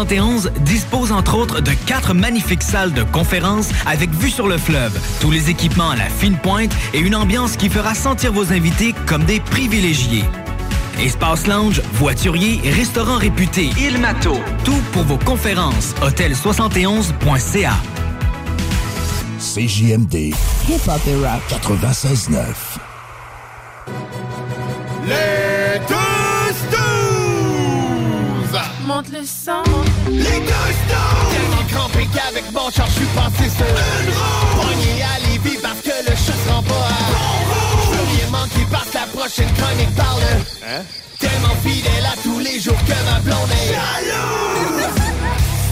71 dispose entre autres de quatre magnifiques salles de conférences avec vue sur le fleuve, tous les équipements à la fine pointe et une ambiance qui fera sentir vos invités comme des privilégiés. Espace lounge, voiturier, restaurant réputé, Il Mato, tout pour vos conférences. Hôtel71.ca. CJMD, Hip-hop et rap. 96.9. Les Monte le sang. Les deux stools! Tellement crampé qu'avec mon char, je suis passé sur une roue! Pogné à Lévis parce que le chat se rend pas à bon Je veux rien manquer parce la prochaine chronique parle. Hein? Tellement fidèle à tous les jours que ma blonde est jaloux.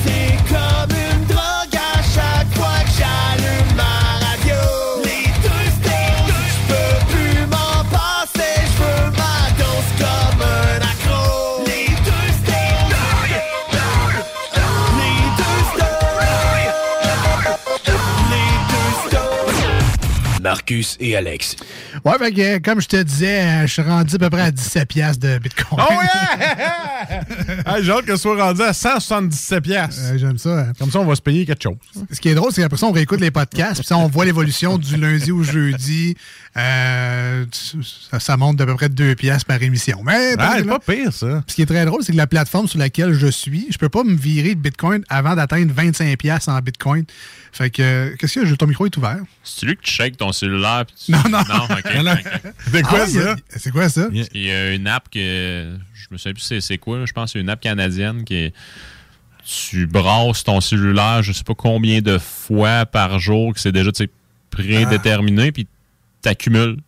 C'est comme Marcus et Alex. Ouais, fait que, euh, comme je te disais, euh, je suis rendu à peu près à 17 piastres de Bitcoin. Oh yeah! hey, J'ai hâte que ce soit rendu à 177 piastres. Euh, J'aime ça. hein. Comme ça, on va se payer quelque chose. Ce qui est drôle, c'est qu'après ça, on réécoute les podcasts, puis ça, on voit l'évolution du lundi au jeudi. Euh, ça, ça monte d'à peu près 2 piastres par émission. Mais Ah, c'est pas pire, ça. Ce qui est très drôle, c'est que la plateforme sur laquelle je suis, je peux pas me virer de Bitcoin avant d'atteindre 25 piastres en Bitcoin. Fait que, qu'est-ce que j'ai? Ton micro est ouvert. C'est lui que tu shakes ton cellulaire. puis tu- Non, non. Non, non. ok. C'est quoi Ah ça? C'est quoi ça? Il y a une app que. Je me souviens plus c'est- quoi. Je pense que c'est une app canadienne qui est. Tu brasses ton cellulaire, je sais pas combien de fois par jour, que c'est déjà tu sais, prédéterminé, puis t'accumules.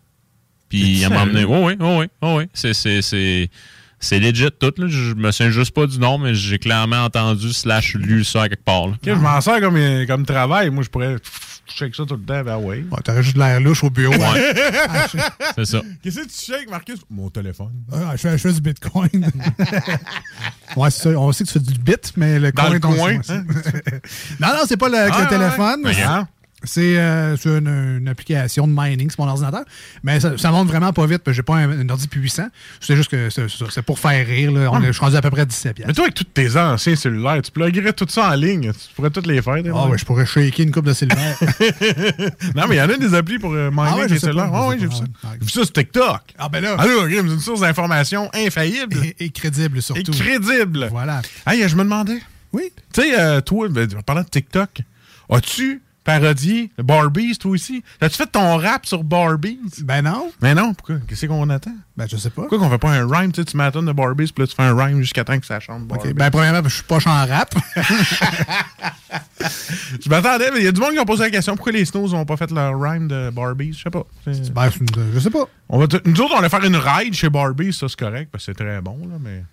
Puis à un moment donné. Oui, oui, oui, oui, oui. C'est. c'est- legit tout, là. Je me souviens juste pas du nom, mais j'ai clairement entendu slash lu ça à quelque part. là. Ok, je m'en sers comme, comme travail. Moi, je pourrais shake ça tout le temps. Ben ouais. Ouais, T'aurais juste de l'air louche au bureau. Ouais. Ah, je, C'est ça. Qu'est-ce que tu shakes, Marcus? Mon téléphone. ah, je fais, je fais du Bitcoin. ouais, c'est ça. On sait que tu fais du bit, mais le Dans coin, le ton- coin, c'est- hein? non, non, c'est pas le, Ah, le téléphone. ouais. C'est euh, c'est une, une application de mining sur mon ordinateur. Mais ça, ça monte vraiment pas vite parce que j'ai pas un, un ordi puissant. C'est juste que c'est- c'est c'est pour faire rire. Là. On est- je suis rendu à peu près à 17 Mais piastres. toi, avec tous tes anciens cellulaires, tu pluguerais tout ça en ligne? Tu pourrais toutes les faire. Ah ouais, je pourrais shaker une coupe de cellulaire. Non, mais il y en a des applis pour euh, miner Ah ouais, tes cellulaires. Ah oui, j'ai vu ça. Ah, J'ai vu ça sur TikTok. ah ben là, Alors, c'est une source d'information infaillible et, et crédible surtout. et crédible. Voilà. Hey, je me demandais, Oui. tu sais, euh, toi, ben, en parlant de TikTok, as-tu parodié Barbies, toi aussi? As-tu fait ton rap sur Barbies? Ben non. Mais non, pourquoi? Qu'est-ce qu'on attend? Ben je sais pas. Pourquoi qu'on fait pas un rhyme? Tu sais, tu m'attends de Barbies, puis là, tu fais un rhyme jusqu'à temps que ça chante Barbies. Ok, Ben premièrement, je suis pas en rap. Je m'attendais, mais il y a du monde qui a posé la question pourquoi les Snows n'ont pas fait leur rhyme de Barbies? Je sais pas. Ben, je sais pas. On va Nous autres, on allait faire une ride chez Barbies, ça c'est correct, parce que c'est très bon, là, mais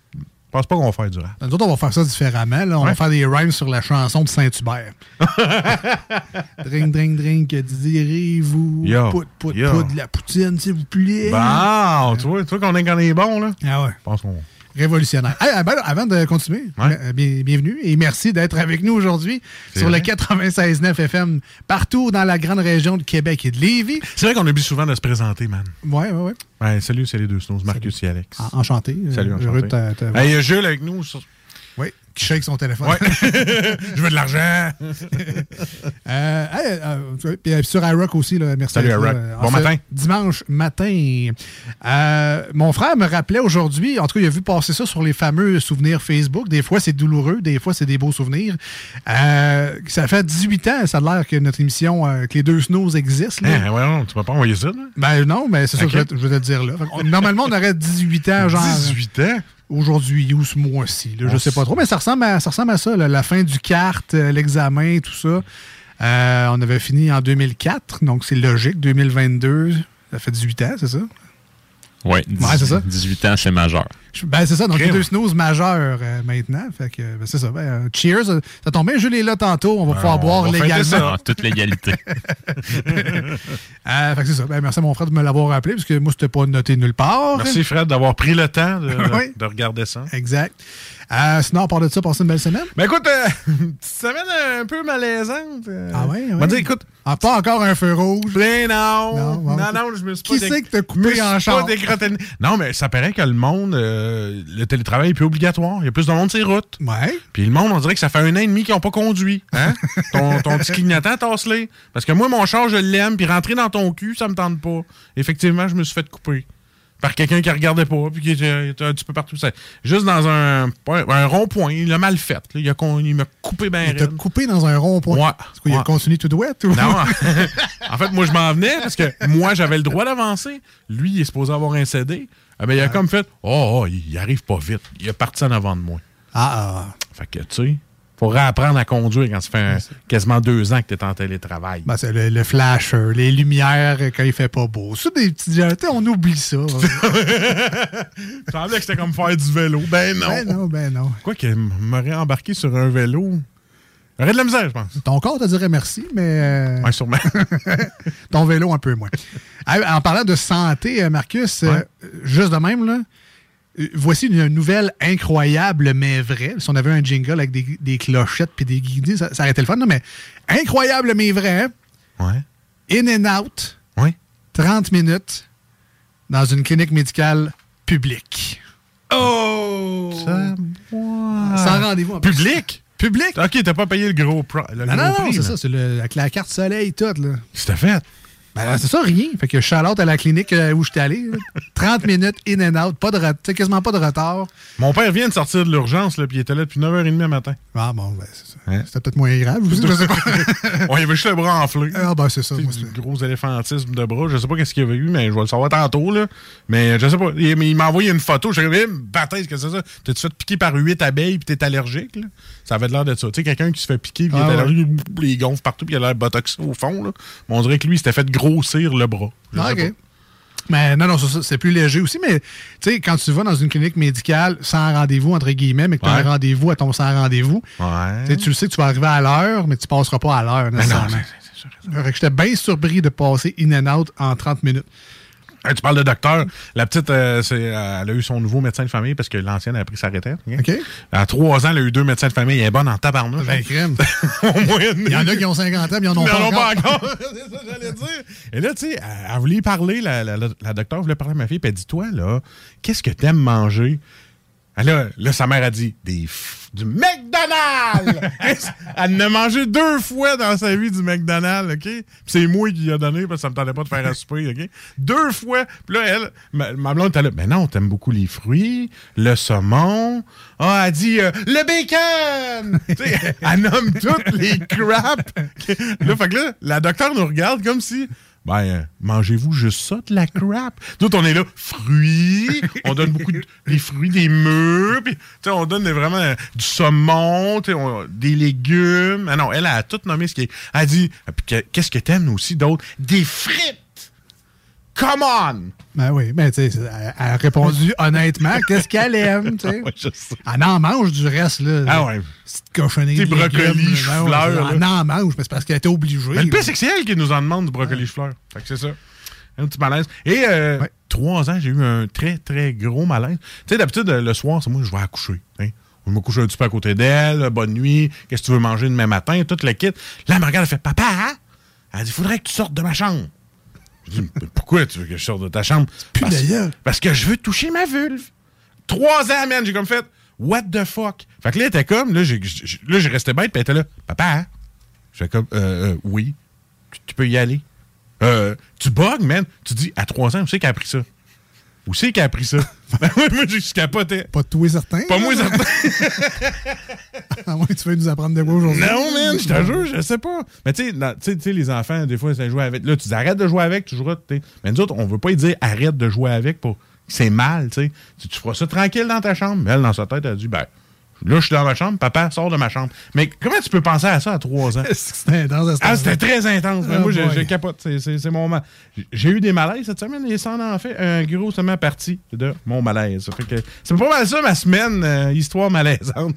je pense pas qu'on va faire du rap. Nous autres, on va faire ça différemment. là. On Ouais. va faire des rhymes sur la chanson de Saint-Hubert. drink, drink, drink, désirez-vous Yo, pout, pout, pout, de la poutine, s'il vous plaît. Bon, tu vois, tu vois qu'on est, qu'on est bon, là? Ah ouais. Je pense qu'on... Révolutionnaire. Ah, ben, avant de continuer, Ouais. euh, bien- bienvenue et merci d'être avec nous aujourd'hui sur vrai. le 96.9 FM partout dans la grande région de Québec et de Lévis. C'est vrai qu'on oublie souvent de se présenter, man. Ouais, ouais, ouais. Ouais, salut, c'est les deux Snows, Marcus et Alex. En- Enchanté. Salut, Euh, enchanté. heureux de Hey, Il y a Jules avec nous. sur- Oui, qui shake son téléphone. Ouais. Je veux de l'argent. Euh, hey, euh, puis, euh, sur iRock aussi, là, merci. Salut, iRock. Bon matin. Dimanche matin. Euh, mon frère me rappelait aujourd'hui, en tout cas, il a vu passer ça sur les fameux souvenirs Facebook. Des fois, c'est douloureux, des fois, c'est des beaux souvenirs. Ça fait 18 ans, ça a l'air que notre émission, que les deux snooze existent. là. Hein, ouais, non, tu m'as pas envoyé ça, là? Ben non, mais c'est ça que je vais te- dire là. Normalement, on aurait 18 ans, genre. 18 ans? Aujourd'hui ou ce mois-ci. Je On sais pas trop, mais ça ressemble à ça, ressemble à ça là, la fin du kart, euh, l'examen, tout ça. Euh, on avait fini en 2004, donc c'est logique. 2022, ça fait 18 ans, c'est ça? Oui, Ouais, c'est ça. 18 ans, c'est majeur. Je- Ben, c'est ça, donc les deux snooze majeurs euh, maintenant. Fait que, ben, c'est ça. Ben, euh, cheers. Ça tombe bien, Jules est là tantôt. On va pouvoir on boire va légalement. ça. En toute légalité. Euh, fait que c'est ça. Ben, merci à mon frère de me l'avoir rappelé, parce que moi, c'était pas noté nulle part. Merci, Fred, d'avoir pris le temps de, Oui. de regarder ça. Exact. Euh, sinon, à part de ça, passez une belle semaine. Mais écoute, euh, une petite semaine un peu malaisante. euh. Ah ouais, On va dire, écoute, Ah, pas encore un feu rouge. ben non. Non, Non, bon. non, je me suis pas... Qui c'est que t'as coupé en char? Non, mais ça paraît que le monde, le télétravail est plus obligatoire. Il y a plus de monde sur les routes. Ouais. Puis le monde, on dirait que ça fait un an et demi qu'ils n'ont pas conduit. Hein? ton, ton petit clignotant, tasse-les. Parce que moi, mon char, je l'aime, puis rentrer dans ton cul, ça me tente pas. Effectivement, je me suis fait couper. Par quelqu'un qui regardait pas, puis qui était, un petit peu partout. Juste dans un, un rond-point, il l'a mal fait. là. Il, a con- il m'a coupé bien Il t'a coupé dans un rond-point. Ouais. Est-ce qu'il a continué tout douet? Ou... Non, en fait, moi, je m'en venais parce que moi, j'avais le droit d'avancer. Lui, il est supposé avoir un CD. Ah, ben, il a comme fait Oh, oh, il il arrive pas vite. Il est parti en avant de moi. Ah, ah. Fait que, tu sais, faut réapprendre à conduire quand ça fait un- quasiment deux ans que tu es en télétravail. Ben, c'est le, le flasher, les lumières quand il fait pas beau. Ça, des petits... on oublie ça. Il semblait que c'était comme faire du vélo. Ben non. ben non, ben non. Quoi qu'il m'aurait embarqué sur un vélo? J'aurais de la misère, je pense. Ton corps te dirait merci, mais euh, Ouais, sûrement. ton vélo un peu moins. En parlant de santé, euh, Marcus, euh, Ouais. juste de même, là, voici une nouvelle incroyable mais vraie. Si on avait un jingle avec des, des clochettes puis des guidées, ça, ça aurait été le fun, non, mais incroyable mais vrai. ouais. In and out, Ouais. 30 minutes dans une clinique médicale publique. Oh! Ça, Sans rendez-vous. Public? Public? Ok, t'as pas payé le gros, pro- le Non, gros non, non, prix, c'est ça. C'est avec la carte soleil, tout. Là. C'était fait. Ben, c'est ça, rien. Fait que Charlotte à la clinique euh, où j'étais allé. là. 30 minutes in and out. Pas de quasiment pas de retard. Mon père vient de sortir de l'urgence, puis il était là depuis 9h30 le matin. Ah bon, ben, c'est ça. Hein? C'était peut-être moins grave. Je sais pas. On il avait juste le bras enflé. ah ben, c'est ça. Moi, du gros éléphantisme de bras. Je sais pas qu'est-ce qu'il y avait eu, mais je vais le savoir tantôt. Là. Mais je sais pas. Il, il m'a envoyé une photo. Je suis baptise, qu'est-ce que c'est ça? T'es-tu fait piquer par huit abeilles puis t'es allergique? Là? Ça avait l'air de ça. Tu sais, quelqu'un qui se fait piquer puis il Ah est ouais. allergique, il gonfle partout puis il a l'air botoxé au fond. Là. Mais on dirait que lui, il s'était fait grossir le bras. Je Ah, sais. Mais non, non, c'est plus léger aussi. Mais tu sais, quand tu vas dans une clinique médicale sans rendez-vous, entre guillemets, mais que tu as Ouais. un rendez-vous à ton sans rendez-vous, Ouais. tu le sais que tu vas arriver à l'heure, mais tu passeras pas à l'heure non, nécessairement. J'étais bien surpris de passer in and out en 30 minutes. Hey, tu parles de docteur. La petite, euh, c'est, euh, elle a eu son nouveau médecin de famille parce que l'ancienne a pris sa retraite. À trois ans, elle a eu deux médecins de famille. Elle est bonne en tabarnouche. Ben, crème. Au moins, Il y en a qui ont 50 ans, mais ils en ont pas encore. pas encore. c'est ça que j'allais dire. Et là, tu sais, elle, elle voulait parler, la, la, la, la docteure voulait parler à ma fille, puis elle dit Toi, là, qu'est-ce que t'aimes manger? Là, là, sa mère a dit Des du McDonald's Elle en a mangé deux fois dans sa vie du McDonald's, OK? Puis c'est moi qui lui a donné parce que ça me tentait pas de faire à souper, OK? Deux fois. Puis là, elle, ma, ma blonde était là Mais non, t'aimes beaucoup les fruits, le saumon. Ah, elle dit euh, Le bacon Elle nomme toutes les crap. là, fait que là, la docteure nous regarde comme si. Ben, euh, mangez-vous juste ça, de la crap? D'autres, on est là, fruits, on donne beaucoup de, des fruits, des mûres, puis, on donne vraiment euh, du saumon, des légumes. Ah non, elle a tout nommé ce qui est. Elle a dit, Ah, qu'est-ce que t'aimes aussi d'autre? Des frites! Come on! Ben oui, mais tu sais, elle a répondu honnêtement qu'est-ce qu'elle aime, tu sais? Ouais. Elle en mange du reste, là. Ah ouais. Petite cochonnerie. Des brocolis, ouais, Elle en mange, mais c'est parce qu'elle était obligée. Mais le pire, c'est que c'est elle qui nous en demande du brocoli fleur. Fait que c'est ça. Un petit malaise. Et euh, Ouais. trois ans, j'ai eu un très, très gros malaise. Tu sais, d'habitude, euh, le soir, c'est moi, je vais accoucher. Hein? Je me coucher un petit peu à côté d'elle, bonne nuit, qu'est-ce que tu veux manger demain matin, tout le kit. Là, elle me regarde, elle fait Papa, hein? elle dit Faudrait que tu sortes de ma chambre. Je dis Pourquoi tu veux que je sorte de ta chambre? plus parce, d'ailleurs. parce que je veux toucher ma vulve. Trois ans, man, j'ai comme fait What the fuck? Fait que là, elle était comme, là, j'ai, là, j'ai resté bête, puis elle était là, papa, hein? Je fais comme, euh, euh, oui, tu, tu peux y aller. Euh, tu bugs, man. Tu dis, à 3 ans, où c'est qu'elle a appris ça? Où c'est qu'elle a appris ça? Ben ouais, moi, je capotais. Pas de tout et certain. Pas moi, certain. À moins que tu veux nous apprendre de quoi aujourd'hui. Non, man, je te jure, je sais pas. Mais tu sais, les enfants, des fois, ils jouent avec. Là, tu dis arrête de jouer avec, tu joueras. Mais nous autres, on veut pas dire arrête de jouer avec pour. C'est mal, tu sais. Tu, tu feras ça tranquille dans ta chambre. Mais elle, dans sa tête, elle a dit ben, là, je suis dans ma chambre, papa, sors de ma chambre. Mais comment tu peux penser à ça à 3 ans? C'était intense Ah, c'était très intense. Mais Oh moi, j'ai capote. C'est- mon mal. J'ai eu des malaises cette semaine et ça en a fait un gros seulement parti de mon malaise. C'est pas mal ça, ma semaine, euh, histoire malaisante.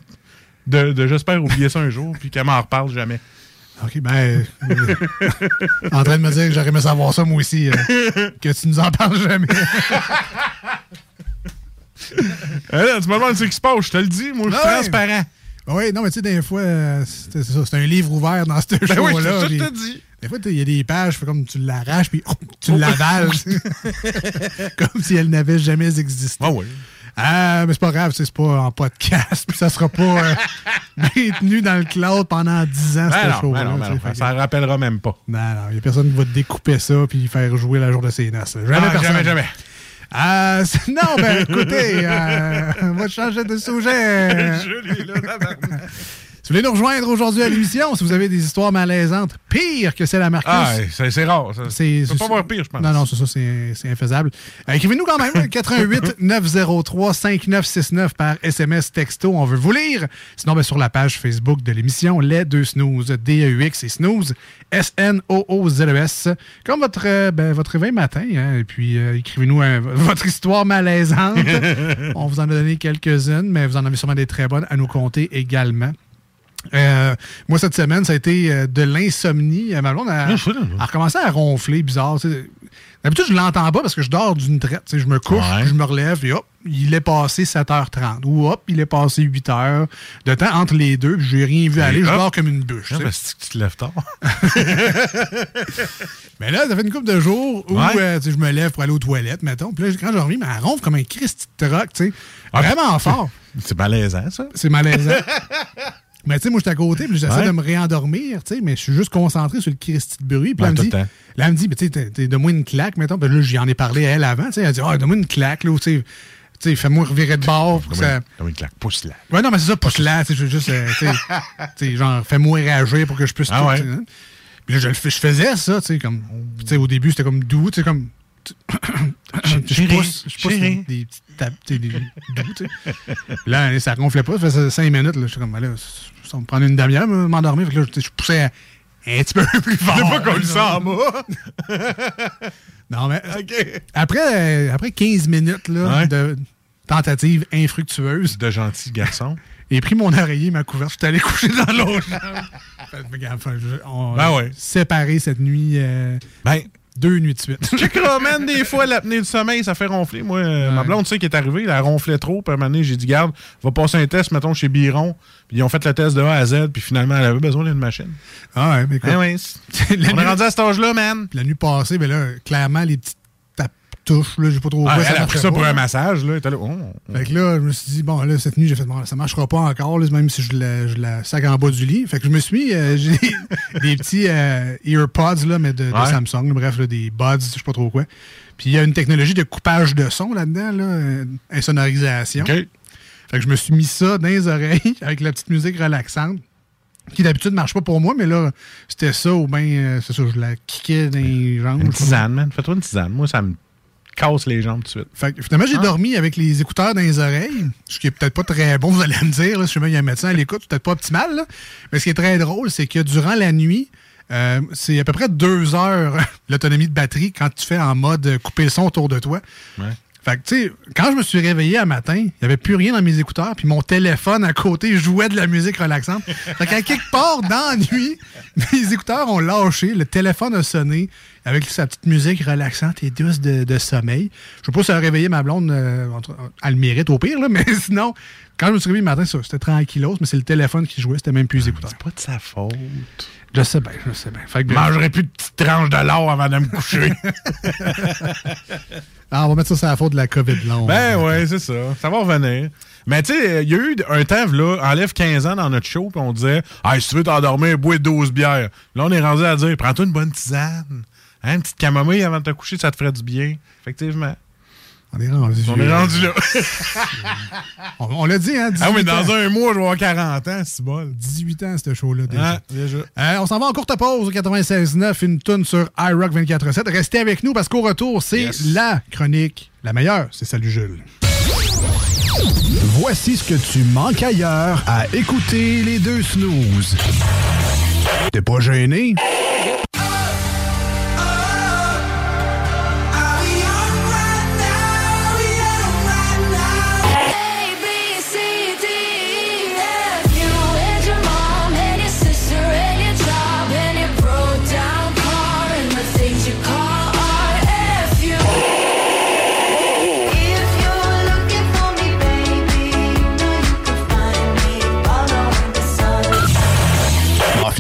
De, de j'espère oublier ça un jour, puis qu'elle m'en reparle jamais. OK, ben. euh, en train de me dire que j'aurais aimé savoir ça, moi aussi. euh, que tu nous en parles jamais. Hein, là, tu me demandes ce qui se passe, je te le dis, moi, je suis Ah transparent. oui, non, mais tu sais, des fois, euh, c'est c'est ça, c'est un livre ouvert dans ce Ben oui, show-là. je te dis. Des fois, il y a des pages, comme tu l'arraches, puis oh, tu l'avales. comme si elles n'avaient jamais existé. Ah oui. Ah, mais c'est pas grave, c'est pas en podcast, puis ça sera pas euh, maintenu dans le cloud pendant 10 ans, Ben ce non, show-là. ben ben ça en rappellera même pas. Non, non, il n'y a personne qui va te découper ça puis faire jouer la jour de ses noces. Jamais Ah, personne. jamais, jamais. Euh, non, ben écoutez, euh, on va changer de sujet. Julie, là, tabarnak. Si vous voulez nous rejoindre aujourd'hui à l'émission, si vous avez des histoires malaisantes pires que celle à Marcus, Ah, c'est rare. Ça. c'est. Ça peut pas voir pire, je pense. Non, non, c'est ça, c'est c'est infaisable. Euh, Écrivez-nous quand même, 88 903 5969 par SMS texto. On veut vous lire. Sinon, ben, sur la page Facebook de l'émission, Les Deux Snooze, D-E-U-X et Snooze, S-N-O-O-Z-E-S. E Comme votre, euh, ben, votre réveil matin. hein. et puis, euh, écrivez-nous votre histoire malaisante. On vous en a donné quelques-unes, mais vous en avez sûrement des très bonnes à nous compter également. Euh, moi, cette semaine, ça a été euh, de l'insomnie. Euh, Ma blonde a, recommencé à ronfler bizarre. D'habitude, je l'entends pas parce que je dors d'une traite. Je me couche, Ouais. je me relève, et hop, il est passé 7h30. Ou hop, il est passé 8h. De temps entre les deux, puis j'ai rien vu aller. Je dors comme une bûche. tu Ah, ben, c'est que tu te lèves tard? Mais là, ça fait une couple de jours où Ouais. euh, je me lève pour aller aux toilettes, mettons. Puis là, quand je reviens, mais elle ronfle comme un Christ de troc, tu sais. Ah, Vraiment fort. C'est malaisant, ça. C'est malaisant. mais tu sais, moi, j'étais à côté, puis j'essaie Ouais. de me réendormir, tu sais, mais je suis juste concentré sur le Christ de bruit. Puis Ouais, là, elle me dit, le temps. là, elle me dit, mais tu sais, donne-moi une claque, mettons. Puis là, j'en ai parlé à elle avant, tu sais. Elle dit, ah, donne-moi une claque, là, tu sais, tu sais, fais-moi revirer de bord que ça. Comme une claque. Pousse là. Ouais, non, mais c'est ça, pousse là, tu sais, juste, euh, tu sais, genre, fais-moi réagir pour que je puisse. Ah tout, ouais. hein. Puis là, je, je faisais ça, tu sais, comme. Tu sais, au début, c'était comme doux, tu sais, comme. Je pousse, je pousse chérie. des, des petites tapes, des doux, tu sais. Puis là, ça gonflait pas, ça faisait cinq minutes, là. Je suis comme, ben là, ça me prendre une demi-heure, me- m'endormir. Fait que là, je, poussais un petit peu plus fort. C'est pas comme ça, moi. Non, mais après, euh, après 15 minutes là, Ouais. de tentative infructueuse, De gentils garçons. j'ai pris mon oreiller, ma couverte, je suis allé coucher dans l'autre chambre. Ben ouais. séparé cette nuit, euh, Ben, deux nuits de suite. check man, des fois, l'apnée du sommeil, ça fait ronfler. Moi, euh, ma blonde, tu sais, qui est arrivée, elle a ronflé trop. Puis à un moment donné, j'ai dit, garde, va passer un test, mettons, chez Biron. Puis ils ont fait le test de A à Z. Puis finalement, elle avait besoin d'une machine. ah ouais, mais écoute, Ah la, on nuit, est rendu à cet âge-là, man. la nuit passée, ben là, clairement, les petites là, j'ai pas trop Ah, elle a pris ça pas. pour un massage, là. Là, oh. Fait que là, je me suis dit, bon, là, cette nuit, j'ai fait, bon, ça marchera pas encore, là, même si je la, je la sac en bas du lit. Fait que je me suis mis, euh, j'ai des petits euh, earpods, là, mais de. Samsung, bref, des buds, je sais pas trop quoi. Puis il y a une technologie de coupage de son là-dedans, là, euh, insonorisation. Fait que je me suis mis ça dans les oreilles avec la petite musique relaxante. Qui d'habitude marche pas pour moi, mais là, c'était ça, ou bien, euh, c'est ça, je la kickais dans les jambes. Une tisane, man. Fais-toi une tisane. Moi, ça me casse les jambes tout de suite. Fait que finalement, j'ai Ah. dormi avec les écouteurs dans les oreilles, ce qui est peut-être pas très bon, vous allez me dire. Là, si jamais il y a un médecin à l'écoute, c'est peut-être pas optimal. là. Mais ce qui est très drôle, c'est que durant la nuit, euh, c'est à peu près deux heures l'autonomie de batterie quand tu fais en mode couper le son autour de toi. Ouais. Fait que, tu sais, quand je me suis réveillé un matin, il n'y avait plus rien dans mes écouteurs, puis mon téléphone à côté jouait de la musique relaxante. Fait qu'à quelque part, dans la nuit, mes écouteurs ont lâché, le téléphone a sonné avec sa petite musique relaxante et douce de, de sommeil. Je sais pas si ça a réveillé ma blonde, euh, entre- elle le mérite au pire, là, mais sinon, quand je me suis réveillé le matin, c'était tranquillos, mais c'est le téléphone qui jouait, c'était même plus les écouteurs. C'est pas de sa faute. Je sais bien, je sais bien. Fait que, Je mangerai plus de petites tranches de l'or avant de me coucher. Ah, on va mettre ça sur la faute de la COVID longue. Ben ouais, c'est ça. Ça va revenir. Mais tu sais, il y a eu un temps, là, enlève 15 ans dans notre show, puis on disait, ah, si tu veux t'endormir, bois 12 bières. Là, on est rendu à dire, prends-toi une bonne tisane. Hein, une petite camomille avant de te coucher, ça te ferait du bien. Effectivement. On est rendu, On est rendu là. on on l'a dit, hein? 18 ah, mais dans ans. un mois, je vais avoir 40 ans, c'est bol. 18 ans, ce show-là, déjà. Ah, déjà. Euh, on s'en va en courte pause au 96.9, une tune sur iRock 24.7. Restez avec nous parce qu'au retour, c'est Yes. la chronique. La meilleure, c'est Salut Jules. Voici ce que tu manques ailleurs à écouter les deux snooze. T'es pas gêné?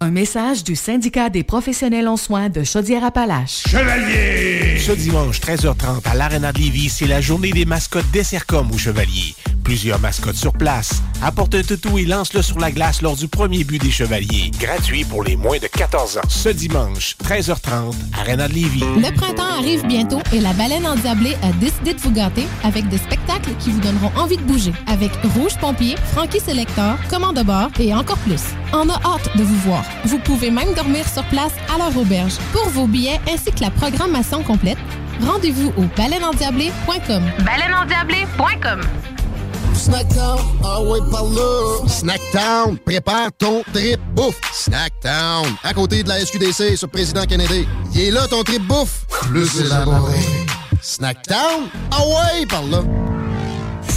Un message du syndicat des professionnels en soins de Chaudière-Appalaches. Chevalier! Ce dimanche, 13h30, à l'Arena de Lévis, c'est la journée des mascottes des Sercom au Chevalier. Plusieurs mascottes sur place. Apporte un toutou et lance-le sur la glace lors du premier but des Chevaliers. Gratuit pour les moins de 14 ans. Ce dimanche, 13h30, Arena de Lévis. Le printemps arrive bientôt et la baleine endiablée a décidé de vous gâter avec des spectacles qui vous donneront envie de bouger. Avec Rouge Pompier, Frankie Selector, Commande de bord et encore plus. On a hâte de vous voir. Vous pouvez même dormir sur place à leur auberge. Pour vos billets ainsi que la programmation complète, rendez-vous au baleineendiablée.com. Baleineendiablée.com Snackdown, ah ouais, par là. Snackdown, prépare ton trip bouffe. Snackdown, à côté de la SQDC sur Président Kennedy. Il est là ton trip bouffe. Plus élaboré. Snackdown, ah ouais, par là.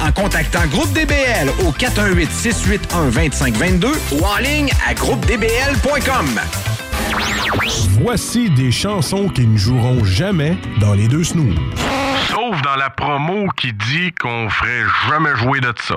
en contactant Groupe DBL au 418-681-2522 ou en ligne à groupedbl.com. Voici des chansons qui ne joueront jamais dans les deux snooze. Sauf dans la promo qui dit qu'on ferait jamais jouer de ça.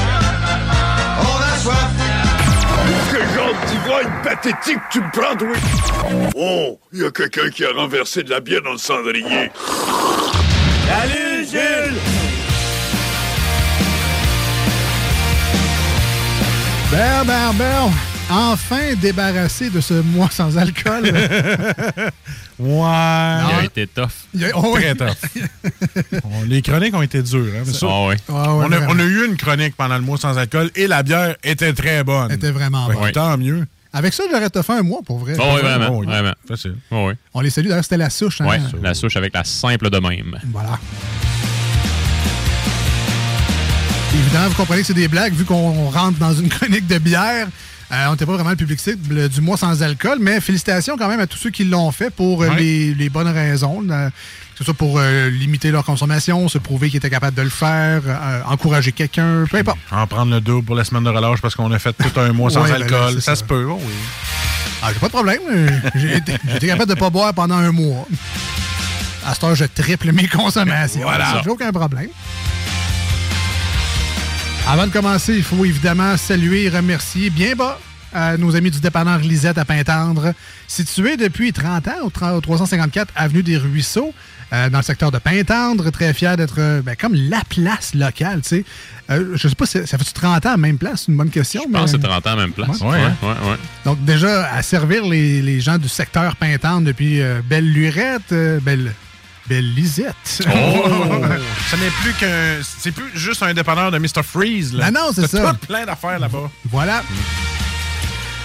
Pathétique tu me prends, oui? Oh, il y a quelqu'un qui a renversé de la bière dans le cendrier. Salut Jules Ben, ben, ben, enfin débarrassé de ce mois sans alcool. Ouais. Il a été tough. Il a- oh, oui. Très tough. On- les chroniques ont été dures. Hein, ça. Ah ouais. Ah ouais, on, a, on a eu une chronique pendant le mois sans alcool et la bière était très bonne. était vraiment bonne. Tant mieux. Avec ça, j'aurais te fait un mois pour vrai. Oh, oui, vraiment. Oh, oui. vraiment. Facile. Oh, oui. On les salue, d'ailleurs, c'était la souche. Hein? Ouais, la souche avec la simple de même. Voilà. Évidemment, vous comprenez que c'est des blagues vu qu'on rentre dans une chronique de bière. Euh, on n'était pas vraiment le public cible du mois sans alcool, mais félicitations quand même à tous ceux qui l'ont fait pour euh, Ouais. les, les bonnes raisons. Euh, que ce soit pour euh, limiter leur consommation, se prouver qu'ils étaient capables de le faire, euh, encourager quelqu'un, peu importe. En prendre le double pour la semaine de relâche parce qu'on a fait tout un mois sans Ouais, ben là, alcool. c'est ça, ça. se peut, oh oui. Ah, j'ai pas de problème. euh, été capable de pas boire pendant un mois. À cette heure, je triple mes consommations. Voilà. J'ai aucun problème. Avant de commencer, il faut évidemment saluer et remercier bien bas nos amis du dépanneur Lisette à Pintendre, situé depuis 30 ans au 354 Avenue des Ruisseaux, euh, dans le secteur de Pintendre. Très fier d'être euh, ben, comme la place locale. tu sais. Euh, je sais pas, si- ça fait-tu 30 ans à la même place? C'est une bonne question. Je pense que c'est 30 ans à la même place. Ouais. Donc, déjà, à servir les, les gens du secteur Pintendre depuis euh, Belle Lurette, euh, Belle, Belle Lisette. Oh! Ce n'est plus qu'un. C'est plus juste un dépanneur de Mr. Freeze. Là. Ben non, c'est ça. tout plein d'affaires là-bas. Voilà.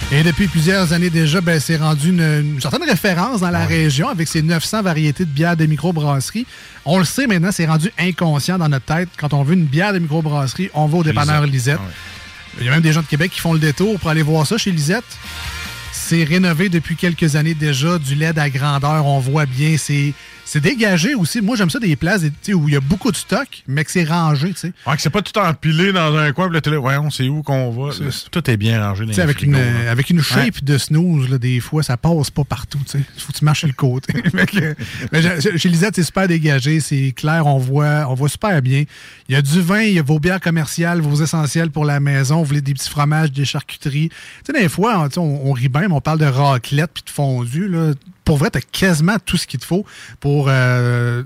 Et depuis plusieurs années déjà, ben, c'est rendu une, une certaine référence dans la région avec ses 900 variétés de bières de microbrasserie. On le sait maintenant, c'est rendu inconscient dans notre tête. Quand on veut une bière de microbrasserie, on va au dépanneur Lisette. Il y a même des gens de Québec qui font le détour pour aller voir ça chez Lisette. C'est rénové depuis quelques années déjà, du LED à grandeur, on voit bien. C'est c'est dégagé aussi. Moi, j'aime ça des places où il y a beaucoup de stock, mais que c'est rangé. tu sais. Ouais, que c'est pas tout empilé dans un coin, puis là, on sait où qu'on va? Là, tout est bien rangé dans les avec, frigos, une, là. avec une shape Ouais. de snooze, là, des fois, ça passe pas partout. Il faut que tu marches sur le côté. Mais chez Lisette, c'est super dégagé, c'est clair, on voit, on voit super bien. Il y a du vin, il y a vos bières commerciales, vos essentiels pour la maison, vous voulez des petits fromages, des charcuteries. Tu sais, des fois, on, sais, on, on rit bien, mais on parle de raclette puis de fondu. Là. Pour vrai, tu as quasiment tout ce qu'il te faut pour. euh,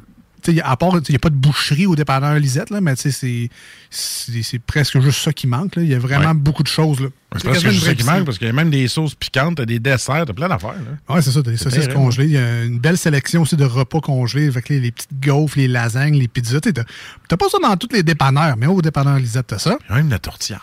à part, il n'y a pas de boucherie au dépanneur Lisette, là, mais tu sais, c'est- presque juste ça qui manque. là. Il y a vraiment Ouais. beaucoup de choses. là. C'est parce que quasiment je une sais vraie qu'il manque, parce qu'il y a même des sauces piquantes, t'as des desserts, t'as plein d'affaires. Ouais, c'est ça, t'as des saucisses terrible. congelées. Il y a une belle sélection aussi de repas congelés avec les, les petites gaufres, les lasagnes, les pizzas. T'as pas ça dans tous les dépanneurs, mais au dépanneur Lisette, t'as ça. Il y a même la tourtière.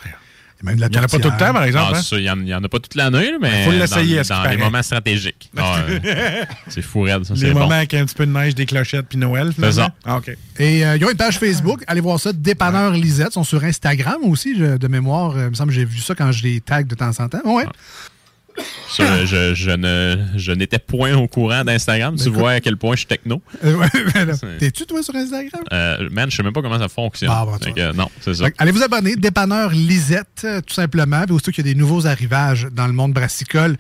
Il y a même de la Il y en a pas tout le temps, par exemple. Ah, hein? ça, Il n'y en, a pas toute l'année, mais Faut l'essayer, dans, les moments stratégiques. Ah, ouais. c'est fou raide, ça, Les c'est moments bon. avec un petit peu de neige, des clochettes puis Noël. finalement? ça. Ah, OK. Et euh, ils ont une page Facebook. Allez voir ça. Dépanneur Lisette. Ils sont sur Instagram aussi, je- de mémoire. Euh, Il me semble que j'ai vu ça quand je les tag de temps en temps. Ouais. Ça, je, je ne, je n'étais point au courant d'Instagram. Tu Ben, vois à quel point je suis techno. Ben T'es-tu, toi, sur Instagram? Euh, man, je sais même pas comment ça fonctionne. Ah, bon, Fait que, non, c'est ça. Allez vous abonner, dépanneur Lisette, euh, tout simplement. Puis aussitôt qu'il y a des nouveaux arrivages dans le monde brassicole,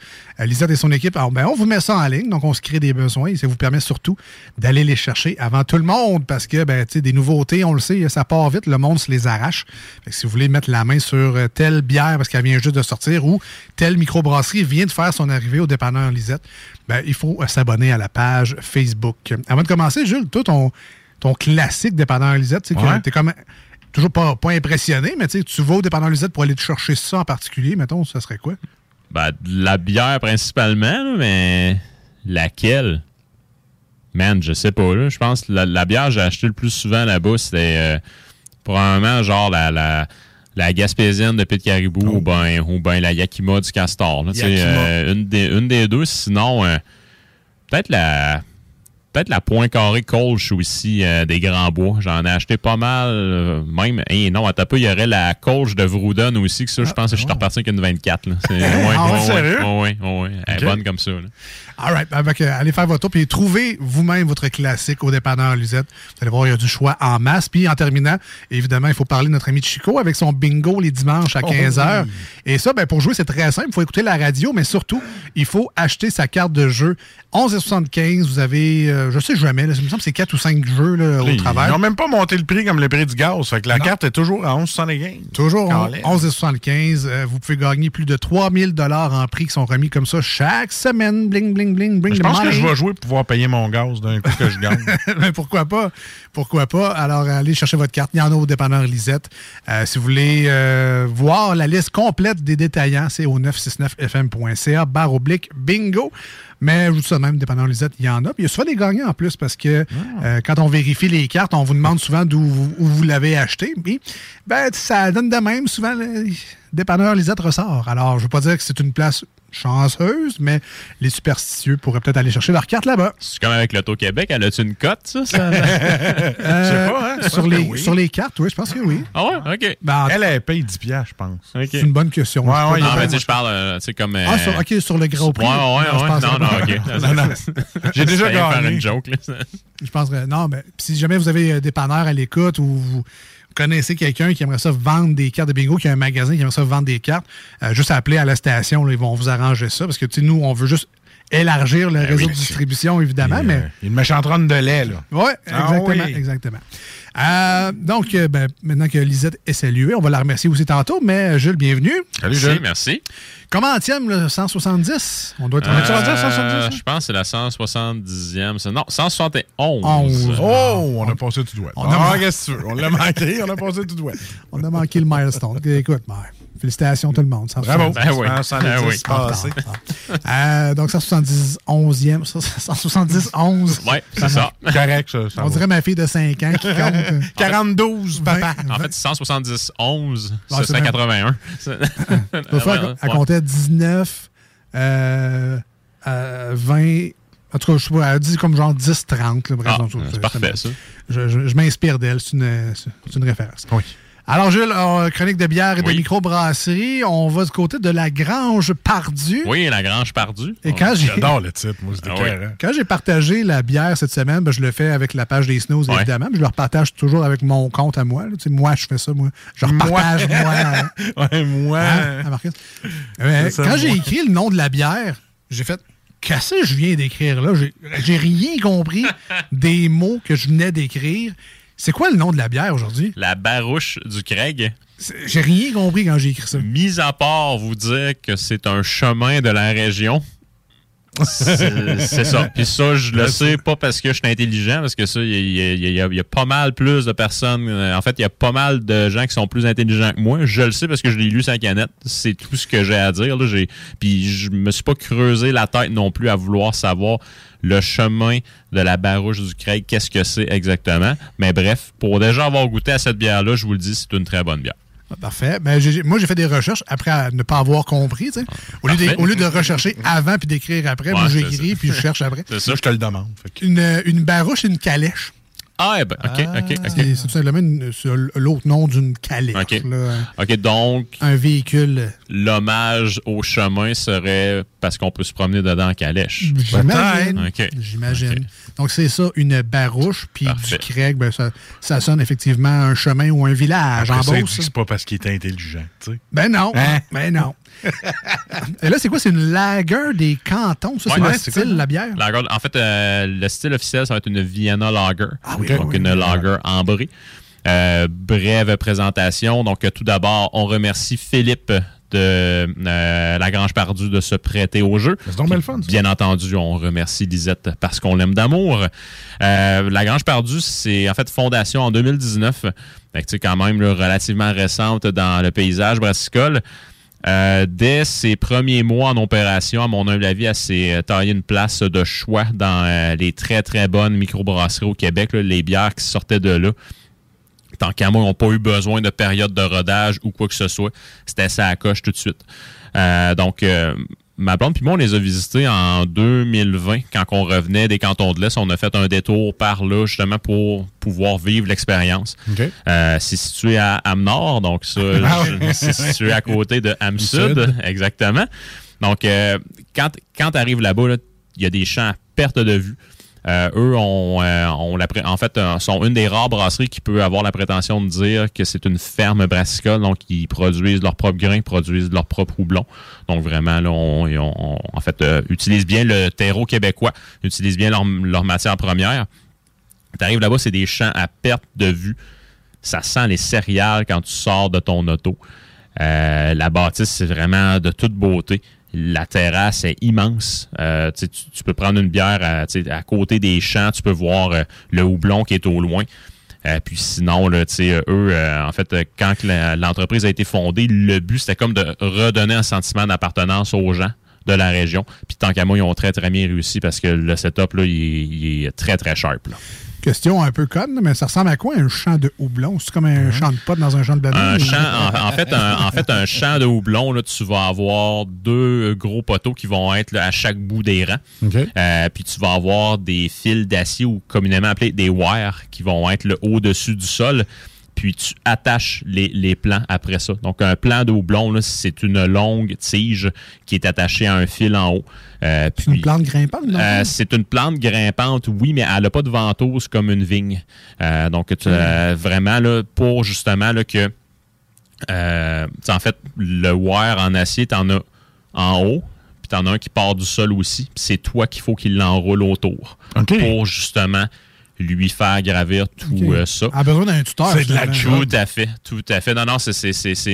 Lisette et son équipe, alors, ben, on vous met ça en ligne, donc on se crée des besoins et ça vous permet surtout d'aller les chercher avant tout le monde parce que ben, tu sais, des nouveautés, on le sait, ça part vite, le monde se les arrache. Fait que si vous voulez mettre la main sur euh, telle bière parce qu'elle vient juste de sortir ou telle microbrasserie vient de faire son arrivée au dépanneur Lisette, ben, il faut euh, s'abonner à la page Facebook. Avant de commencer, Jules, toi, ton, ton classique dépanneur Lisette, tu Ouais. t'es comme toujours pas, pas impressionné, mais tu sais, tu vas au dépanneur Lisette pour aller te chercher ça en particulier, mettons, ça serait quoi? Ben, de la bière principalement, là, mais laquelle? Man, je sais pas. Là. Je pense que la, la bière que j'ai acheté le plus souvent là-bas, c'était euh, probablement genre la, la, la Gaspésienne de Pit Caribou ou ben ou ben la Yakima du Castor. là. Yakima. euh, une, des, une des deux. Sinon, euh, peut-être la peut-être la Point Carré Colch aussi euh, des Grands Bois. J'en ai acheté pas mal. euh, même, hey, non, attends peu, il y aurait la Colch de Vrouden aussi. Que ça, je pense que je suis reparti avec une 24. Là. C'est- ouais, Ah ouais, ouais, sérieux? ouais, ouais, ouais, ouais. Elle est Ok. bonne comme ça. là. All right. Avec, euh, allez faire votre tour puis trouvez vous-même votre classique au dépanneur Lisette. Vous allez voir, il y a du choix en masse. Puis en terminant, évidemment, il faut parler de notre ami Chico avec son bingo les dimanches à Oh 15h. oui. Et ça, ben, pour jouer, c'est très simple. Il faut écouter la radio, mais surtout, il faut acheter sa carte de jeu. 11,75. Vous avez, euh, je sais jamais, là, il me semble que c'est 4 ou 5 jeux là, au Ils travers. n'ont même pas monté le prix comme le prix du gaz. Fait que la carte est toujours à 11,75. Toujours Calais. 11,75. Euh, vous pouvez gagner plus de 3000 dollars en prix qui sont remis comme ça chaque semaine. Bling, bling, bling, bring Je pense que je vais jouer pour pouvoir payer mon gaz d'un coup que je gagne. Ben, pourquoi pas? Pourquoi pas? Alors, allez chercher votre carte. Il y en a au dépanneur Lisette. Euh, si vous voulez euh, voir la liste complète des détaillants, c'est au 969fm.ca, barre oblique, bingo. Mais je vous dis ça même, dépanneur Lisette, il y en a. Puis il y a souvent des gagnants en plus parce que euh, quand on vérifie les cartes, on vous demande souvent d'où vous, l'avez acheté. Puis, ben, ça donne de même. Souvent, le dépanneur Lisette ressort. Alors, je ne veux pas dire que c'est une place chanceuse, mais les superstitieux pourraient peut-être aller chercher leur carte là-bas. C'est comme avec l'Auto-Québec. Elle a-tu une cote, ça? ça? Euh, pas, hein? Je Sur les, oui. sur les cartes, oui, je pense que oui. Ah ouais? OK. Ben, Elle, elle paye 10 piastres, je pense. c'est une bonne question. Ouais, ouais, Non, mais tu sais, je parle, euh, tu sais, comme. Ah, sur, OK, sur le gros prix. Ouais, ouais, je ouais. pense Non, non, OK. J'ai déjà J'allais faire gagné. une joke, là. Je pense que non, mais si jamais vous avez euh, des panneurs à l'écoute ou vous connaissez quelqu'un qui aimerait ça vendre des cartes de bingo, qui a un magasin qui aimerait ça vendre des cartes, euh, juste appeler à la station, là, ils vont vous arranger ça. Parce que nous, on veut juste élargir le réseau de distribution, évidemment, mais. A une méchante ronde de lait, là. Oui, Ah exactement. oui. exactement. Euh, donc, euh, ben, maintenant que Lisette est saluée, on va la remercier aussi tantôt, mais euh, Jules, bienvenue. Salut, Jules. merci. Comment tiens le 170? On doit être Euh, à 170? Je pense que c'est la 170e. c'est- Non, 171. 11. Oh, on a passé tout droit. On a- Ah, qu'est-ce que tu veux? On l'a manqué, on a passé tout droit. On a manqué le milestone. Écoute, ben, félicitations tout le monde. 170. Bravo. Ben oui. Ah, 110 Ben oui. passé. Euh, donc 170 11e, 170 11. Ouais, c'est ça. Correct, ça. ça On va. dirait ma fille de 5 ans qui compte. 42, papa. En fait, 170, 11, Ouais, ça, c'est c'est même- 81. L'autre fois, elle, elle comptait 19, euh, euh, 20. En tout cas, je sais pas, elle dit comme genre 10, 30. là, bref, Ah, donc, c'est parfait, ça. Je, je- je m'inspire d'elle, c'est une, c'est une référence. Oui. Alors, Jules, euh, chronique de bière et de microbrasserie, on va du côté de la Grange Pardue. Oui, la Grange perdue. Et quand j'ai J'adore le titre, moi, Ah oui. écœurant. quand j'ai partagé la bière cette semaine, ben, je le fais avec la page des Snows, évidemment. mais je le repartage toujours avec mon compte à moi. là. Tu sais, moi, je fais ça, moi. Je repartage moi. hein. Ouais, moi. Hein, à Marcus? Euh, C'est ça, quand j'ai moi. écrit le nom de la bière, j'ai fait Qu'est-ce que je viens d'écrire là? J'ai rien compris des mots que je venais d'écrire. C'est quoi le nom de la bière aujourd'hui? La barouche du Craig. J'ai rien compris quand j'ai écrit ça. Mis à part vous dire que c'est un chemin de la région. C'est ça. Puis ça, je le sais pas parce que je suis intelligent, parce que ça, il y, a- pas mal plus de personnes. euh, En fait, il y a pas mal de gens qui sont plus intelligents que moi. Je le sais parce que je l'ai lu la canette. C'est tout ce que j'ai à dire. Là. Puis je me suis pas creusé la tête non plus à vouloir savoir le chemin de la barouche du Craig, qu'est-ce que c'est exactement. Mais bref, pour déjà avoir goûté à cette bière-là, je vous le dis, c'est une très bonne bière. Parfait. Ben, j'ai- moi, j'ai fait des recherches après à ne pas avoir compris. Au, lieu de, Parfait. au lieu de rechercher avant puis d'écrire après, Ouais, j'écris puis je cherche après. C'est ça, je te le demande. Que- Une, une barouche et une calèche. Ah, eh ben, OK, OK, OK. C'est tout simplement l'autre nom d'une calèche. OK. là. OK, donc, Un véhicule. l'hommage au chemin serait parce qu'on peut se promener dedans en calèche. J'imagine. OK. J'imagine. Donc, c'est ça, une barouche, puis du Craig, ben, ça, ça sonne effectivement un chemin ou un village Après en Beauce. c'est pas parce qu'il est intelligent, tu sais. Ben non. Hein? Ben non. Et là, c'est quoi? C'est une lager des cantons? Ça, c'est Ouais, le style, la bière? Lager, en fait, euh, le style officiel, ça va être une Vienna Lager. oui, donc, oui, une oui. lager ambrée. Euh, brève présentation. Donc, tout d'abord, on remercie Philippe de euh, La Grange Perdue de se prêter au jeu. C'est donc fun. Bien entendu, on remercie Lisette parce qu'on l'aime d'amour. Euh, la Grange Perdue, c'est en fait fondation en 2019. Fait que, quand même là, relativement récente dans le paysage brassicole. Euh, dès ses premiers mois en opération, à mon humble avis, elle s'est euh, taillée une place de choix dans euh, les très, très bonnes microbrasseries au Québec. les bières qui sortaient de là. Tant qu'à moi, ils n'ont pas eu besoin de période de rodage ou quoi que ce soit. C'était ça à coche tout de suite. Donc, ma blonde puis moi, on les a visités en 2020 quand on revenait des cantons de l'Est. On a fait un détour par là justement pour pouvoir vivre l'expérience. Euh, c'est situé à Am-Nord, donc ça, Ah ouais. c'est situé à côté de Am-Sud, Sud. exactement. Donc, euh, quand, quand tu arrives là-bas, là, il y a des champs à perte de vue. Euh, eux ont, euh, ont en fait euh, sont une des rares brasseries qui peut avoir la prétention de dire que c'est une ferme brassicole, donc ils produisent leurs propres grains, produisent leurs propres houblons. Donc vraiment là, on, en fait utilisent bien le terreau québécois, utilisent bien leur, leur matière première. Tu arrives là-bas, c'est des champs à perte de vue. Ça sent les céréales quand tu sors de ton auto. La bâtisse, c'est vraiment de toute beauté. La terrasse est immense. Euh, tu, peux prendre une bière à, à côté des champs. Tu peux voir euh, le houblon qui est au loin. Euh, puis sinon, là, eux, euh, en fait, quand l'entreprise a été fondée, le but, c'était comme de redonner un sentiment d'appartenance aux gens de la région. Puis tant qu'à moi, ils ont très, très bien réussi parce que le setup, là, il, est- il est très, très sharp. là. Question un peu conne, mais ça ressemble à quoi un champ de houblon? C'est comme un champ de potes dans un champ de banane? Un champ, en, en fait, un, en fait, un champ de houblon, là, tu vas avoir deux gros poteaux qui vont être là, à chaque bout des rangs. Euh, puis tu vas avoir des fils d'acier ou communément appelés des wires qui vont être au-dessus du sol. Puis tu attaches les, les plants après ça. Donc un plant de houblon, c'est une longue tige qui est attachée à un fil en haut. Euh, C'est une plante grimpante? non? euh, c'est une plante grimpante, oui, mais elle n'a pas de ventouse comme une vigne. Euh, donc, tu- euh, vraiment, là, pour justement là, que. en fait, le wire en acier, tu en as en haut, puis tu en as un qui part du sol aussi. puis c'est toi qu'il faut qu'il l'enroule autour. Pour justement lui faire gravir tout Ok. euh, ça. A besoin d'un tuteur, C'est de la. Tout à fait, tout à fait. Non, non, c'est-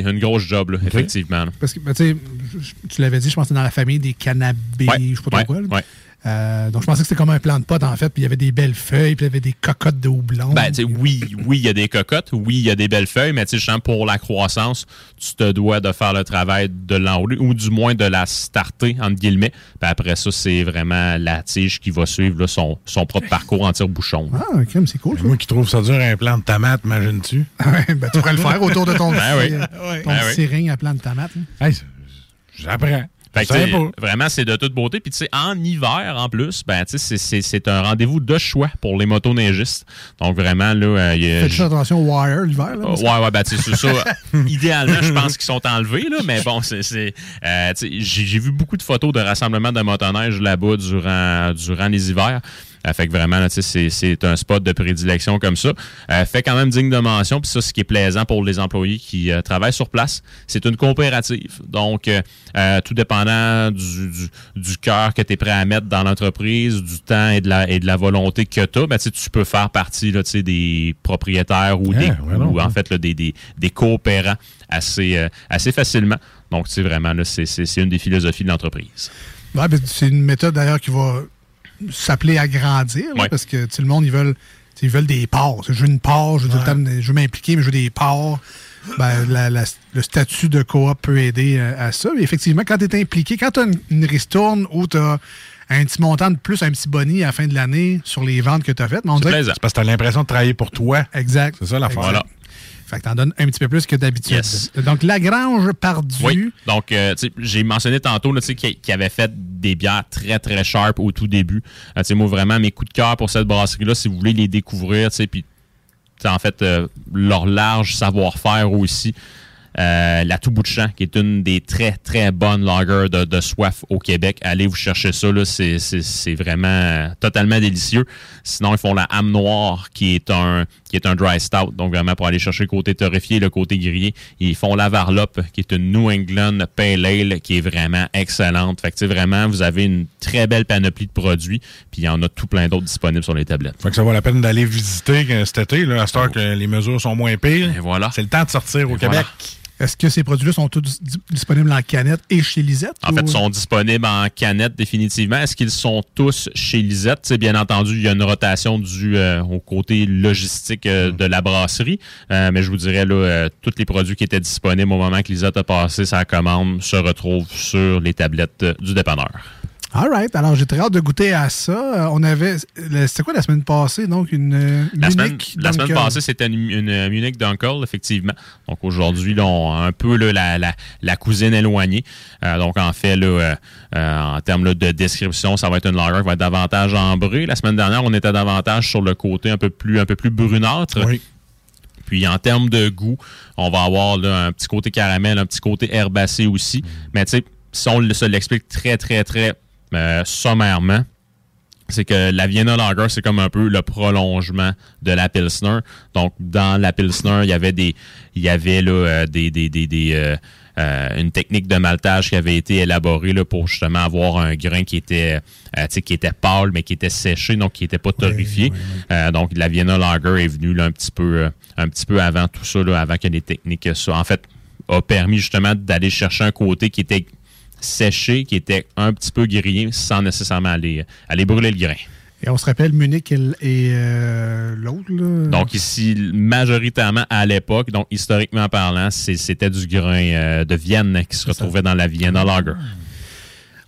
une grosse job, là, effectivement. Parce que, ben, tu sais, je- tu l'avais dit, je pense que c'est dans la famille des cannabis, Ouais, je sais pas trop ouais, quoi. là. ouais. Euh, donc, je pensais que c'était comme un plant de pote, en fait, puis il y avait des belles feuilles, puis il y avait des cocottes de houblon. Ben, tu sais, oui, oui, il y a des cocottes, oui, il y a des belles feuilles, mais tu sais, je sens pour la croissance, tu te dois de faire le travail de l'enrouler, ou du moins de la starter, entre guillemets. Puis après ça, c'est vraiment la tige qui va suivre là, son, son propre parcours en tire-bouchon. Ah, crème, c'est cool. ça. Moi qui trouve ça dur, un plant de tomate, imagines-tu? Ouais, ben, tu pourrais le faire autour de ton, Ben oui. Ouais. ton Ben petit oui. seringue à plant de tomate. là. J'apprends. Fait que, vraiment, c'est de toute beauté. Puis, tu sais, en hiver, en plus, ben, tu sais, c'est- c'est- c'est un rendez-vous de choix pour les motoneigistes. Donc, vraiment, là, euh, il y a- Faites juste attention au wire l'hiver. là, Ouais, ouais, ben, tu sais, c'est ça. Idéalement, je pense qu'ils sont enlevés, là, mais bon, c'est. c'est, euh, J'ai j'ai vu beaucoup de photos de rassemblements de motoneige là-bas durant, durant les hivers. Euh, fait que vraiment, là, c'est c'est un spot de prédilection comme ça. Euh, fait quand même digne de mention. Puis ça, ce qui est plaisant pour les employés qui euh, travaillent sur place, c'est une coopérative. Donc, euh, euh, tout dépendant du, du, du cœur que tu es prêt à mettre dans l'entreprise, du temps et de la, et de la volonté que tu as, ben, tu peux faire partie là, des propriétaires ou, Ah, des, ouais, non, ou en fait là, des, des, des coopérants assez, euh, assez facilement. Donc, tu sais, vraiment, là, c'est c'est- c'est une des philosophies de l'entreprise. Ouais, ben, c'est une méthode d'ailleurs qui va s'appeler à grandir, là, parce que tu sais, le monde, ils veulent, tu ils veulent des parts. Je veux une part, je veux, tout veux m'impliquer, mais je veux des parts. Ben, la- la- le statut de coop peut aider euh, à ça. Mais effectivement, quand tu es impliqué, quand tu as une, une ristourne où tu as un petit montant de plus, un petit boni à la fin de l'année sur les ventes que tu as faites, mais on que- C'est parce que t'as l'impression de travailler pour toi. Exact. C'est ça l'affaire. Fait que t'en donnes un petit peu plus que d'habitude. Yes. Donc, Lagrange Pardu. Oui. Donc, euh, j'ai mentionné tantôt là, tu sais, qu'il qu'il avait fait des bières très, très sharp au tout début. Euh, tu sais, moi, vraiment, mes coups de cœur pour cette brasserie-là, si vous voulez les découvrir, tu sais, puis, en fait, euh, leur large savoir-faire aussi. Euh, la Tout Bout de Champ, qui est une des très, très bonnes lagers de, de soif au Québec. Allez vous chercher ça, là, c'est, vraiment euh, totalement délicieux. Sinon, ils font la Âme Noire, qui est un qui est un dry stout, donc vraiment pour aller chercher le côté torréfié, le côté grillé. Ils font la Varlope, qui est une New England Pale Ale, qui est vraiment excellente. Fait que, vraiment, vous avez une très belle panoplie de produits, puis il y en a tout plein d'autres disponibles sur les tablettes. Fait que ça vaut la peine d'aller visiter euh, cet été, là, à cette heure que les mesures sont moins pires. Et voilà. C'est le temps de sortir au Québec. Est-ce que ces produits-là sont tous dis- disponibles en canette et chez Lisette? En ou- fait, ils sont disponibles en canette définitivement. Est-ce qu'ils sont tous chez Lisette? Tu sais, bien entendu, il y a une rotation du euh, au côté logistique euh, de la brasserie. Euh, mais je vous dirais, là, euh, tous les produits qui étaient disponibles au moment que Lisette a passé sa commande se retrouvent sur les tablettes euh, du dépanneur. All right. Alors, j'ai très hâte de goûter à ça. Euh, On avait. C'était quoi la semaine passée? Donc, une. La semaine, Munich la semaine passée, c'était une, une, euh, Munich Dunkel, effectivement. Donc aujourd'hui, là, on a un peu là, la, la, la cousine éloignée. Euh, donc en fait, là, euh, euh, en termes là, de description, ça va être une lager qui va être davantage ambrée. La semaine dernière, on était davantage sur le côté un peu plus, un peu plus brunâtre. Puis en termes de goût, on va avoir là, un petit côté caramel, un petit côté herbacé aussi. Mais tu sais, si on se l'explique très, très, très euh, sommairement, c'est que la Vienna Lager, c'est comme un peu le prolongement de la Pilsner. Donc, dans la Pilsner, il y avait des, il y avait là, euh, des, des, des, des, euh, euh, une technique de maltage qui avait été élaborée là, pour justement avoir un grain qui était, euh, qui était pâle, mais qui était séché, donc qui n'était pas torréfié. Donc, la Vienna Lager est venue là, un petit peu, un petit peu avant tout ça, là, avant que les techniques soient, en fait, a permis justement d'aller chercher un côté qui était séché, qui était un petit peu grillé, sans nécessairement aller, aller brûler le grain. Et on se rappelle Munich et, euh, l'autre, là? Donc ici, majoritairement à l'époque, donc historiquement parlant, c'était du grain euh, de Vienne qui se retrouvait dans la Vienna Lager.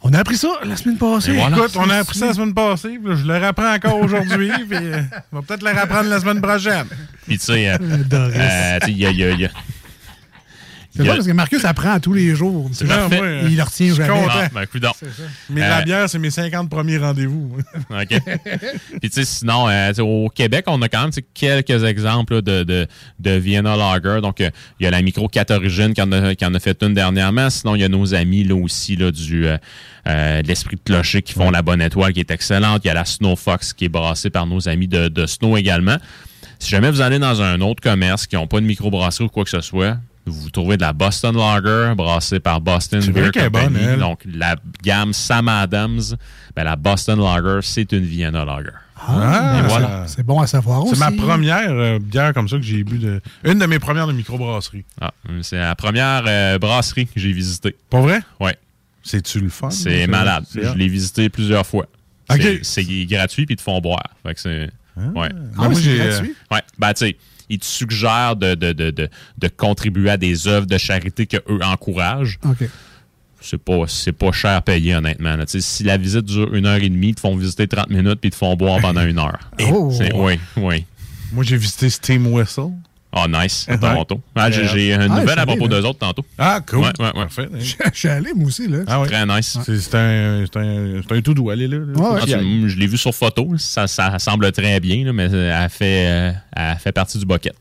On a appris ça la semaine passée. Voilà. Écoute, on a appris ça la semaine passée, je le rapprends encore aujourd'hui, puis euh, on va peut-être le rapprendre la semaine prochaine. Puis tu sais, euh, euh, il y a- C'est pas parce que Marcus apprend à tous les jours. C'est parfait. Il le retient jamais. ben. Mais Euh, la bière, c'est mes 50 premiers rendez-vous. OK. Puis, tu sais, sinon, euh, au Québec, on a quand même quelques exemples là, de, de, de Vienna Lager. Donc, euh, il y a la Micro 4 Origine qui en, a, qui en a fait une dernièrement. Sinon, il y a nos amis là aussi là, du euh, euh, de l'Esprit de Clocher qui font la Bonne Étoile qui est excellente. Il y a la Snow Fox qui est brassée par nos amis de, de Snow également. Si jamais vous allez dans un autre commerce qui n'ont pas de microbrasserie ou quoi que ce soit, vous trouvez de la Boston Lager brassée par Boston C'est Beer Company. bonne, elle? Donc, la gamme Sam Adams, ben, la Boston Lager, c'est une Vienna Lager. Ah, voilà. C'est bon à savoir aussi. C'est ma première euh, bière comme ça que j'ai bu. De... Une de mes premières de microbrasserie. Ah, c'est la première euh, brasserie que j'ai visitée. Pas vrai? Oui. C'est-tu le fun? C'est malade. C'est Je l'ai visité plusieurs fois. OK. C'est- C'est gratuit puis ils te font boire. Fait que c'est. Ouais. Ah, moi, j'ai, euh, Ouais. Ben, tu sais, ils te suggèrent de, de, de, de, de contribuer à des œuvres de charité qu'eux encouragent. OK. C'est pas, c'est pas cher payé, honnêtement. là. Tu sais, Si la visite dure une heure et demie, ils te font visiter 30 minutes puis ils te font boire pendant une heure. Oh. Oui, oui. Moi, j'ai visité Steam Whistle. Ah, nice, à. Toronto. Ah, j'ai, j'ai une Ah, nouvelle à propos d'eux autres tantôt. Ah, cool. Ouais, ouais, ouais. Parfait. Je suis allé, moi aussi, là. Ah ouais. Très nice. C'est, un, c'est, un, c'est un tout doux. Allez là. là. Ouais, Ah, tu- je l'ai vu sur photo. Ça, ça semble très bien, là, mais elle fait, euh, elle fait partie du bucket.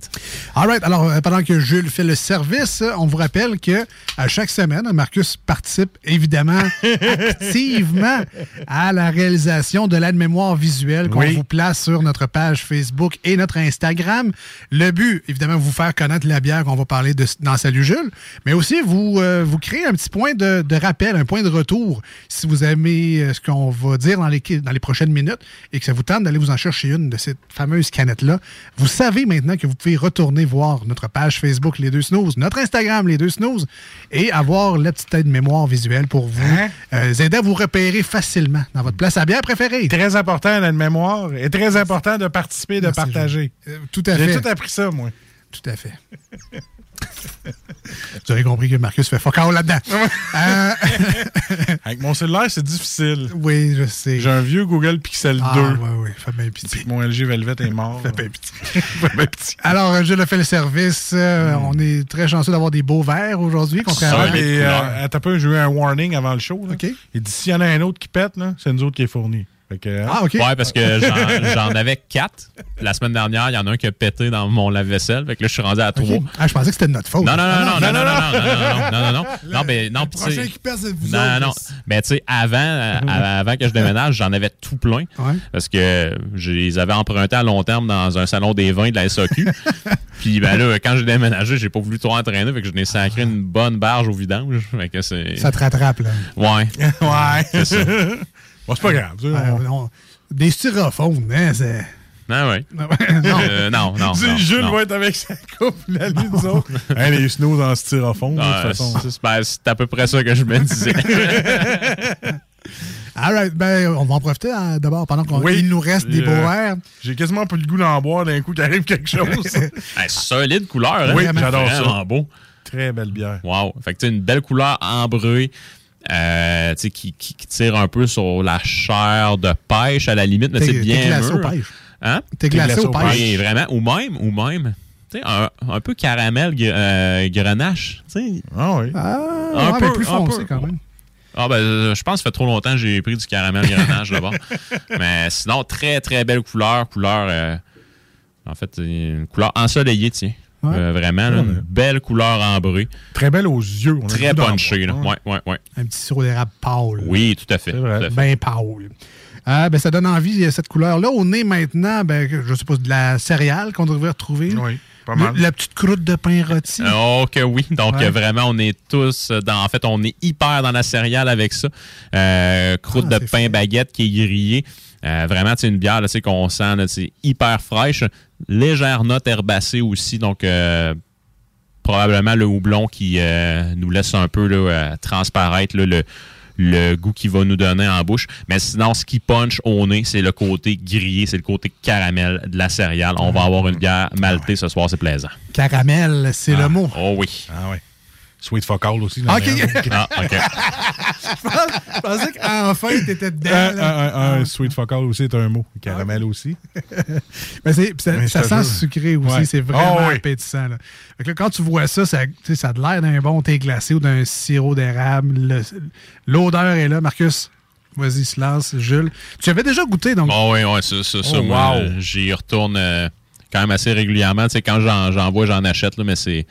All right. Alors, euh, pendant que Jules fait le service, euh, on vous rappelle que à chaque semaine, Marcus participe évidemment activement à la réalisation de l'aide-mémoire visuelle qu'on Oui. vous place sur notre page Facebook et notre Instagram. Le but, évidemment, vous faire connaître la bière qu'on va parler de, dans Salut Jules, mais aussi vous, euh, vous créer un petit point de, de rappel, un point de retour si vous aimez euh, ce qu'on va dire dans les, dans les prochaines minutes et que ça vous tente d'aller vous en chercher une de cette fameuse canette-là. Vous savez maintenant que vous pouvez retourner voir notre page Facebook Les Deux Snooze, notre Instagram Les Deux Snooze et avoir la petite aide mémoire visuelle pour vous Hein? euh, aider à vous repérer facilement dans votre place à bière préférée. Très important la mémoire et très important de participer, de Merci, partager. Euh, tout à J'ai fait. tout appris ça, moi. Tout à fait. Vous avez compris que Marcus fait fuck all là-dedans. Euh, Avec mon cellulaire, c'est difficile. Oui, je sais. J'ai un vieux Google Pixel 2. Ah, ouais, ouais, fait bien pitié. Mon LG Velvet est mort. Fait bien pitié. Alors, euh, je le fais le service. Euh, On est très chanceux d'avoir des beaux verres aujourd'hui, contrairement Ouais, mais euh, peu, j'ai eu un warning avant le show. là. OK. Il dit s'il y en a un autre qui pète, c'est nous autres qui est fourni. Que, hein? Ouais, parce que j'en- avais quatre. La semaine dernière, il y en a un qui a pété dans mon lave-vaisselle. Fait que là, je suis rendu à trois. Ah, je pensais que c'était de notre faute. Non, non, non, Ah, non, non, non, non, non, non, non, non, non, non, mais non, Le tu prochain sais- qui pète, c'est vous Non, autres. non, ben tu sais, avant, euh, avant que je déménage, j'en avais tout plein. Ouais. Parce que je les avais empruntés à long terme dans un salon des vins de la SAQ. Puis ben là, quand j'ai déménagé, j'ai pas voulu trop entraîner, fait que je n'ai sacré une bonne barge au vidange. Fait que c'est. Ça te rattrape, là. Ouais. ouais. C'est ça. Bon, c'est pas grave. on-. Des styrophones, hein, c'est... Ah ouais? non. Euh, non, non. Tu sais, non, Jules non. va être avec sa coupe, la nuit, nous autres. Hein, les snows dans styrofoam, de toute façon. c'est- ben, c'est à peu près ça que je me disais. All right, ben, on va en profiter hein, d'abord pendant qu'il Oui. nous reste des Euh, beaux verres. J'ai quasiment pas le goût d'en boire d'un coup qu'arrive quelque chose. Hey, solide couleur, hein? Oui, j'adore ça. Beau. Très belle bière. Wow. Fait que tu sais, une belle couleur ambrée. Euh, qui, qui, qui tire un peu sur la chair de pêche à la limite, mais c'est t'es bien glacé mûr. au pêche. Hein? T'es glacé au pêche. Oui, vraiment. Ou même, ou même, tu sais, un, un peu caramel euh, grenache. Tu sais. Ah oui. Ah, Un ouais, peu, mais plus foncé peu. quand même. Ah ben, euh, je pense que ça fait trop longtemps que j'ai pris du caramel grenache là-bas. Mais sinon, très, très belle couleur. Couleur, euh, en fait, une couleur ensoleillée, tiens. Ouais. Euh, vraiment, là, une belle couleur ambrée. Très belle aux yeux. on Très le goût d'en punché, là. boire. Ouais, ouais, ouais. Un petit sirop d'érable pâle. Oui, tout à fait. tout à fait. Ben pâle. Ah, ben, ça donne envie, euh, cette couleur-là. On est maintenant, ben, je sais pas, de la céréale qu'on devrait retrouver. Oui, pas mal. Le- la petite croûte de pain rôti. Oh que oui. Donc Ouais. euh, vraiment, on est tous dans. En fait, on est hyper dans la céréale avec ça. Euh, croûte Ah, de pain baguette qui est grillée. Euh, vraiment, c'est une bière qu'on sent, c'est hyper fraîche. Légère note herbacée aussi. Donc euh, probablement le houblon qui euh, nous laisse un peu là, transparaître là, le, le goût qu'il va nous donner en bouche. Mais sinon, ce qui punch au nez, c'est le côté grillé, c'est le côté caramel de la céréale. On va avoir une bière maltée ce soir, c'est plaisant. Caramel, c'est le mot. Oh oui. Ah oui. Sweet Fuck All aussi. Ok. Ah, OK. Je pensais qu'enfin, t'étais dedans. Un, là. un- un Sweet Fuck All aussi est un mot. Caramel aussi. C'est- puis ça, Mais ça te sent sucré aussi. Ouais. C'est vraiment Ah oui. appétissant. Là. Fait que là, quand tu vois ça, ça, ça a de l'air d'un bon thé glacé ou d'un sirop d'érable. Le- L'odeur est là. Marcus, vas-y, se lance. Jules. Tu avais déjà goûté, donc. Bon, oui, ouais, ça, ça, ça, Oh, moi, wow. euh, j'y retourne euh, quand même assez régulièrement. Tu sais, quand j'en, j'en vois, j'en achète, là, mais c'est.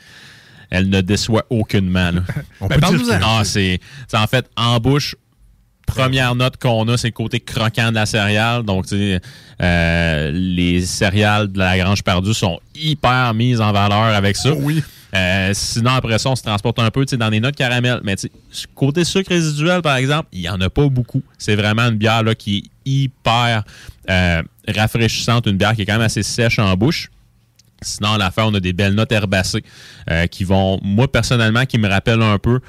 Elle ne déçoit aucunement. là. On Ben, peut parle-nous-en. dire que- Ah, c'est. c'est en fait, en bouche, première note qu'on a, c'est le côté croquant de la céréale. Donc, euh, les céréales de la Grange Perdue sont hyper mises en valeur avec ça. oui. Euh, sinon, après ça, on se transporte un peu dans des notes caramel. Mais côté sucre résiduel, par exemple, il n'y en a pas beaucoup. C'est vraiment une bière là, qui est hyper euh, rafraîchissante, une bière qui est quand même assez sèche en bouche. Sinon, à la fin, on a des belles notes herbacées euh, qui vont, moi, personnellement, qui me rappellent un peu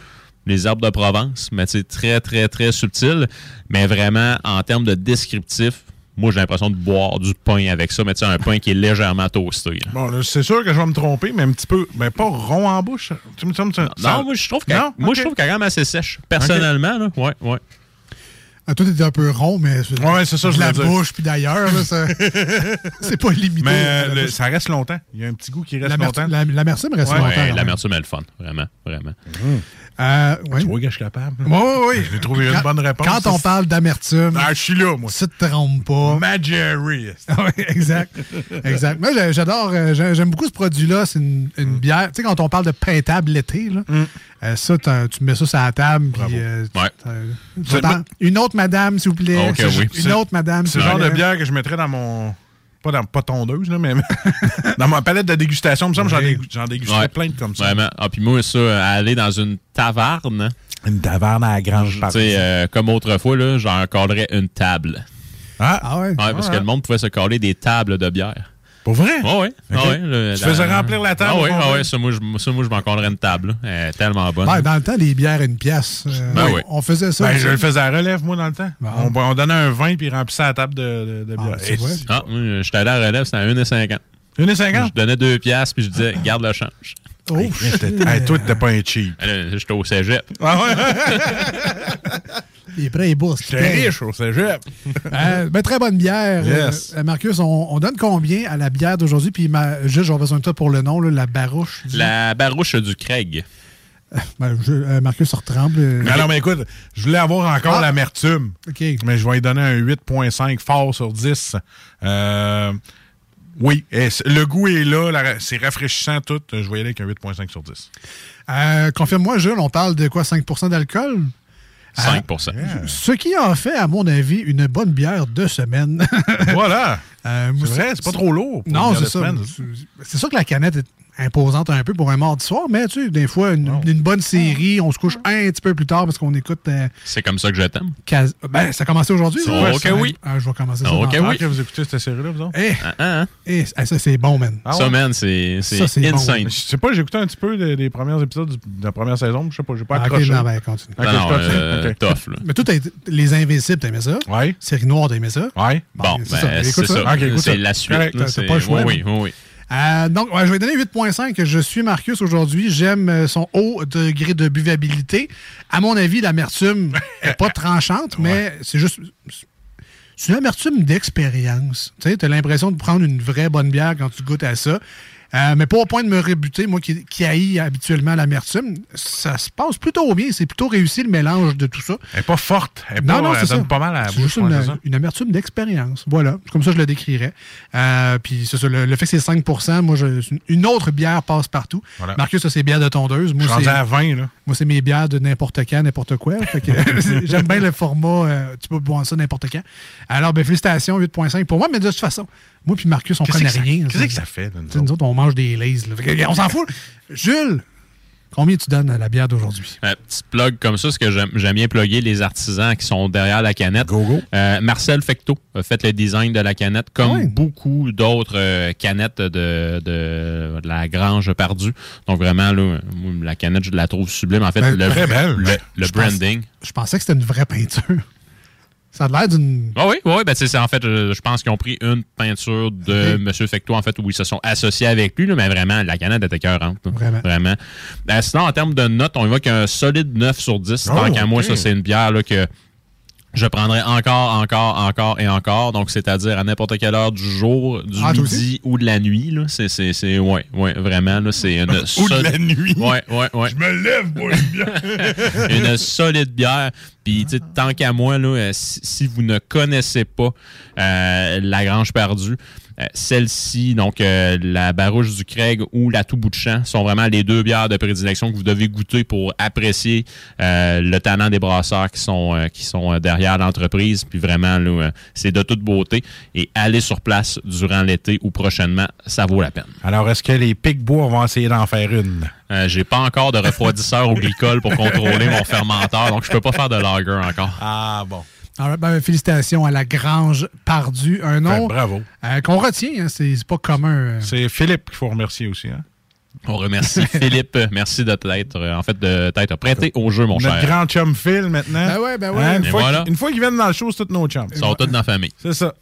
les herbes de Provence, mais c'est très, très, très subtil. Mais vraiment, en termes de descriptif, moi, j'ai l'impression de boire du pain avec ça, mais tu sais, un pain qui est légèrement toasté. là. Bon, c'est sûr que je vais me tromper, mais un petit peu. Mais pas rond en bouche. Tu me que ça- Non, moi, je trouve qu'elle Non? moi, je trouve qu'elle est quand même assez sèche. Personnellement, là. Ouais, ouais. Ah, toi, t'étais un peu rond, mais. Ouais, c'est ça, je la bouche, puis d'ailleurs, c'est pas limité. Mais euh, la le- ça reste longtemps. Il y a un petit goût qui reste L'amertume- longtemps. la- L'amertume reste Ouais. longtemps. Ouais, quand l'amertume est le fun. Vraiment, vraiment. Euh, ouais. Tu vois que je suis capable. Oui, oui, oui. J'ai trouvé une Quand- bonne réponse. Quand on parle d'amertume, Ah, je suis là, moi. tu te trompes pas. Marjorie. oui, exact. exact. Moi, j'adore, euh, j'ai- j'aime beaucoup ce produit-là. C'est une, une bière. Tu sais, quand on parle de pain table l'été, là, euh, ça, tu mets ça sur la table. puis, euh, Ouais. Une autre madame, s'il vous plaît. Ok, oui. Une autre madame, C'est le genre de bière que je mettrais dans mon. Pas dans pas tondeuse, là, mais dans ma palette de dégustation. Me j'en dé- j'en dégusterais Ouais. plein de comme ça. Vraiment. Ah, puis moi, ça, aller dans une taverne, Une taverne à la grange tu sais, euh, comme autrefois, là, j'en cadrerais une table. Ah, Ah ouais? Ouais, parce que le monde pouvait se coller des tables de bière. Pour vrai? Ouais, ouais. Ok. Ah ouais, le- Tu faisais remplir la table Ah ouais, ah complet? ouais, ça, moi, je, m'en une table. là. Elle est tellement bonne. Ouais, dans le temps, les bières une pièce. euh, Ben on- oui. On faisait ça. Ben, aussi. je le faisais à relève, moi, dans le temps. On, on donnait un vin puis remplissait la table de, de, de bière. Et vois. c'est- Ah, moi, j'étais allé à relève, c'était à 1,50. 1,50? Je donnais deux piastres, puis je disais, garde le change. Oh, Hey, hey, toi, t'étais pas un cheap. Là, J'étais au cégep. Ah ouais? Il est prêt, il bourse. J'étais riche au cégep. Euh, ben, très bonne bière. Yes. Euh, Marcus, on, on donne combien à la bière d'aujourd'hui? Puis, ma, juste, j'aurais besoin de toi pour le nom, là, la barouche. du- La barouche du Craig. Ben, je- euh, Marcus se retremble. euh, Mais non, mais écoute, je voulais avoir encore Ah. l'amertume. OK. Mais je vais lui donner un 8.5 fort sur 10. Euh, oui, le goût est là, la- c'est rafraîchissant tout. Je vais y aller avec un 8.5 sur 10. Euh, Confirme-moi, Jules, on parle de quoi, 5% d'alcool? 5% Ce qui en fait, à mon avis, une bonne bière de semaine. Voilà. Euh, C'est vrai, c'est pas trop lourd pour Non, c'est ça. C'est sûr que la canette est imposante un peu pour un mardi soir, mais tu sais, des fois, une, une bonne série, on se couche un petit peu plus tard parce qu'on écoute. euh, C'est comme ça que je t'aime. Ben, ça a commencé aujourd'hui. Oh, ça? ok, Ça- oui. Ah, je vais commencer ça. Oh, ok, dans- oui. Ah, que vous écoutez cette série-là, vous autres? Eh, eh, ah, ça, c'est bon, man. Ça, man, c'est c'est Ça, c'est bon. insane. Je sais pas, j'ai écouté un petit peu des, des premiers épisodes de la première saison, je sais pas, j'ai pas Ah, ok, accroché. non, ben, continue. Ok, Non, euh, Ok. tough, là. Mais toi, t'as- les Invincibles, t'aimais ça? Oui. Série Noire, t'aimais ça? Oui. Bon, c'est ça. ben, Écoute c'est ça. ça. Ok, écoute C'est ça. la suite. T'as- pas le choix, Oui, oui, oui. Euh, donc, ouais, je vais donner 8.5. Je suis Marcus aujourd'hui. J'aime euh, son haut degré de buvabilité. À mon avis, l'amertume n'est pas tranchante, mais c'est juste. C'est une amertume d'expérience. Tu sais, as l'impression de prendre une vraie bonne bière quand tu goûtes à ça. Euh, mais pas au point de me rebuter, moi qui, qui haïs habituellement l'amertume. Ça se passe plutôt bien. C'est plutôt réussi le mélange de tout ça. Elle est pas forte. Elle, Non, pas, non, elle c'est ça. donne pas mal à la C'est bouche. juste une, c'est ça. une amertume d'expérience. Voilà. C'est comme ça que je le décrirais. Euh, puis c'est ça, le, le fait que c'est 5% moi, je- une- autre bière passe partout. Voilà. Marcus, ça, c'est bière de tondeuse. Moi, Je suis rendu c'est- à 20, là. Moi, c'est mes bières de n'importe quand, n'importe quoi. J'aime bien le format. euh, tu peux boire ça n'importe quand. Alors, ben, félicitations, 8.5 pour moi. Mais de toute façon, moi puis Marcus, on connaît rien. qu'est-ce que ça fait, nous autres, on mange des lays. on s'en fout. Jules, combien tu donnes à la bière d'aujourd'hui? Un petit plug comme ça, parce que j'aime bien plugger les artisans qui sont derrière la canette. Euh, Marcel Fecto a fait le design de la canette, comme beaucoup d'autres euh, canettes de, de, de la Grange Perdue. Donc vraiment, là, la canette, je la trouve sublime. En fait, Ben, le, très belle. le, le Je pense- branding. Je pensais que c'était une vraie peinture. Ça a l'air d'une. Ah oui, oui, ben, tu sais, c'est en fait, je, je pense qu'ils ont pris une peinture de M. Fecto, en fait, où ils se sont associés avec lui, là, mais vraiment, la canette était écœurante. là. Vraiment. Euh, sinon, en termes de notes, on y va qu'un solide 9 sur 10. Oh, Tant qu'à moi, ça, c'est une bière là, que je prendrais encore, encore, encore et encore. Donc, c'est-à-dire à n'importe quelle heure du jour, du Ah, midi ou de la nuit. Là. C'est, c'est, c'est, ouais, ouais, vraiment, là, c'est une Ou de solide- la nuit? Ouais, ouais, ouais. Je me lève, bois une bière. une solide bière. Puis, tu sais, tant qu'à moi, là, euh, si, si vous ne connaissez pas euh, la Grange Perdue, celle-ci, donc euh, la Barouche du Craig ou la Tout Bout de Champ, sont vraiment les deux bières de prédilection que vous devez goûter pour apprécier euh, le talent des brasseurs qui sont, euh, qui sont euh, derrière l'entreprise. Puis vraiment, là, euh, c'est de toute beauté. Et aller sur place durant l'été ou prochainement, ça vaut la peine. Alors, est-ce que les pics-bois vont essayer d'en faire une? Euh, J'ai pas encore de refroidisseur au glycol pour contrôler mon fermenteur, donc je peux pas faire de lager encore. Ah, bon. Alors, ben, félicitations à la Grange Pardue. Un nom Ben, bravo. euh, qu'on retient. hein, c'est c'est pas commun. euh. C'est Philippe qu'il faut remercier aussi. Hein? On remercie Philippe. Merci de t'être, euh, en fait, de t'être prêté au jeu, mon Notre cher. grand chum Phil maintenant. Ben ouais, ben ouais. Hein, Une, fois voilà. qu'ils- une fois qu'ils viennent dans le show, c'est tous nos chums. Ils sont tous dans la famille. C'est ça.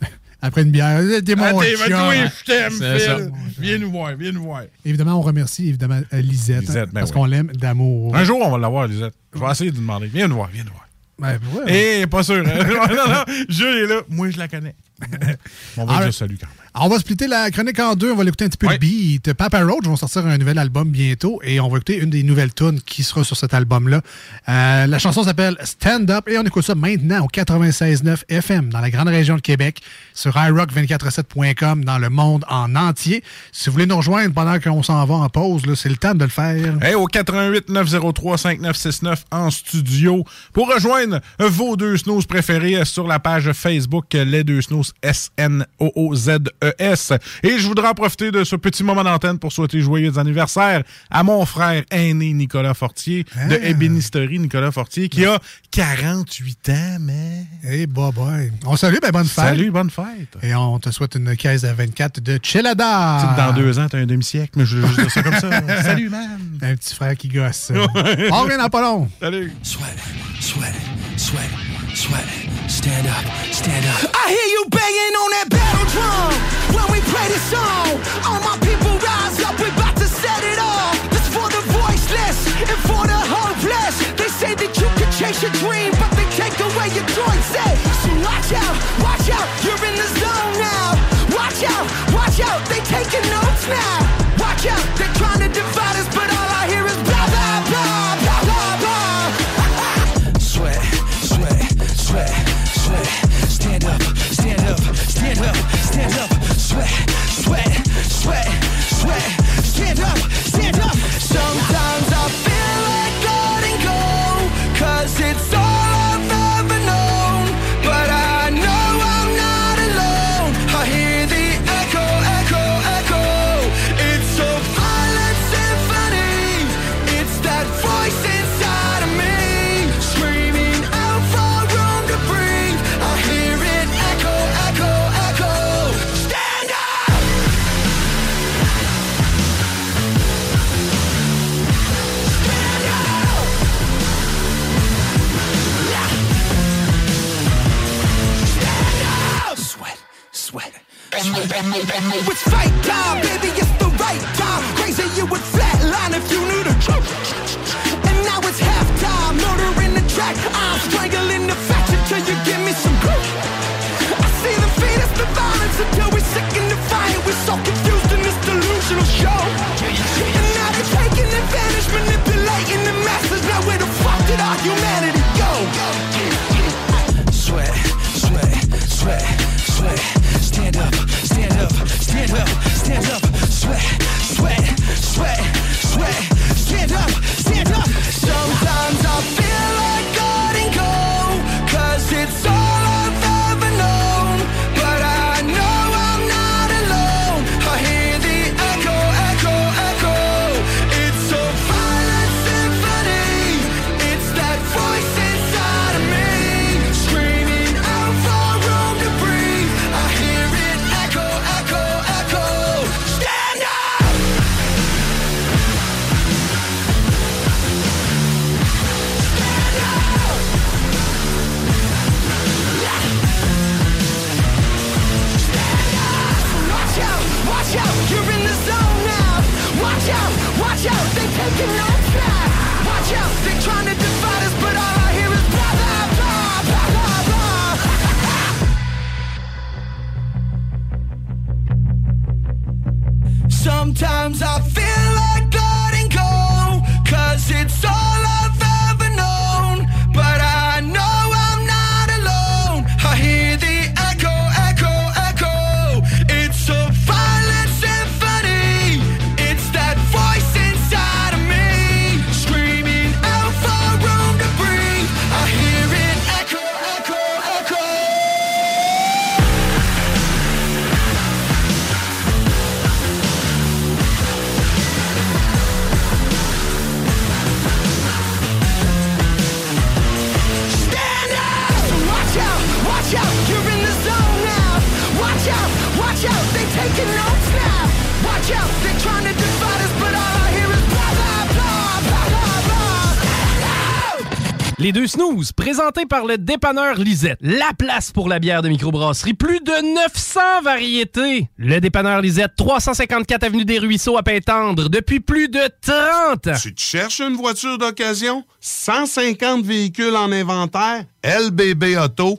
Après une bière. T'es mon Ah, t'es- chum. oui, je t'aime, C'est ça. Phil. Viens nous voir, viens nous voir. Évidemment, on remercie évidemment Lisette, Lisette, hein, ben parce oui. qu'on l'aime d'amour. Un jour, on va l'avoir, Lisette. Je vais essayer de lui demander. Viens nous voir, viens nous voir. Ben, ouais. Eh, pas sûr. hein? non, non, Jules est là. Moi, je la connais. on va Ah, dire salut quand même. Alors, on va splitter la chronique en deux. On va l'écouter un petit peu le beat. Papa Roach vont sortir un nouvel album bientôt et on va écouter une des nouvelles tunes qui sera sur cet album-là. Euh, la chanson s'appelle Stand Up et on écoute ça maintenant au 96.9 FM dans la grande région de Québec sur iRock247.com dans le monde en entier. Si vous voulez nous rejoindre pendant qu'on s'en va en pause, là, c'est le temps de le faire. Hey, au 88 903 5969 en studio pour rejoindre vos deux snooze préférés sur la page Facebook Les Deux Snooze E Et je voudrais en profiter de ce petit moment d'antenne pour souhaiter joyeux anniversaire à mon frère aîné Nicolas Fortier de Ah. Ébénisterie Nicolas Fortier qui a 48 ans, mais... Hey, bye bye. On salue, ben bonne fête. Salut, bonne fête. Et on te souhaite une caisse à 24 de Chelada. Tu sais que dans deux ans, t'as un demi-siècle, mais je veux juste dire ça comme ça. Salut, man. Un petit frère qui gosse. on revient dans pas long. Salut. Sweat it, sweat sweat. Stand up, stand up. I hear you banging on that battle drum when we play this song. All my people rise up, we about to set it off. This for the voiceless and for the hopeless. They say that you can chase your dream, but they take take away your choices. So watch out, watch out, you're in the zone now. Watch out, watch out, they taking notes now. Par le dépanneur Lisette. La place pour la bière de microbrasserie. Plus de 900 variétés. Le dépanneur Lisette, 354 Avenue des Ruisseaux à Pintendre, depuis plus de 30 ans. Tu te cherches une voiture d'occasion? 150 véhicules en inventaire? LBBauto.com.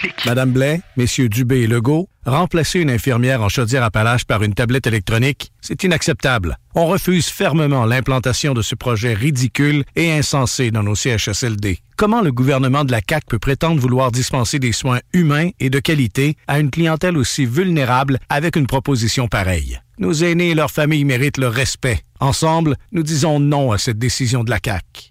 clics. Madame Blais, messieurs Dubé et Legault, Remplacer une infirmière en Chaudière-Appalaches par une tablette électronique, c'est inacceptable. On refuse fermement l'implantation de ce projet ridicule et insensé dans nos CHSLD. Comment le gouvernement de la CAQ peut prétendre vouloir dispenser des soins humains et de qualité à une clientèle aussi vulnérable avec une proposition pareille? Nos aînés et leurs familles méritent le respect. Ensemble, nous disons non à cette décision de la CAQ.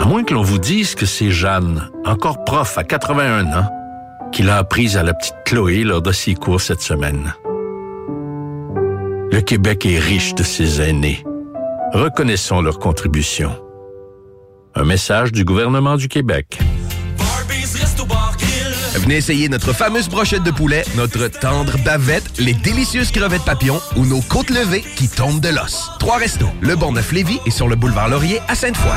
À moins que l'on vous dise que c'est Jeanne, encore prof à 81 ans, qui l'a apprise à la petite Chloé lors de ses cours cette semaine. Le Québec est riche de ses aînés. Reconnaissons leur contribution. Un message du gouvernement du Québec. Venez essayer notre fameuse brochette de poulet, notre tendre bavette, les délicieuses crevettes papillons ou nos côtes levées qui tombent de l'os. Trois restos, le Bon Neuf Lévis et sur le boulevard Laurier à Sainte-Foy.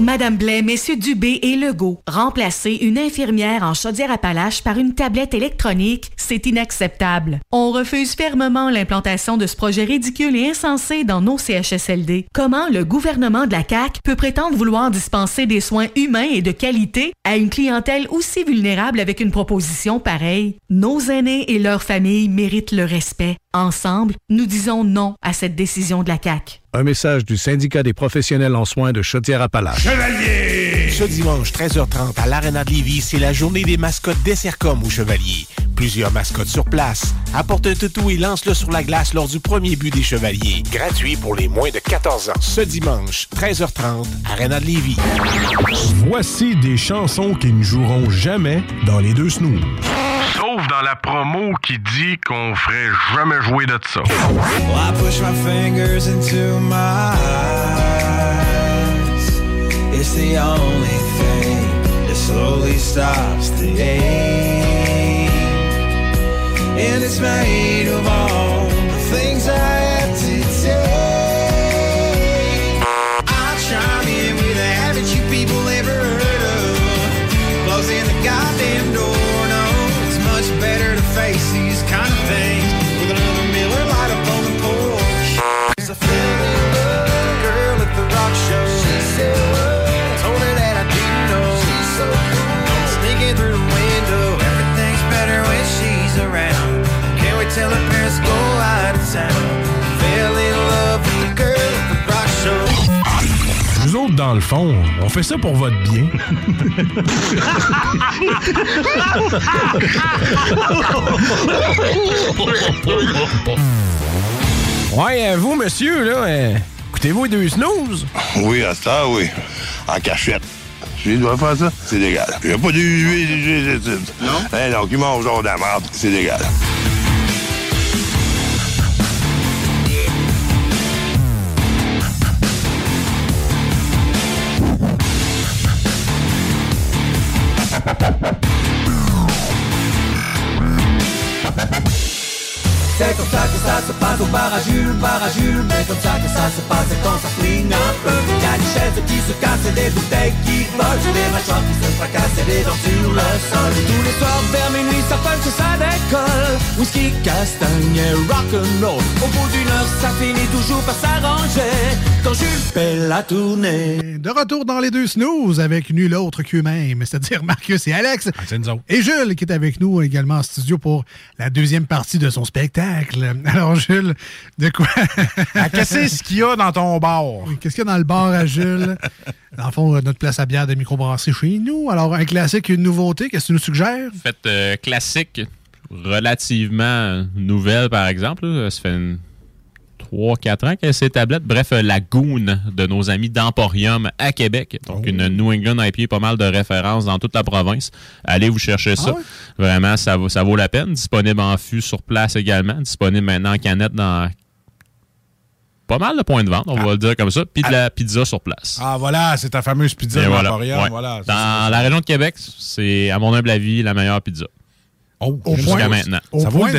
Madame Blais, Messieurs Dubé et Legault, remplacer une infirmière en Chaudière-Appalaches par une tablette électronique, c'est inacceptable. On refuse fermement l'implantation de ce projet ridicule et insensé dans nos CHSLD. Comment le gouvernement de la CAQ peut prétendre vouloir dispenser des soins humains et de qualité à une clientèle aussi vulnérable avec une proposition pareille? Nos aînés et leurs familles méritent le respect. Ensemble, nous disons non à cette décision de la CAQ. Un message du syndicat des professionnels en soins de Chaudière-Appalaches. Chevalier! Ce dimanche 13h30 à l'Arena de Lévis, c'est la journée des mascottes des Sercom au Chevalier. Plusieurs mascottes sur place. Apporte un toutou et lance-le sur la glace lors du premier but des Chevaliers. Gratuit pour les moins de 14 ans. Ce dimanche, 13h30, Arena de Lévis. Voici des chansons qui ne joueront jamais dans les deux snooze. Sauf dans la promo qui dit qu'on ferait jamais jouer de ça. Well, I push my fingers into my. It's the only thing that slowly stops the ache. And it's made of all the things I dans le fond, on fait ça pour votre bien. Ouais, euh, vous, monsieur, là, euh, écoutez-vous deux snooze? Oui, à ça, oui. En cachette. Je dois faire ça, c'est légal. Il n'y a pas de Non? Eh non, qui mange genre de la merde, c'est légal. C'est comme ça que ça se passe au bar à Jules, bar à Jules Mais comme ça que ça se passe quand ça flingue un peu. Y a des chaises qui se cassent et des bouteilles qui volent. Des mâchoires qui se fracassent et des dents sur le sol. Tous les soirs vers minuit ça punch et ça décolle. Whisky, castagne et rock'n'roll. Au bout d'une heure ça finit toujours par s'arranger. Quand Jules fait la tournée. De retour dans les deux snooze avec nul autre qu'eux-mêmes, c'est-à-dire Marcus et Alex. Et Jules qui est avec nous également en studio pour la deuxième partie de son spectacle. Alors Jules, de quoi? Ah, Qu'est-ce qu'il y a dans ton bar? Qu'est-ce qu'il y a dans le bar à Jules? Dans le fond, notre place à bière de microbrasserie chez nous. Alors un classique, une nouveauté, qu'est-ce que tu nous suggères? Fait euh, classique, relativement nouvelle, par exemple. là. Ça fait une 3-4 ans qu'elle ces tablettes. Bref, euh, la Goon de nos amis d'Emporium à Québec. Donc, une New England IPA, pas mal de références dans toute la province. Allez vous chercher ça. Vraiment, ça vaut, ça vaut la peine. Disponible en fût sur place également. Disponible maintenant en canette dans pas mal de points de vente, on va le dire comme ça. Puis de la pizza sur place. Ah, voilà, c'est ta fameuse pizza de voilà. Ouais. Dans la région de Québec, c'est, à mon humble avis, la meilleure pizza. Oh, jusqu'à maintenant. Au point-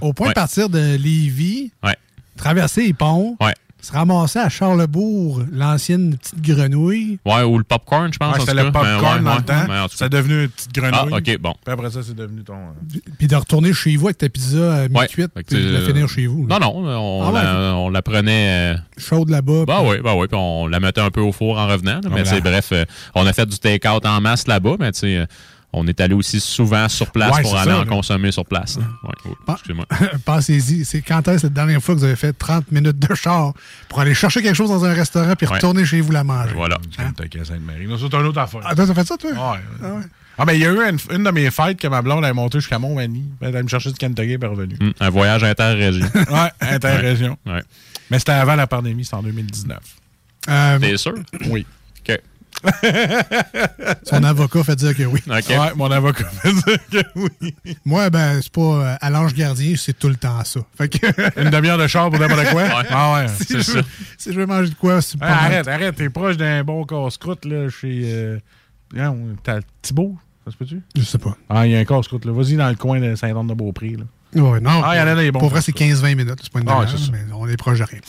Au point de partir de Lévis, Ouais. Traverser les ponts, Ouais. se ramasser à Charlebourg, l'ancienne petite grenouille. Ouais, ou le popcorn, je pense. Ouais, c'était le popcorn ouais, dans ouais, le temps. cas. C'est devenu une petite grenouille. Ah, ok, bon. Puis après ça, c'est devenu ton. euh, Puis de retourner chez vous avec ta pizza à Ouais. mi-cuite, Fait que, puis de la euh, finir chez vous. Non, non, on, Ah ouais. la, on la prenait. euh, Chaude là-bas. Bah oui, bah oui, puis on la mettait un peu au four en revenant. là, mais Voilà. tu sais, bref, euh, on a fait du take-out en masse là-bas, mais tu sais, euh, on est allé aussi souvent sur place Ouais, pour aller ça, en là. consommer sur place. Ouais, ouais, Pas- excuse-moi. Pensez-y, c'est quand est-ce la dernière fois que vous avez fait 30 minutes de char pour aller chercher quelque chose dans un restaurant puis Ouais. retourner chez vous la manger? Voilà. Kentucky à Sainte-Marie. Non, c'est une autre affaire. Ah, t'as fait ça, toi? Ouais. Ah ouais. Ah, ben, il y a eu une, une de mes fêtes que ma blonde est montée jusqu'à Montmagny. Elle allée me chercher du Kentucky et elle est revenue. Hum, un voyage interrégion. ouais, interrégion. Ouais. Mais c'était avant la pandémie, c'était en 2019. Euh, T'es sûr? Oui. Son avocat fait dire que oui. Ouais, mon avocat fait dire que oui. Moi, ben, c'est pas euh, à l'ange gardien, c'est tout le temps ça. Fait que... Une demi-heure de char pour n'importe quoi? Ouais. Ah ouais, si, c'est je ça. veux, si je veux manger de quoi, c'est pas Ah, arrête, arrête, t'es proche d'un bon casse-croûte là, chez. Euh, t'as Thibault, ça se peut-tu? Je sais pas. Ah, il y a un casse-croûte là. Vas-y dans le coin de Saint-Anne-de-Beaupré. là. Ouais, non, Ah. Pour vrai, c'est 15-20 minutes. C'est pas une Ah, mais on est proche de rien.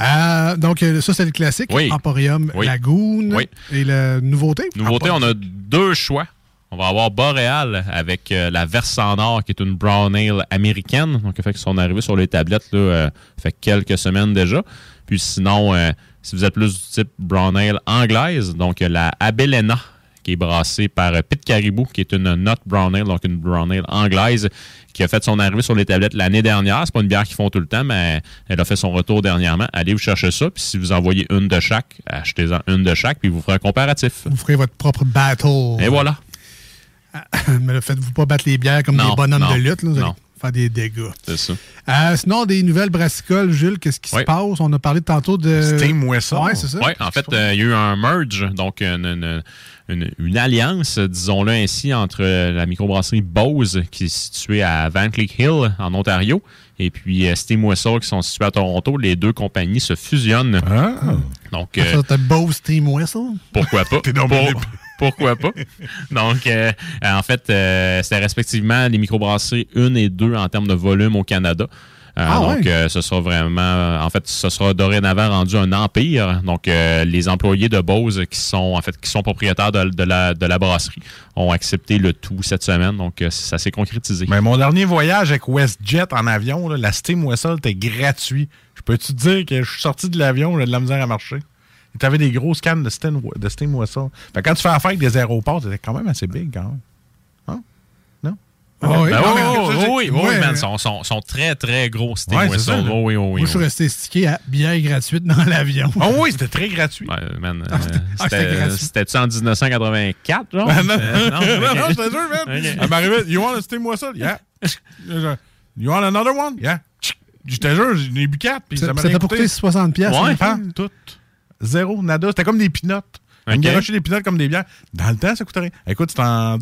Euh, donc, euh, ça, c'est le classique. Oui. Emporium Oui. Lagoon. Oui. Et la nouveauté? Nouveauté, on a deux choix. On va avoir Boréal avec euh, la Versant Nord, qui est une brown ale américaine. Donc, fait qu'ils sont arrivés sur les tablettes, là, euh, fait quelques semaines déjà. Puis sinon, si vous êtes plus du type brown ale anglaise, donc la Abelena, qui est brassée par euh, Pit Caribou, qui est une not brown ale, donc une brown ale anglaise, qui a fait son arrivée sur les tablettes l'année dernière. C'est pas une bière qu'ils font tout le temps, mais elle a fait son retour dernièrement. Allez vous chercher ça, puis si vous envoyez une de chaque, achetez-en une de chaque, puis vous ferez un comparatif. Vous ferez votre propre battle. Et voilà. Mais là, faites-vous pas battre les bières comme Non, des bonhommes non, de lutte. Là, vous allez faire des dégâts. C'est ça. Euh, sinon, des nouvelles brassicoles, Jules, qu'est-ce qui Oui. se passe? On a parlé tantôt de... Steam Whistle. Ouais, c'est ça. Oui, en fait, euh, il y a eu un merge, donc une, une- une- une alliance, disons-le ainsi, entre euh, la microbrasserie Bose, qui est située à Van Cleek Hill, en Ontario, et puis euh, Steam Whistle, qui sont situés à Toronto. Les deux compagnies se fusionnent. Donc, euh, Ça, t'as Bose Team Whistle? pourquoi pas? donc pourquoi pas? Donc, euh, en fait, euh, c'était respectivement les microbrasseries 1 et 2 en termes de volume au Canada. Euh, Ah donc, ouais? euh, ce sera vraiment, en fait, ce sera dorénavant rendu un empire. Donc, euh, les employés de Bose qui sont, en fait, qui sont propriétaires de, de la, de la brasserie ont accepté le tout cette semaine. Donc, euh, ça s'est concrétisé. Mais mon dernier voyage avec WestJet en avion, là, la Steam Whistle était gratuit. Je peux te dire que je suis sorti de l'avion, j'ai de la misère à marcher? Et t'avais des grosses cannes de Steam, de Steam. Fait que quand tu fais affaire avec des aéroports, c'était quand même assez big, quand même. Ah oui? Ben Non, oui, mais oui, oui, Oui, oui, oui, Ouais. man, sont, sont, sont très, très gros, ces Ouais, ça. Oui, oui, oui. Moi, je suis oui. resté stické à bière gratuite dans l'avion. Oh oui, c'était très gratuit. Ouais, man, Ah, c'était- euh, ah. C'était-tu en 1984, genre? Ah, non, Euh, non, non, je te jure, man. Ok. Elle m'arrivait, you want a steam whistle? Yeah. You want another one? Yeah. Je te jure, j'en ai bu quatre. puis Ça- ça m'a ça coûté. coûté 60 piastres, Ouais, hein? tout. Zéro, nada. C'était comme des pinottes. On me Ok. garochait des pinottes comme des bières. Dans le temps, ça coûtait rien. Écoute, c'était en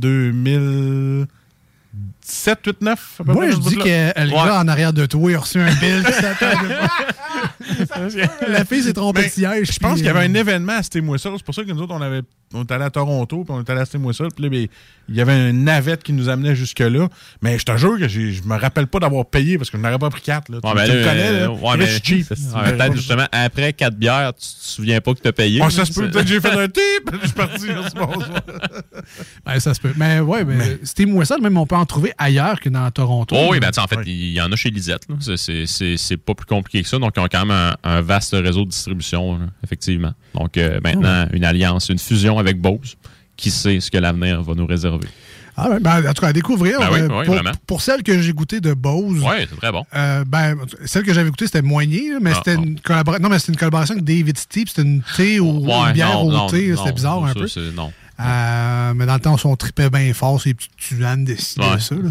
2007, 8, 9. à peu Moi, je dis que le gars en arrière de toi, il a reçu un bill. La fille s'est trompée de siège. Je pense qu'il y avait euh, un événement à Whistle. C'est pour ça que nous autres, on, avait, on était allé à Toronto, puis on était allé à Whistle. Puis là, ben, il y avait une navette qui nous amenait jusque-là. Mais je te jure que je me rappelle pas d'avoir payé parce que je n'aurais pas pris quatre. Là. Ouais, tu tu là, connais, euh, là. ouais, Là, mais- je suis cheap. Peut-être justement, après quatre bières, tu te souviens pas que t'as payé. Ouais, ça se peut. Peut-être que j'ai fait un tip. Je suis parti. ben, ça se peut. Mais ouais, mais, Whistle, même, on peut en trouver ailleurs que dans Toronto. Oh oui, ben, tu en fait, il y en a chez Lisette. c'est pas plus compliqué que ça. Donc, ils ont quand même un, un vaste réseau de distribution, là, effectivement. Donc, euh, maintenant, une alliance, une fusion avec Bose. Qui sait ce que l'avenir va nous réserver? Ah, ouais, ben, en tout cas, à découvrir. Ben oui, euh, oui, pour, celle que j'ai goûtée de Bose. Oui, c'est très bon. euh, ben, celle que j'avais goûtée, c'était Moigné, mais Ah, c'était une collaboration. Non, mais c'était une collaboration avec David Steve. C'était une thé ou Ouais, une bière non, au non, thé. C'était bizarre un peu. Non. Euh, mais dans le temps, on tripait bien fort, ces petites tuanes décidées Ouais. ça, là,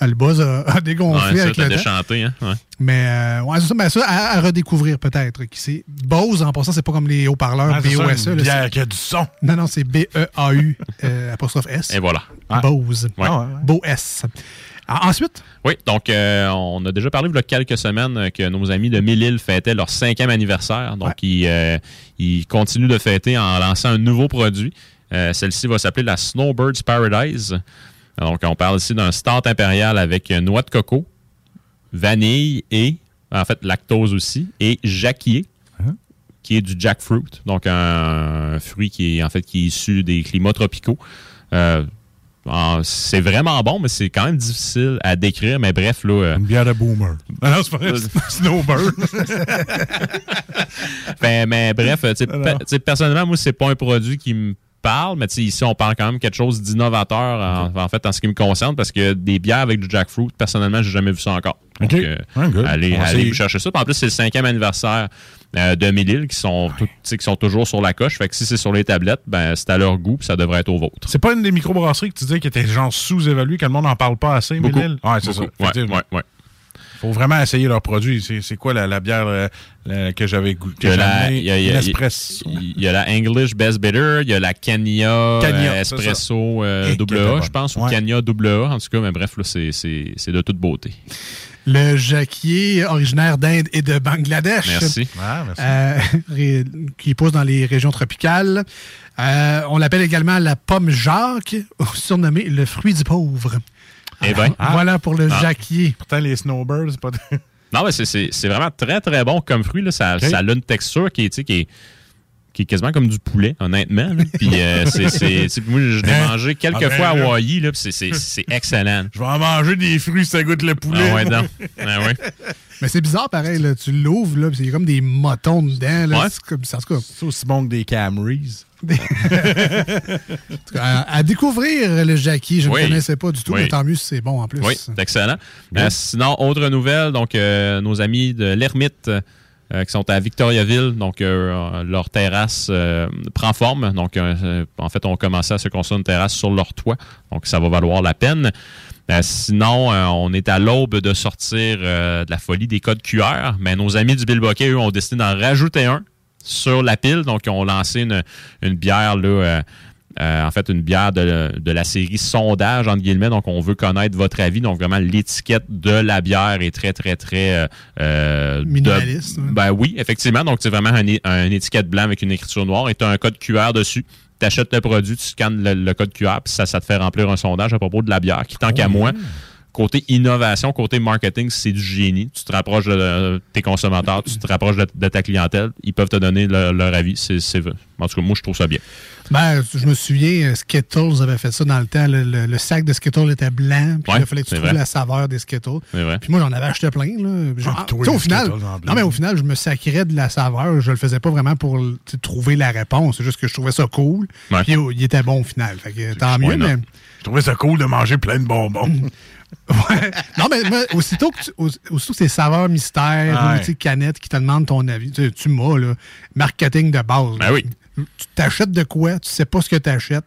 ça. Le buzz a, a dégonflé Ouais, ça, avec le temps. déchanté, hein? Ouais. Mais euh, ouais, c'est ça, mais ça à, à redécouvrir peut-être. Qui c'est Bose, en passant, c'est pas comme les haut-parleurs BOSE. c'est- qui a du son. Non, non, c'est B-E-A-U euh, apostrophe S. Et voilà. Bose. Ah, S. Ah, ensuite? Oui, donc euh, on a déjà parlé il y a quelques semaines que nos amis de Mille-Îles fêtaient leur cinquième anniversaire. Donc, ils, euh, ils continuent de fêter en lançant un nouveau produit. Euh, Celle-ci va s'appeler la Snowbird's Paradise. Donc, on parle ici d'un start impérial avec noix de coco, vanille et, en fait, lactose aussi, et jacquier, qui est du jackfruit. Donc, un, un fruit qui est, en fait, qui est issu des climats tropicaux. Euh, c'est vraiment bon, mais c'est quand même difficile à décrire. Mais bref, là. euh, Une bière de boomer. Non, non, c'est pas Snowbird. Ben, mais bref, pe- personnellement, moi, c'est pas un produit qui me parle, mais ici, on parle quand même quelque chose d'innovateur, en, en fait, en ce qui me concerne, parce que des bières avec du jackfruit, personnellement, j'ai jamais vu ça encore. Donc, euh, Ouais, good. allez, allez vous chercher ça. Puis en plus, c'est le cinquième anniversaire euh, de Mille-Îles qui sont, tout- sais, qui sont toujours sur la coche. Fait que si c'est sur les tablettes, ben, c'est à leur goût, puis ça devrait être au vôtre. C'est pas une des microbrasseries que tu disais qui était genre sous-évaluée, que le monde n'en parle pas assez. Mille-Îles? Ouais, c'est ça. Ouais, ouais, ouais. Faut vraiment essayer leurs produits. C'est quoi la, la bière euh, la- que j'avais goûté? Il y a il y a- il y a- L'espresso. Il y a la English Best Bitter, il y a la Kenya, Kenya, euh, Espresso euh, je pense, ou Ouais. Kenya double A. En tout cas, mais bref, c'est- de toute beauté. Le jacquier originaire d'Inde et de Bangladesh. Merci. Merci. Euh, qui pousse dans les régions tropicales. Euh, on l'appelle également la pomme Jacques, surnommée le fruit du pauvre. Eh ben. Voilà pour le Ah. jacquier. Pourtant, les snowbirds, c'est pas... Non, mais c'est- c'est c'est vraiment très, très bon comme fruit. Là. Ça, ça a une texture qui est, tu sais, qui est, qui est quasiment comme du poulet, honnêtement. là. Puis, euh, c'est- c'est- moi, je l'ai Hein? mangé quelques Ah ben, fois à. Hawaii, là, puis c'est- c'est c'est excellent. Je vais en manger des fruits, ça goûte le poulet. Ah ouais, non. Ah ouais. Mais c'est bizarre pareil, là. tu l'ouvres, là, puis il y a comme des motons dedans. Là, Ouais. C'est comme, en tout cas, C'est aussi bon que des Camrys. en tout cas, à, à découvrir le jacquier, je ne Oui. connaissais pas du tout, Oui. mais tant mieux si c'est bon en plus. Oui, c'est excellent. Euh, sinon, autre nouvelle, donc euh, nos amis de l'Ermite euh, qui sont à Victoriaville, donc euh, leur terrasse euh, prend forme. Donc, euh, en fait, on commençait à se construire une terrasse sur leur toit, donc ça va valoir la peine. Euh, sinon, euh, on est à l'aube de sortir euh, de la folie des codes QR, mais nos amis du Bill eux, ont décidé d'en rajouter un sur la pile. Donc, ils ont lancé une, une bière, là, euh, en fait, une bière de, de la série sondage, entre guillemets. Donc, on veut connaître votre avis. Donc, vraiment, l'étiquette de la bière est très, très, très... euh, euh, de- Minimaliste, ouais. Ben oui, effectivement. Donc, c'est vraiment un, un étiquette blanc avec une écriture noire et tu as un code QR dessus. Tu achètes le produit, tu scannes le, le code QR, puis ça, ça te fait remplir un sondage à propos de la bière, qui, tant qu'à moi, côté innovation, côté marketing, c'est du génie. Tu te rapproches de, tes consommateurs, tu te rapproches de, de ta clientèle, ils peuvent te donner leur, leur avis. C'est- en tout cas, moi, je trouve ça bien. Ben, je me souviens, euh, Skittles avait fait ça dans le temps. Le, le- le sac de Skittles était blanc, puis Ouais, il fallait que tu trouves vrai. la saveur des Skittles. Puis moi, j'en avais acheté plein. Là. Genre, Ah, toi, au final, non, mais au final, je me sacrais de la saveur. Je le faisais pas vraiment pour trouver la réponse. C'est juste que je trouvais ça cool. Ouais. Puis oh, il était bon au final. Fait que, tant mieux, Ouais, mais. Je trouvais ça cool de manger plein de bonbons. Non, mais moi, aussitôt que, tu- auss- aussitôt que c'est saveur mystère Ouais. ou tu sais, canette qui te demande ton avis, tu, sais, tu m'as, là, marketing de base. Ben oui. Tu t'achètes de quoi, tu sais pas ce que tu achètes.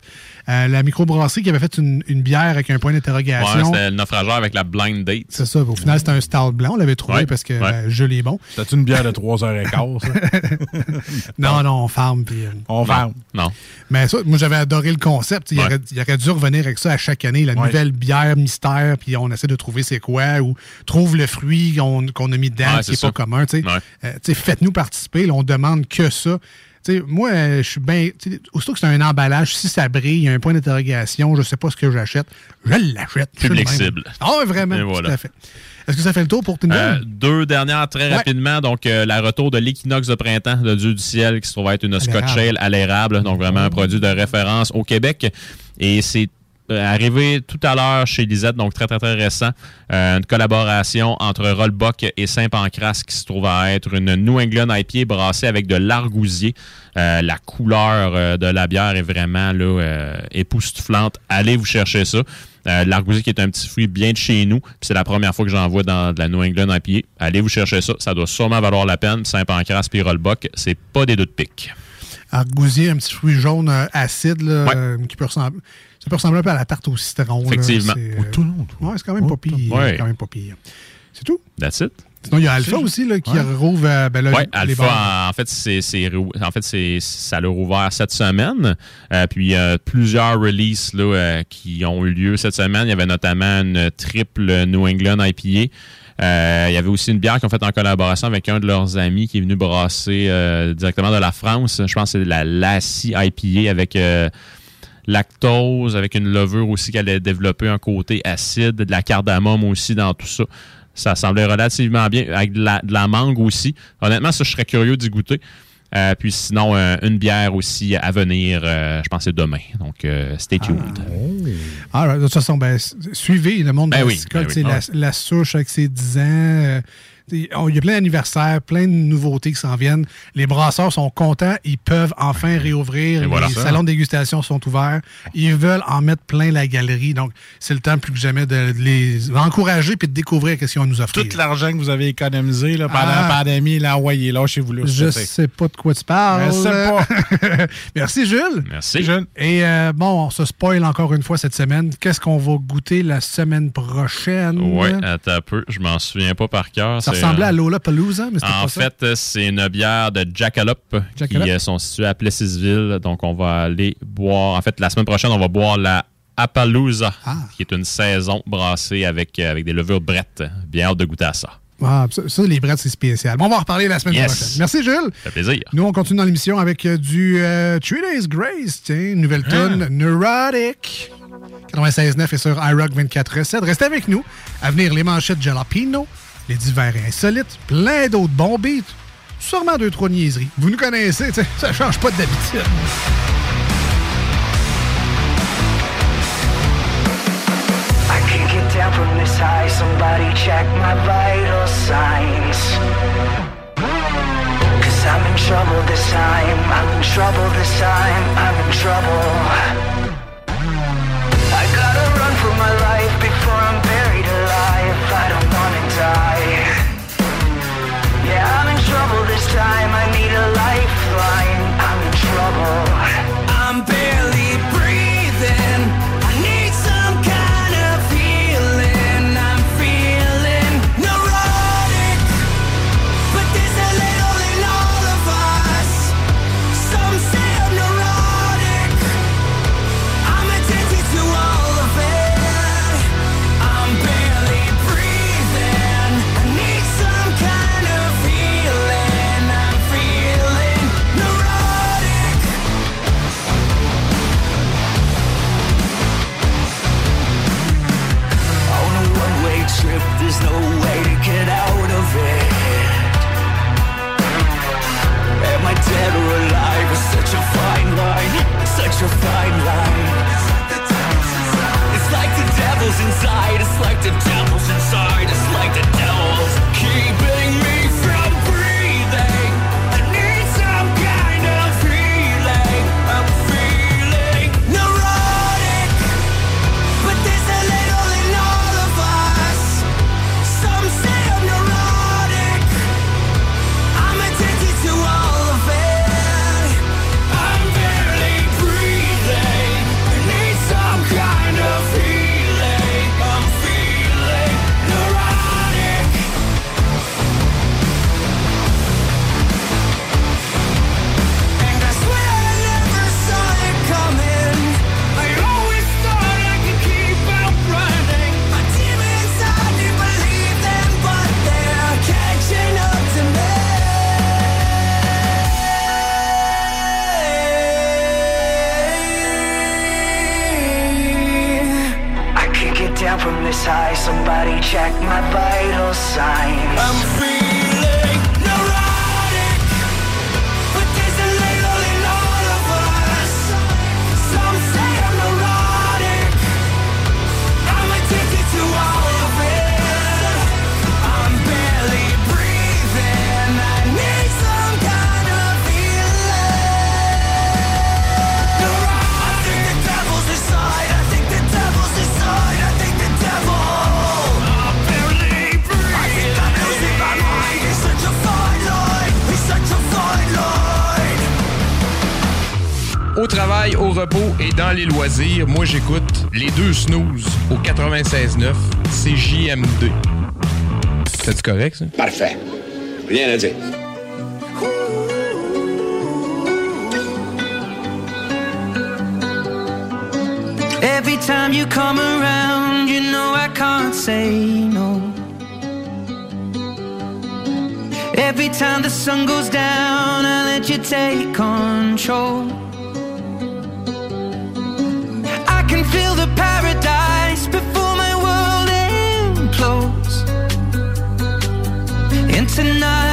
la microbrasserie qui avait fait une, une bière avec un point Ouais, d'interrogation. c'était le naufrageur avec la blind date. c'est ça. Au final, c'était un stout blanc. On l'avait trouvé Ouais, parce que ouais. euh, je l'ai bon. C'était une bière de 3h15, ça? Non, non, on farme. Puis, euh, On ferme. Non. Mais ça, moi, j'avais adoré le concept. Il, Ouais. aurait, il aurait dû revenir avec ça à chaque année, la Ouais. nouvelle bière mystère, puis on essaie de trouver c'est quoi, ou trouve le fruit qu'on a mis dedans, Ouais, qui n'est pas commun. Ouais. Euh, Faites-nous participer, là, on demande que ça. Tu sais, moi, euh, je suis bien. Aussitôt que c'est un emballage, si ça brille, il y a un point d'interrogation, je sais pas ce que j'achète, je l'achète. Public cible. Ah, ouais, vraiment. Et tout à fait. Est-ce que ça fait le tour pour Tinder? Euh, deux dernières très Ouais. rapidement. Donc, euh, la retour de l'équinoxe de printemps de Dieu du ciel qui se trouve être une Scotch Ale à l'érable. Donc, vraiment un produit de référence au Québec. Et c'est arrivé tout à l'heure chez Lisette, donc très, très, très récent. Euh, une collaboration entre Rollbuck et Saint-Pancras qui se trouve à être une New England IPA brassée avec de l'argousier. Euh, la couleur euh, de la bière est vraiment là, euh, époustouflante. Allez vous chercher ça. Euh, L'argousier qui est un petit fruit bien de chez nous. C'est la première fois que j'en vois dans de la New England IPA. Allez vous chercher ça. Ça doit sûrement valoir la peine. Saint-Pancras puis Rollbuck, c'est pas des deux de pique. Argousier, un petit fruit jaune euh, acide là, euh, qui peut ressembler. Ça peut ressembler un peu à la tarte au citron. Effectivement. C'est, Oh, euh, tout le monde. Ouais, c'est quand même pas pire. Ouais. C'est quand même pas pire. C'est tout? That's it. Sinon, il y a Alpha aussi là, qui Ouais. rouvre euh, ben, Alpha, en, en fait, c'est, c'est rou- en fait, c'est, ça l'a rouvert cette semaine. Euh, puis, il y a plusieurs releases là, euh, qui ont eu lieu cette semaine. Il y avait notamment une triple New England IPA. Euh, il y avait aussi une bière qu'ils ont faite en collaboration avec un de leurs amis qui est venu brasser euh, directement de la France. Je pense que c'est la Lassie IPA avec euh, lactose, avec une levure aussi qu'elle a développé un côté acide, de la cardamome aussi dans tout ça. Ça semblait relativement bien, avec de la, de la mangue aussi. Honnêtement, ça, je serais curieux d'y goûter. Euh, puis sinon, euh, une bière aussi à venir, euh, je pense c'est demain. Donc, stay tuned. Ah, de toute façon, ben, suivez le monde Ben de la oui, ben oui. la, la souche avec ses 10 ans. Il y a plein d'anniversaires, plein de nouveautés qui s'en viennent. Les brasseurs sont contents, ils peuvent enfin réouvrir. Voilà. les Ça. salons de dégustation sont ouverts. Ils veulent en mettre plein la galerie. Donc, c'est le temps plus que jamais de les encourager puis de découvrir ce qu'ils ont à nous offrir. Tout l'argent que vous avez économisé là, pendant Ah. la pandémie, là, envoyez là chez vous. Là, Je sais pas de quoi tu parles. Je sais pas. Merci, Jules. Merci. Et euh, bon, on se spoil encore une fois cette semaine. Qu'est-ce qu'on va goûter la semaine prochaine? Oui, attends un peu. Je m'en souviens pas par cœur. Ça ressemblait à Lola Palooza, mais c'était En pas ça. fait, euh, c'est une bière de Jackalope Jackalope. qui euh, sont situées à Plessisville. Donc, on va aller boire. En fait, la semaine prochaine, on va boire la Appaloosa, Ah. qui est une saison brassée avec, euh, avec des levures brettes. Bien hâte de goûter à ça. Ah, ça, ça, les brettes, c'est spécial. Bon, on va en reparler la semaine Yes. prochaine. Merci, Jules. Ça fait plaisir. Nous, on continue dans l'émission avec du euh, Three Days Grace, tiens, nouvelle tune, Neurotic. 96.9 et sur iRock 24.7. Restez avec nous. À venir, les manchettes Jalapino, les divers insolites, plein d'autres bons beats, sûrement deux, trois niaiseries. Vous nous connaissez, tu sais, ça change pas d'habitude. I'm in trouble this time. I'm in trouble this time. I'm in trouble. I gotta run for my life before I'm buried alive. I don't wanna die. Time. I need a lifeline. electrifying light. It's like the devil's inside. It's like the devil's inside. It's like the devil's inside. high, somebody check my vital signs. I'm au travail, au repos et dans les loisirs, moi j'écoute les deux snooze au 96.9, c'est JMD. C'est correct ça? Parfait. Rien à dire. Every time you come around, you know I can't say no. Every time the sun goes down, I let you take control. tonight.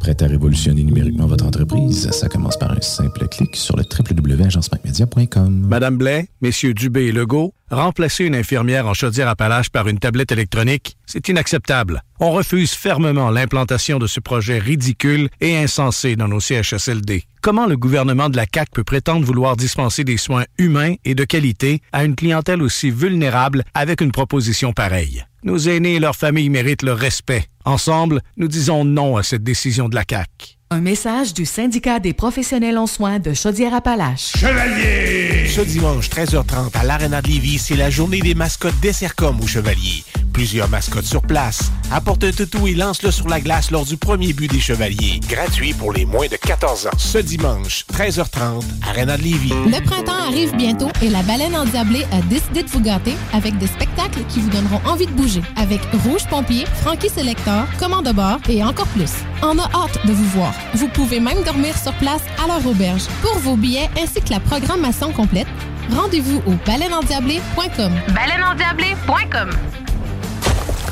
Prêt à révolutionner numériquement votre entreprise? Ça commence par un simple clic sur le www.agencemacmedia.com. Madame Blais, messieurs Dubé et Legault, remplacer une infirmière en chaudière-appalaches par une tablette électronique, c'est inacceptable. On refuse fermement l'implantation de ce projet ridicule et insensé dans nos CHSLD. Comment le gouvernement de la CAQ peut prétendre vouloir dispenser des soins humains et de qualité à une clientèle aussi vulnérable avec une proposition pareille? Nos aînés et leurs familles méritent le respect. Ensemble, nous disons non à cette décision de la CAQ. Un message du syndicat des professionnels en soins de Chaudière-Appalaches. Chevalier! Ce dimanche, 13h30, à l'Arena de Lévis, c'est la journée des mascottes des Sercom au Chevalier. Plusieurs mascottes sur place. Apporte un toutou et lance-le sur la glace lors du premier but des Chevaliers. Gratuit pour les moins de 14 ans. Ce dimanche, 13h30, Arena de Lévis. Le printemps arrive bientôt et la baleine endiablée a décidé de vous gâter avec des spectacles qui vous donneront envie de bouger. Avec Rouge Pompier, Frankie Selector, Commande de bord et encore plus. On a hâte de vous voir. Vous pouvez même dormir sur place à leur auberge. Pour vos billets ainsi que la programmation complète, rendez-vous au baleineendiablé.com. Baleineendiablé.com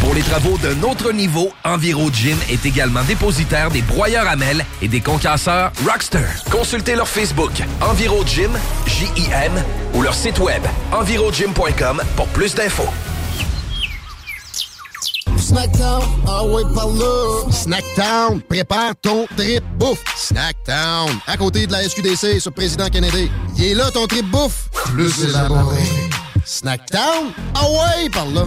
Pour les travaux d'un autre niveau, Enviro Gym est également dépositaire des broyeurs à mêles et des concasseurs Rockster. Consultez leur Facebook Enviro Gym, J-I-M, ou leur site web envirogym.com pour plus d'infos. Snackdown, ah ouais, par là. Snackdown, prépare ton trip bouffe. Snackdown, à côté de la SQDC sur Président Kennedy. Il est là ton trip bouffe, plus élaboré. Snackdown, ah ouais, par là.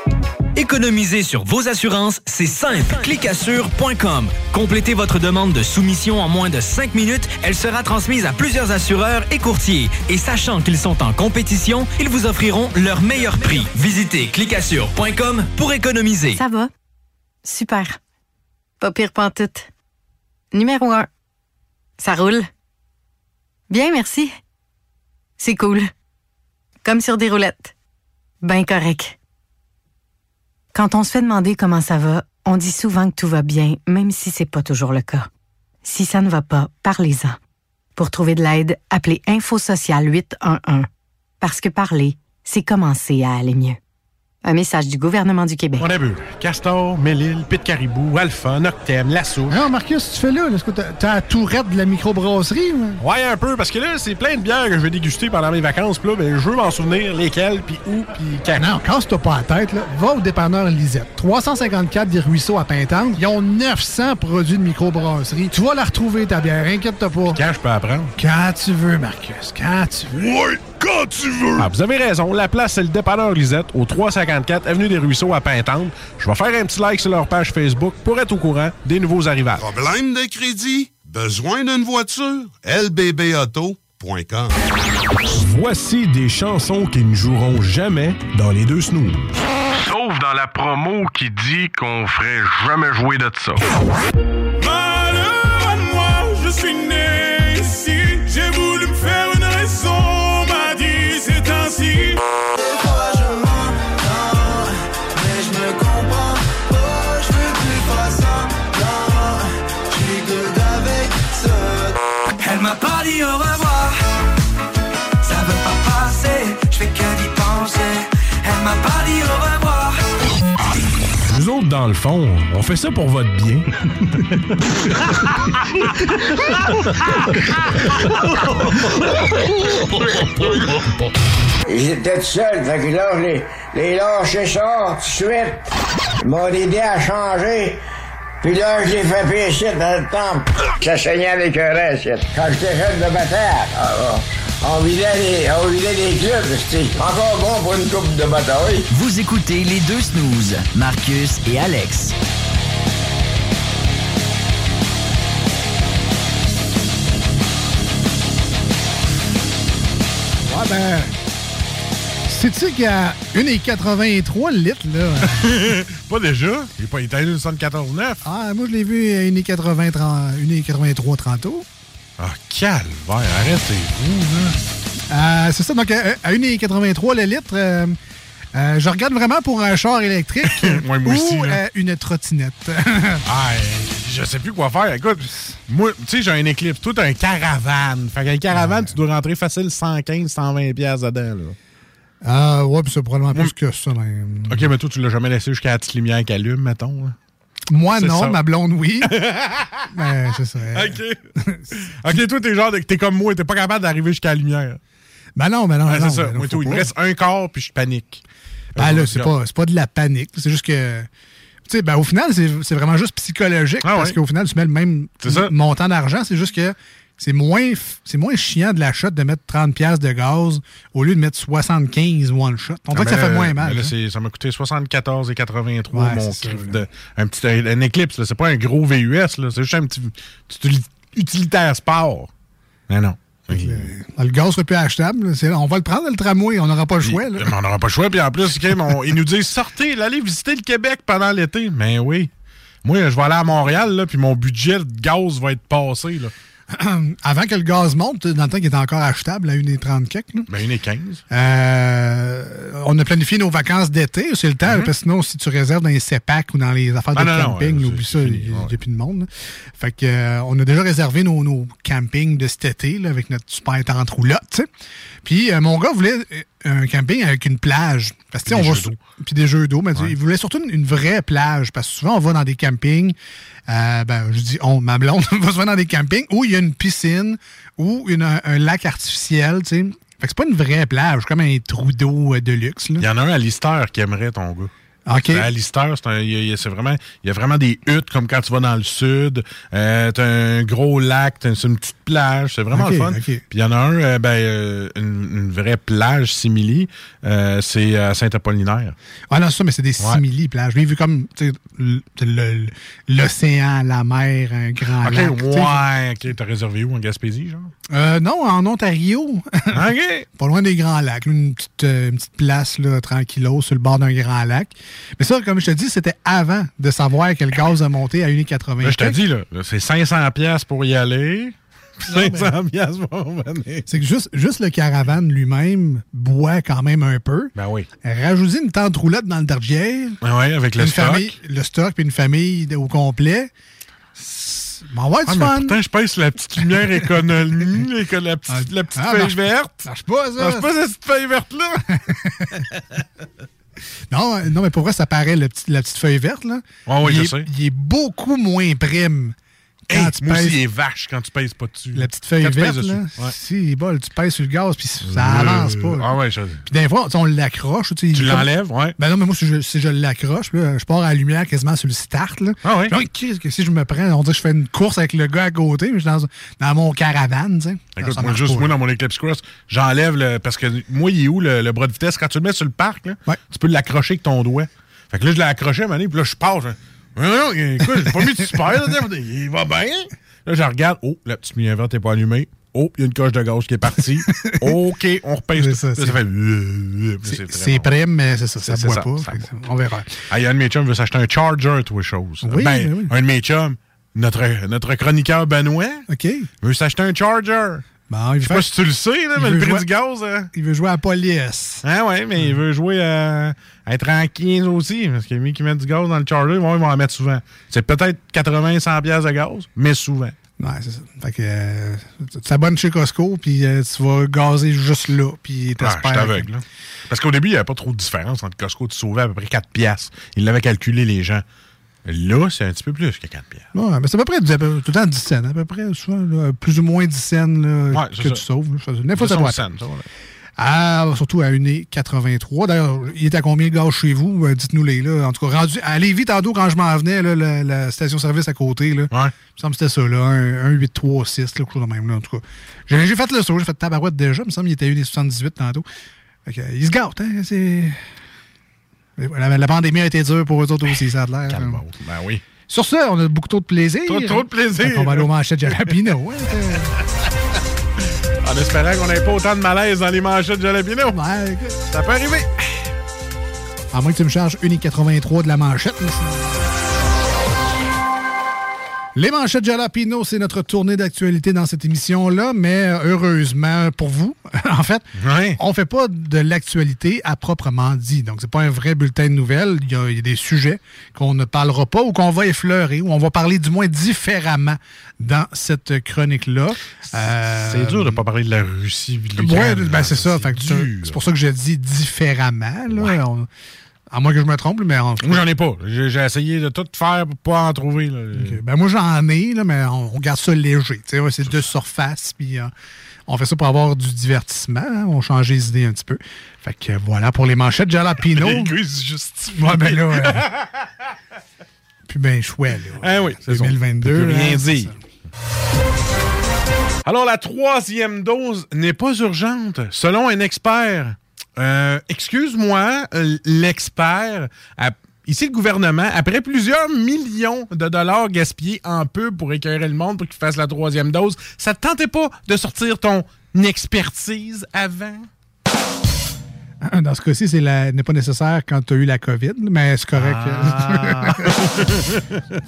Économiser sur vos assurances, c'est simple. Clicassure.com. Complétez votre demande de soumission en moins de 5 minutes. Elle sera transmise à plusieurs assureurs et courtiers. Et sachant qu'ils sont en compétition, ils vous offriront leur meilleur prix. Visitez clicassure.com pour économiser. Ça va? Super. Pas pire pantoute. Numéro 1. Ça roule. Bien, merci. C'est cool. Comme sur des roulettes. Ben correct. Quand on se fait demander comment ça va, on dit souvent que tout va bien, même si c'est pas toujours le cas. Si ça ne va pas, parlez-en. Pour trouver de l'aide, appelez Info Social 811. Parce que parler, c'est commencer à aller mieux. Un message du gouvernement du Québec. On a vu Castor, Mélile, Pit Caribou, Alpha, Noctem, Lasso. Non, Marcus, tu fais là? Est-ce que t'as t'as la tourette de la microbrasserie? ou? Ouais, un peu, parce que là, c'est plein de bières que je vais déguster pendant mes vacances. Puis là, ben, je veux m'en souvenir lesquelles, puis où, puis quand. Non, casse-toi pas la tête, là. Va au dépanneur Lisette. 354 des Ruisseaux à Pintante. Ils ont 900 produits de microbrasserie. Tu vas la retrouver, ta bière. Inquiète-toi pas. Quand je peux apprendre? Quand tu veux, Marcus. Quand tu veux. Ouais, quand tu veux! Ah, vous avez raison. La place, c'est le dépanneur Lisette, au 354 Avenue des Ruisseaux à Pintante. Je vais faire un petit like sur leur page Facebook pour être au courant des nouveaux arrivages. Problème de crédit? Besoin d'une voiture? lbbauto.com Voici des chansons qui ne joueront jamais dans les deux snooze. Sauf dans la promo qui dit qu'on ferait jamais jouer de ça. Dans le fond, on fait ça pour votre bien. J'étais tout seul, fait que là, je les, les lâché ça tout de suite. Ils m'ont aidé à changer. Puis là, je l'ai fait pécher dans le temple. Ça saignait avec un reste. Quand j'étais jeune de bataille, ah, ah, on vidait les, on vidait les clubs. C'était encore bon pour une coupe de bataille. Vous écoutez les deux snooze, Marcus et Alex. Ouais, ben. Sais-tu qu'à 1,83 le litre, là? pas déjà. Il est pas éteint de 74,9. Ah, moi, je l'ai vu à 1,80 30 1,83 tantôt. Ah, calvaire, arrêtez-vous, là. Euh, c'est ça, donc à 1,83 le litre, euh, euh, je regarde vraiment pour un char électrique Ouais, moi ou aussi, une trottinette. Ah, je sais plus quoi faire. Écoute, moi, tu sais, j'ai un Eclipse. Toi, t'as un caravane. Fait qu'un caravane, tu dois rentrer facile 115, 120 pièces dedans, là. Ah, ouais, puis c'est probablement plus que ça. là. OK, mais toi, tu l'as jamais laissé jusqu'à la petite lumière qui allume, mettons, là. Moi, C'est non, ça. ma blonde, oui. Mais c'est ça. OK. OK, toi, t'es genre, de- t'es comme moi, t'es pas capable d'arriver jusqu'à la lumière. Ben non, ben non, ben c'est non, ça. ben non, Moi, tout, il me reste un quart, puis je panique. Ben là, c'est pas, c'est pas de la panique. C'est juste que. Tu sais, ben au final, c'est c'est vraiment juste psychologique Ah parce ouais. qu'au final, tu mets le même C'est ça. montant d'argent. C'est juste que c'est moins, c'est moins chiant de la shot de mettre 30$ piastres de gaz au lieu de mettre 75 one shot. On dirait que ça fait moins mal. Mais là, hein. ça m'a coûté 74,83 Ouais, mon ça, de, un petit un, là. C'est pas un gros VUS, c'est juste un petit, utilitaire sport. Mais non. Ah, Le gaz serait plus achetable. On va le prendre, le tramway. On n'aura pas le choix. là. Mais on n'aura pas le choix. Puis en plus, on- ils nous disent sortez, là, allez visiter le Québec pendant l'été. Mais oui. Moi, je vais aller à Montréal, là, puis mon budget de gaz va être passé. Là. Avant que le gaz monte, dans le temps qu'il était encore achetable à 1,30 quelques. Ben, 1,15. Euh, on a planifié nos vacances d'été, c'est le temps, Mhm. parce que sinon, si tu réserves dans les CEPAC ou dans les affaires Ah de non, non, camping, ouais, oublie ça, il n'y a, plus de monde. là. Fait que, euh, on a déjà réservé nos, nos campings de cet été là, avec notre super tente roulotte. Puis euh, mon gars voulait euh, un camping avec une plage. Parce que, on va. Puis des jeux d'eau. Mais tu sais, ils voulaient surtout une, une vraie plage. Parce que souvent, on va dans des campings. euh, ben, je dis on, ma blonde va souvent dans des campings où il y a une piscine ou une- un, un lac artificiel, tu sais. Fait que c'est pas une vraie plage, comme un trou d'eau euh, de luxe. Il y en a un à Lister qui aimerait ton gars. OK. À Lister, c'est vraiment, il y a vraiment des huttes comme quand tu vas dans le sud. Euh, t'as un gros lac, t'as une, c'est une petite plage, c'est vraiment le fun. Puis il y en a un, euh, ben, euh, une, une vraie plage simili, euh, c'est à Saint-Apollinaire. Ah non, ça, mais c'est des simili plages. Il vu comme l'océan, la mer, un grand lac. ouais, ok, t'as réservé où en Gaspésie, genre? Non, en Ontario. OK. Pas loin des grands lacs. Une petite, une petite place, là, tranquillo, sur le bord d'un grand lac. Mais ça, comme je te dis, c'était avant de savoir que le gaz a monté à 1,80. Là, je te dis, là, là, c'est 500 pièces pour y aller. puis 500 pièces pour revenir. C'est que juste, juste le caravane lui-même boit quand même un peu. Ben oui. Rajouter une tente roulette dans le derrière. Ben oui, avec le une stock. Famille, le stock, puis une famille au complet. M'en va Ah, du fun. pourtant, je pèse la petite lumière économie, la petite, la petite Ah, feuille marche- verte. Marche pas, ça. Marche pas, cette petite feuille verte-là. Non, euh, non, mais pour vrai, ça paraît le petit- la petite feuille verte. Là. Ouais, ouais, il je est, sais. Il est beaucoup moins prime quand Hey, tu moi aussi, il est vache quand tu pèses pas dessus. La petite feuille Quand tu verte, là. Ouais. si, bol, tu pèses sur le gaz, puis ça Euh, avance pas. Ah ouais, je... Puis des fois, tu on l'accroche. Tu l'enlèves, ouais. Ben non, mais moi, si je, si je l'accroche, je pars à la lumière quasiment sur le start. Là. Ah ouais? Que si je me prends, on dirait que je fais une course avec le gars à côté, mais je suis dans, dans mon caravane, tu sais. Écoute, Ça moi, juste pas, moi, là. dans mon Eclipse Cross, j'enlève le. Parce que moi, il est où le, le bras de vitesse? Quand tu le mets sur le parc, là, tu peux l'accrocher avec ton doigt. Fait que là, je l'ai accroché à un moment donné, puis là, je pars. Je... Non, non, écoute, j'ai pas mis de super, là, il va bien. Là, je regarde. Oh, la petite lumière verte n'est pas allumée. Oh, il y a une coche de gaz qui est partie. OK, on. C'est ça, Là, ça c'est- fait. euh, C'est- C'est prime, mais c'est ça, ça C'est boit ça, pas. ça On verra. Ah, il y a un de mes chums veut s'acheter un Charger, toi, chose. Oui, ben, ben oui. un de mes chums, notre, notre chroniqueur Benoît, OK. veut s'acheter un Charger. Bon, Je sais pas si tu le sais, là, mais le prix jouer- du gaz. Hein? Il veut jouer à la police. Ah ouais, mais il veut jouer à, à être en 15 aussi. Parce a mis qui met du gaz dans le Charger, bon, ils vont en mettre souvent. C'est peut-être 80-100 pièces de gaz, mais souvent. Ouais, c'est ça. Fait que euh, tu t'abonnes chez Costco, puis euh, tu vas gazer juste là, puis Ah, t'espères. suis aveugle. là. Parce qu'au début, il n'y avait pas trop de différence entre Costco. Tu sauvais à peu près 4 pièces. Ils l'avaient calculé, les gens. Là, c'est un petit peu plus que 4 pièces. Ouais, mais c'est à peu près tout le temps 10 cents, à peu près, souvent, là, plus ou moins 10 cents là, Ouais, que ça. tu sauves. voilà. Ah, surtout à 1,83. D'ailleurs, il est à combien le gaz chez vous? Euh, Dites-nous les là. En tout cas, rendu à Lévis, tantôt, quand je m'en venais, là, la, la station-service à côté, là, il me semble que c'était ça, là, un, un 836, là, quelque chose de même, là, en tout cas. J'ai fait le saut, j'ai fait tabarouette déjà, il me semble qu'il était à 1,78 tantôt. Fait que, ils se gâtent, hein, c'est... La, la pandémie a été dure pour eux autres aussi, ça a l'air. hein. Ben oui. Sur ce, on a beaucoup trop de plaisir. Trop- trop de plaisir. Qu'on va aller aux manchettes de Jalapino. hein, En espérant qu'on n'ait pas autant de malaise dans les manchettes de Jalapino. Ouais, Ça peut arriver. À moins que tu me charges 1,83 de la manchette. mais Les manchettes Jalapino, c'est notre tournée d'actualité dans cette émission-là, mais euh, heureusement pour vous, en fait, on fait pas de l'actualité à proprement dit. Donc, c'est pas un vrai bulletin de nouvelles. Il y a, il y a des sujets qu'on ne parlera pas ou qu'on va effleurer, ou on va parler du moins différemment dans cette chronique-là. Euh, C'est dur de pas parler de la Russie. oui, ben c'est ça. C'est pour ça que je dis différemment. Là. On- à moins que je me trompe, mais en tout Moi, j'en ai pas. J'ai essayé de tout faire pour pas en trouver. là. Ben moi j'en ai, là, mais on, on garde ça léger. ouais, C'est de surface, puis euh, on fait ça pour avoir du divertissement. hein, on change les idées un petit peu. Fait que voilà pour les manchettes Jalapino. Les justifient. Ouais, ben là, euh, puis ben chouette, là. Ah oui, c'est ça. 2022. Peut plus rien hein, dire. Alors, la troisième dose n'est pas urgente, selon un expert. Euh, Excuse-moi, euh, l'expert. Ici, le gouvernement, après plusieurs millions de dollars gaspillés en peu pour écœurer le monde pour qu'il fasse la troisième dose, ça te tentait pas de sortir ton expertise avant? Dans ce cas-ci, c'est la- n'est pas nécessaire quand tu as eu la COVID, mais c'est correct. Ah.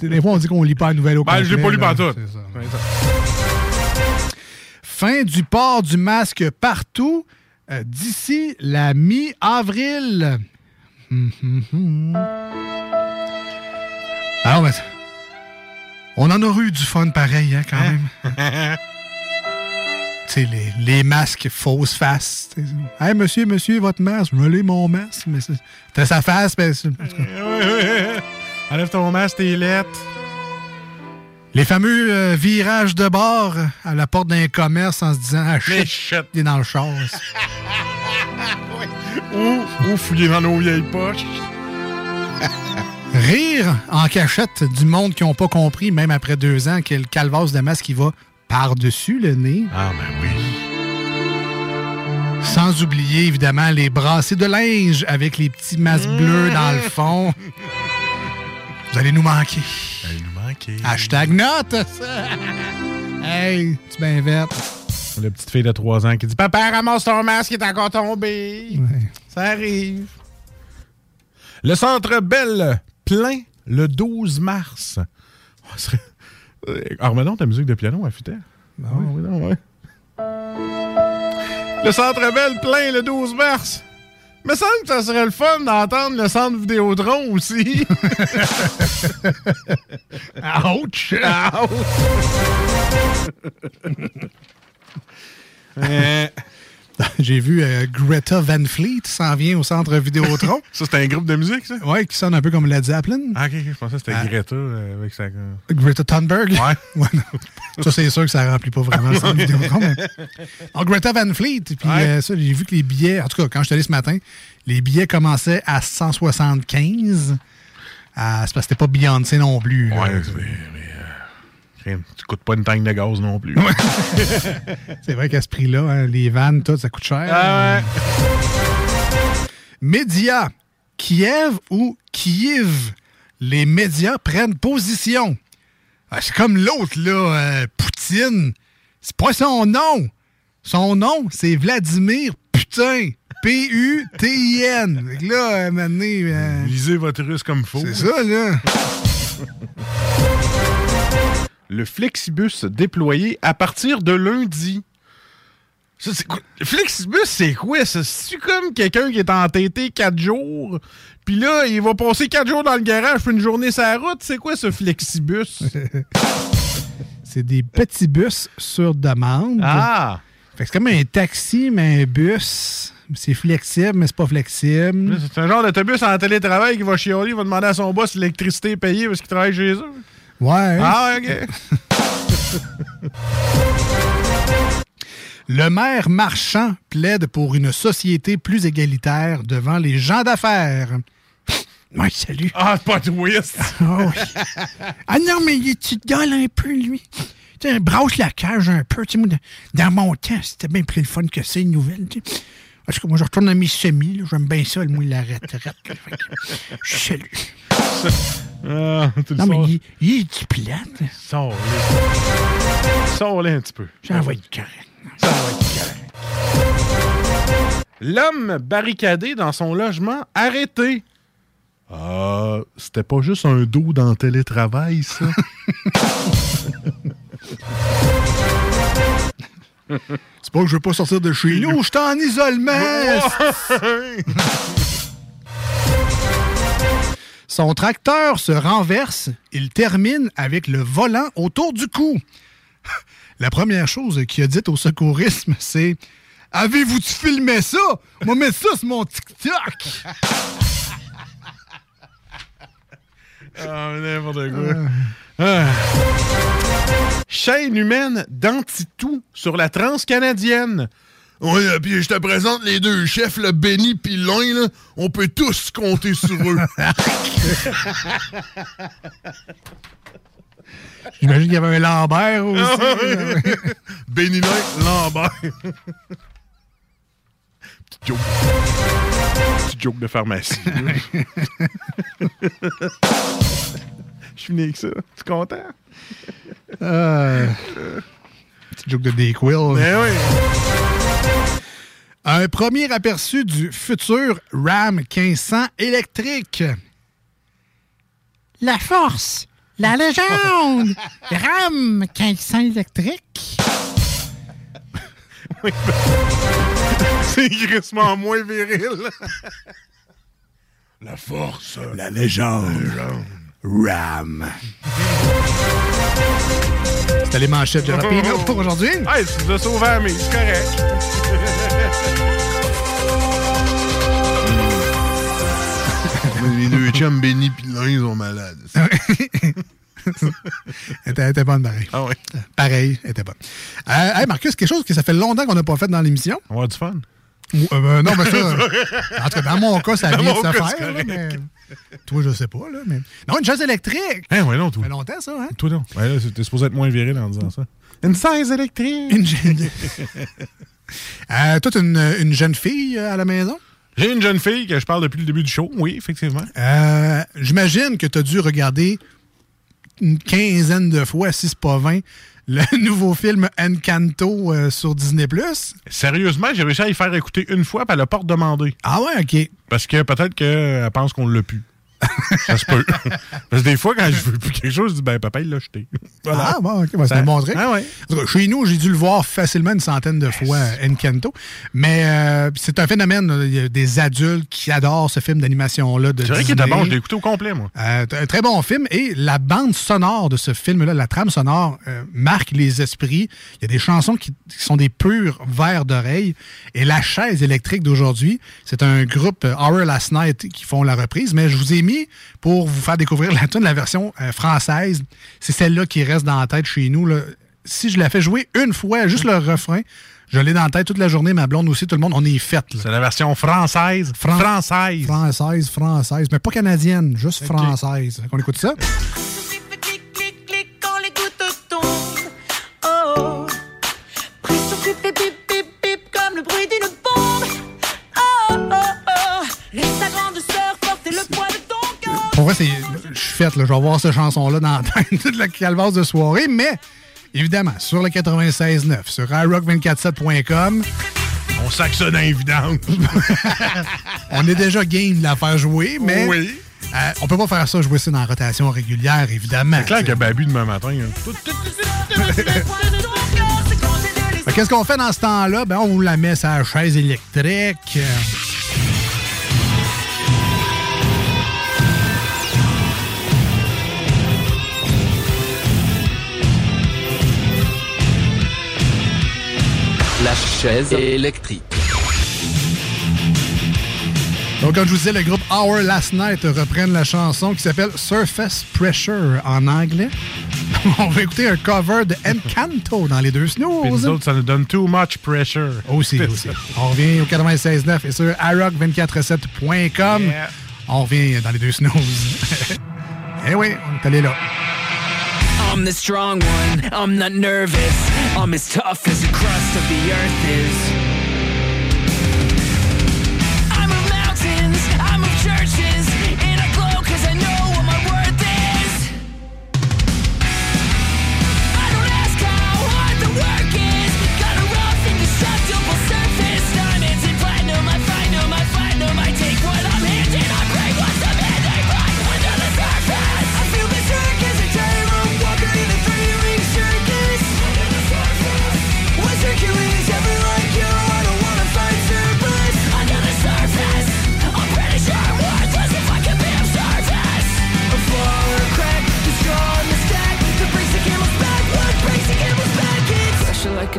Des fois, on dit qu'on lit pas la nouvelle au Ben, je l'ai pas lu. C'est ça. Fin du port du masque partout d'ici la mi-avril. Hum, hum, hum. Alors, mais, on en a eu du fun pareil, hein, quand même. Tu sais, les, les masques fausses faces. Hey, monsieur, monsieur, votre masque. Je l'ai, mon masque. Mais c'est- c'était sa face, mais... c'est- en tout cas. Enlève ton masque, t'es lettre. Les fameux euh, virages de bord à la porte d'un commerce en se disant Ah, shit, il est dans le char. Ou, ou fouiller dans nos vieilles poches. Rire en cachette du monde qui n'ont pas compris, même après deux ans, que le calvasse de masque qui va par-dessus le nez. Ah, ben oui. Sans oublier, évidemment, les brassées de linge avec les petits masques bleus dans le fond. Vous allez nous manquer. Vous allez nous Hashtag note! hey, tu bien verte. La petite fille de 3 ans qui dit Papa, ramasse ton masque, il est encore tombé. Ça arrive. Le centre Belle plein le 12 mars. Oh, serait- Euh, ta musique de piano à futer. Ben Ah, oui, non, ouais. Le centre Belle plein le 12 mars. Me semble que ça serait le fun d'entendre le centre Vidéotron aussi. Ouch! Euh, J'ai vu euh, Greta Van Fleet s'en vient au centre Vidéotron. ça, c'est un groupe de musique, ça? Ouais, qui sonne un peu comme Led Zeppelin. Ah, ok, je pensais que c'était Ah. Greta euh, avec sa. Greta Thunberg. Ouais. non. Ça, c'est sûr que ça remplit pas vraiment le centre Vidéotron. Mais... Greta Van Fleet. Puis Ouais. euh, ça, j'ai vu que les billets, en tout cas, quand je suis allé ce matin, les billets commençaient à 175. Ah, c'est parce que c'était pas Beyoncé non plus. Ouais, mais, mais, euh, crime, tu coûtes pas une tank de gaz non plus. C'est vrai qu'à ce prix-là, hein, les vannes, tout, ça coûte cher. Ouais. Médias. Kiev ou Kiev? Les médias prennent position. Ah, c'est comme l'autre, là, euh, Poutine. C'est pas son nom. Son nom, c'est Vladimir. P-U-T-I-N. Que là, euh, maintenant, euh, Lisez votre russe comme faux. c'est ça, là. Le Flexibus déployé à partir de lundi. Ça, quoi? Flexibus, c'est quoi ça? C'est comme quelqu'un qui est entêté 4 jours, puis là, il va passer 4 jours dans le garage, puis une journée sur la route? C'est quoi ce Flexibus? C'est des petits bus sur demande. Ah! Fait que c'est comme un taxi, mais un bus. C'est flexible, mais c'est pas flexible. C'est un genre d'autobus en télétravail qui va chialer, il va demander à son boss l'électricité est payée parce qu'il travaille chez eux. Ouais. Ah, ok. Le maire marchand plaide pour une société plus égalitaire devant les gens d'affaires. Oui, salut. Ah, c'est pas twist. Ah oui. Ah non, mais il tu te gueules un peu, lui. Tu sais, brasse la cage un peu. Moi, dans- mon temps, c'était bien plus le fun que ça, une nouvelle. tu sais. Parce que moi, je retourne dans mes semis. J'aime bien ça, moi, la retraite. Salut. Ah, tu le Non, mais il, il est plate. Sors-les. Sors-les un petit peu. Ça va être correct. Ça va être correct. L'homme barricadé dans son logement arrêté. Ah, c'était pas juste un dos dans le télétravail, ça? C'est pas que je veux pas sortir de chez nous, je suis en isolement. Son tracteur se renverse, il termine avec le volant autour du cou. La première chose qu'il a dite au secourisme, c'est Avez-vous-tu filmé ça? Va mettre ça sur mon TikTok. Ah, n'importe quoi. Ah. Chaîne humaine d'anti-tout sur la transcanadienne. Oui, puis je te présente les deux chefs, le Benny puis Loin, là. On peut tous compter sur eux. J'imagine qu'il y avait un Lambert aussi. Benny Loin, Lambert. Petite joke. Petite joke de pharmacie. Je suis venu avec ça. Tu es content? Euh, Petite joke de Dayquil. Ben oui. Un premier aperçu du futur Ram 1500 électrique. La force, la légende, Ram 1500 électrique. C'est crissement moins viril. La force. La légende. RAM. C'était les manchettes de Rapino pour aujourd'hui. Hey, tu nous as sauvé à c'est correct. Les deux chums Benny pis l'un, ils sont malades. elle, était, elle était bonne, pareil. Ah oui. Pareil, elle était bonne. Euh, hey, Marcus, quelque chose que ça fait longtemps qu'on n'a pas fait dans l'émission? On va avoir du fun. Euh, ben, non, mais ça. en tout cas, dans mon cas, ça Dans vient de se faire. là, mais... Toi, je sais pas, là. Mais... Non, une chaise électrique. Hein, ouais, non, toi. Ça fait longtemps, ça, hein? Toi, non. Ouais, là, t'es supposé être moins viril en disant ça. Une chaise électrique. Une jeune... euh, toi, t'as une, une jeune fille euh, à la maison? J'ai une jeune fille que je parle depuis le début du show, oui, effectivement. Euh, J'imagine que tu as dû regarder une quinzaine de fois, si c'est pas 20, le nouveau film Encanto euh, sur Disney+. Sérieusement, j'ai réussi à y faire écouter une fois, puis elle a pas redemandé. Ah ouais, OK. Parce que peut-être qu'elle pense qu'on l'a pu. ça se peut. Parce que des fois, quand je veux plus quelque chose, je dis, ben, papa, il l'a jeté. Ah, bon, OK, ben, Ça- démontré. Ah ouais. Chez nous, j'ai dû le voir facilement une centaine de fois, Encanto. Mais euh, c'est un phénomène. Il y a des adultes qui adorent ce film d'animation-là. C'est vrai qu'il était bon, je l'ai écouté au complet, moi. Euh, un très bon film. Et la bande sonore de ce film-là, la trame sonore, euh, marque les esprits. Il y a des chansons qui, qui sont des purs vers d'oreille. Et la chaise électrique d'aujourd'hui, c'est un groupe euh, Hour Last Night qui font la reprise. Mais je vous ai mis pour vous faire découvrir la tune, la version euh, française. C'est celle-là qui reste dans la tête chez nous. là. Si je la fais jouer une fois, juste le refrain, je l'ai dans la tête toute la journée, ma blonde aussi, tout le monde, on est fait. C'est la version française. Fran- Française. Française, française. Mais pas canadienne, juste française. On écoute ça? Pour vrai, c'est- je suis faite. là. Je vais voir cette chanson-là dans toute la calvasse de soirée. Mais, évidemment, sur le 96.9, sur iRock247.com, On saxonne évidemment. on est déjà game de la faire jouer, mais Oui. euh, on peut pas faire ça jouer ça dans la rotation régulière, évidemment. C'est clair t'sais. que Babu demain matin. hein. Qu'est-ce qu'on fait dans ce temps-là? Ben, on vous la met sur la chaise électrique. La chaise électrique. Donc, comme je vous disais, le groupe Our Last Night reprennent la chanson qui s'appelle Surface Pressure en anglais. On va écouter un cover de Encanto dans les deux Puis nous snooze. autres, ça nous donne too much pressure. Aussi, aussi. On revient au 96.9 et sur iRock247.com. Yeah. On revient dans les deux snooze. eh oui, on est allé là. I'm the strong one, I'm not nervous. I'm as tough as the crust of the earth is.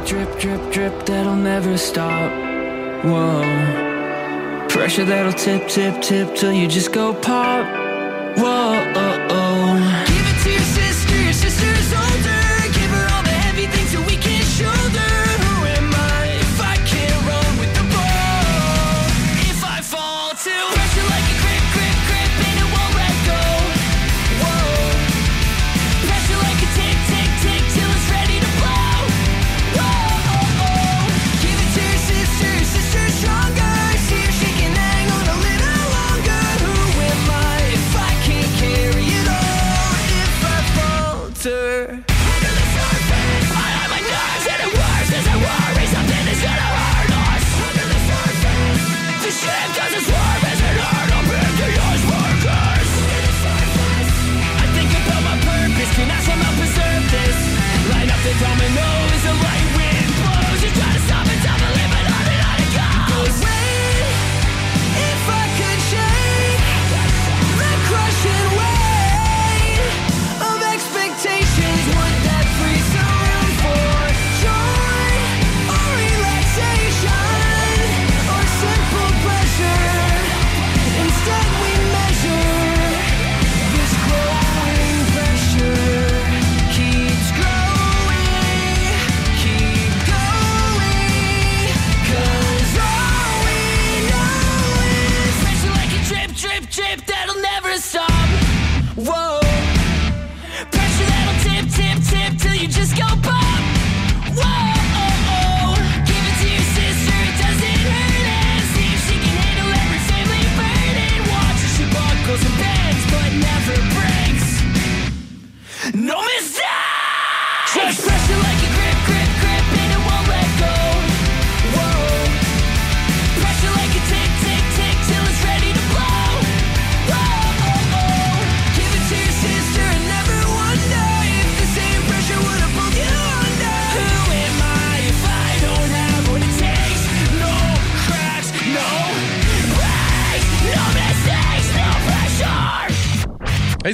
Drip, drip, drip that'll never stop. Whoa. Pressure that'll tip, tip, tip till you just go pop. Whoa. Oh, oh.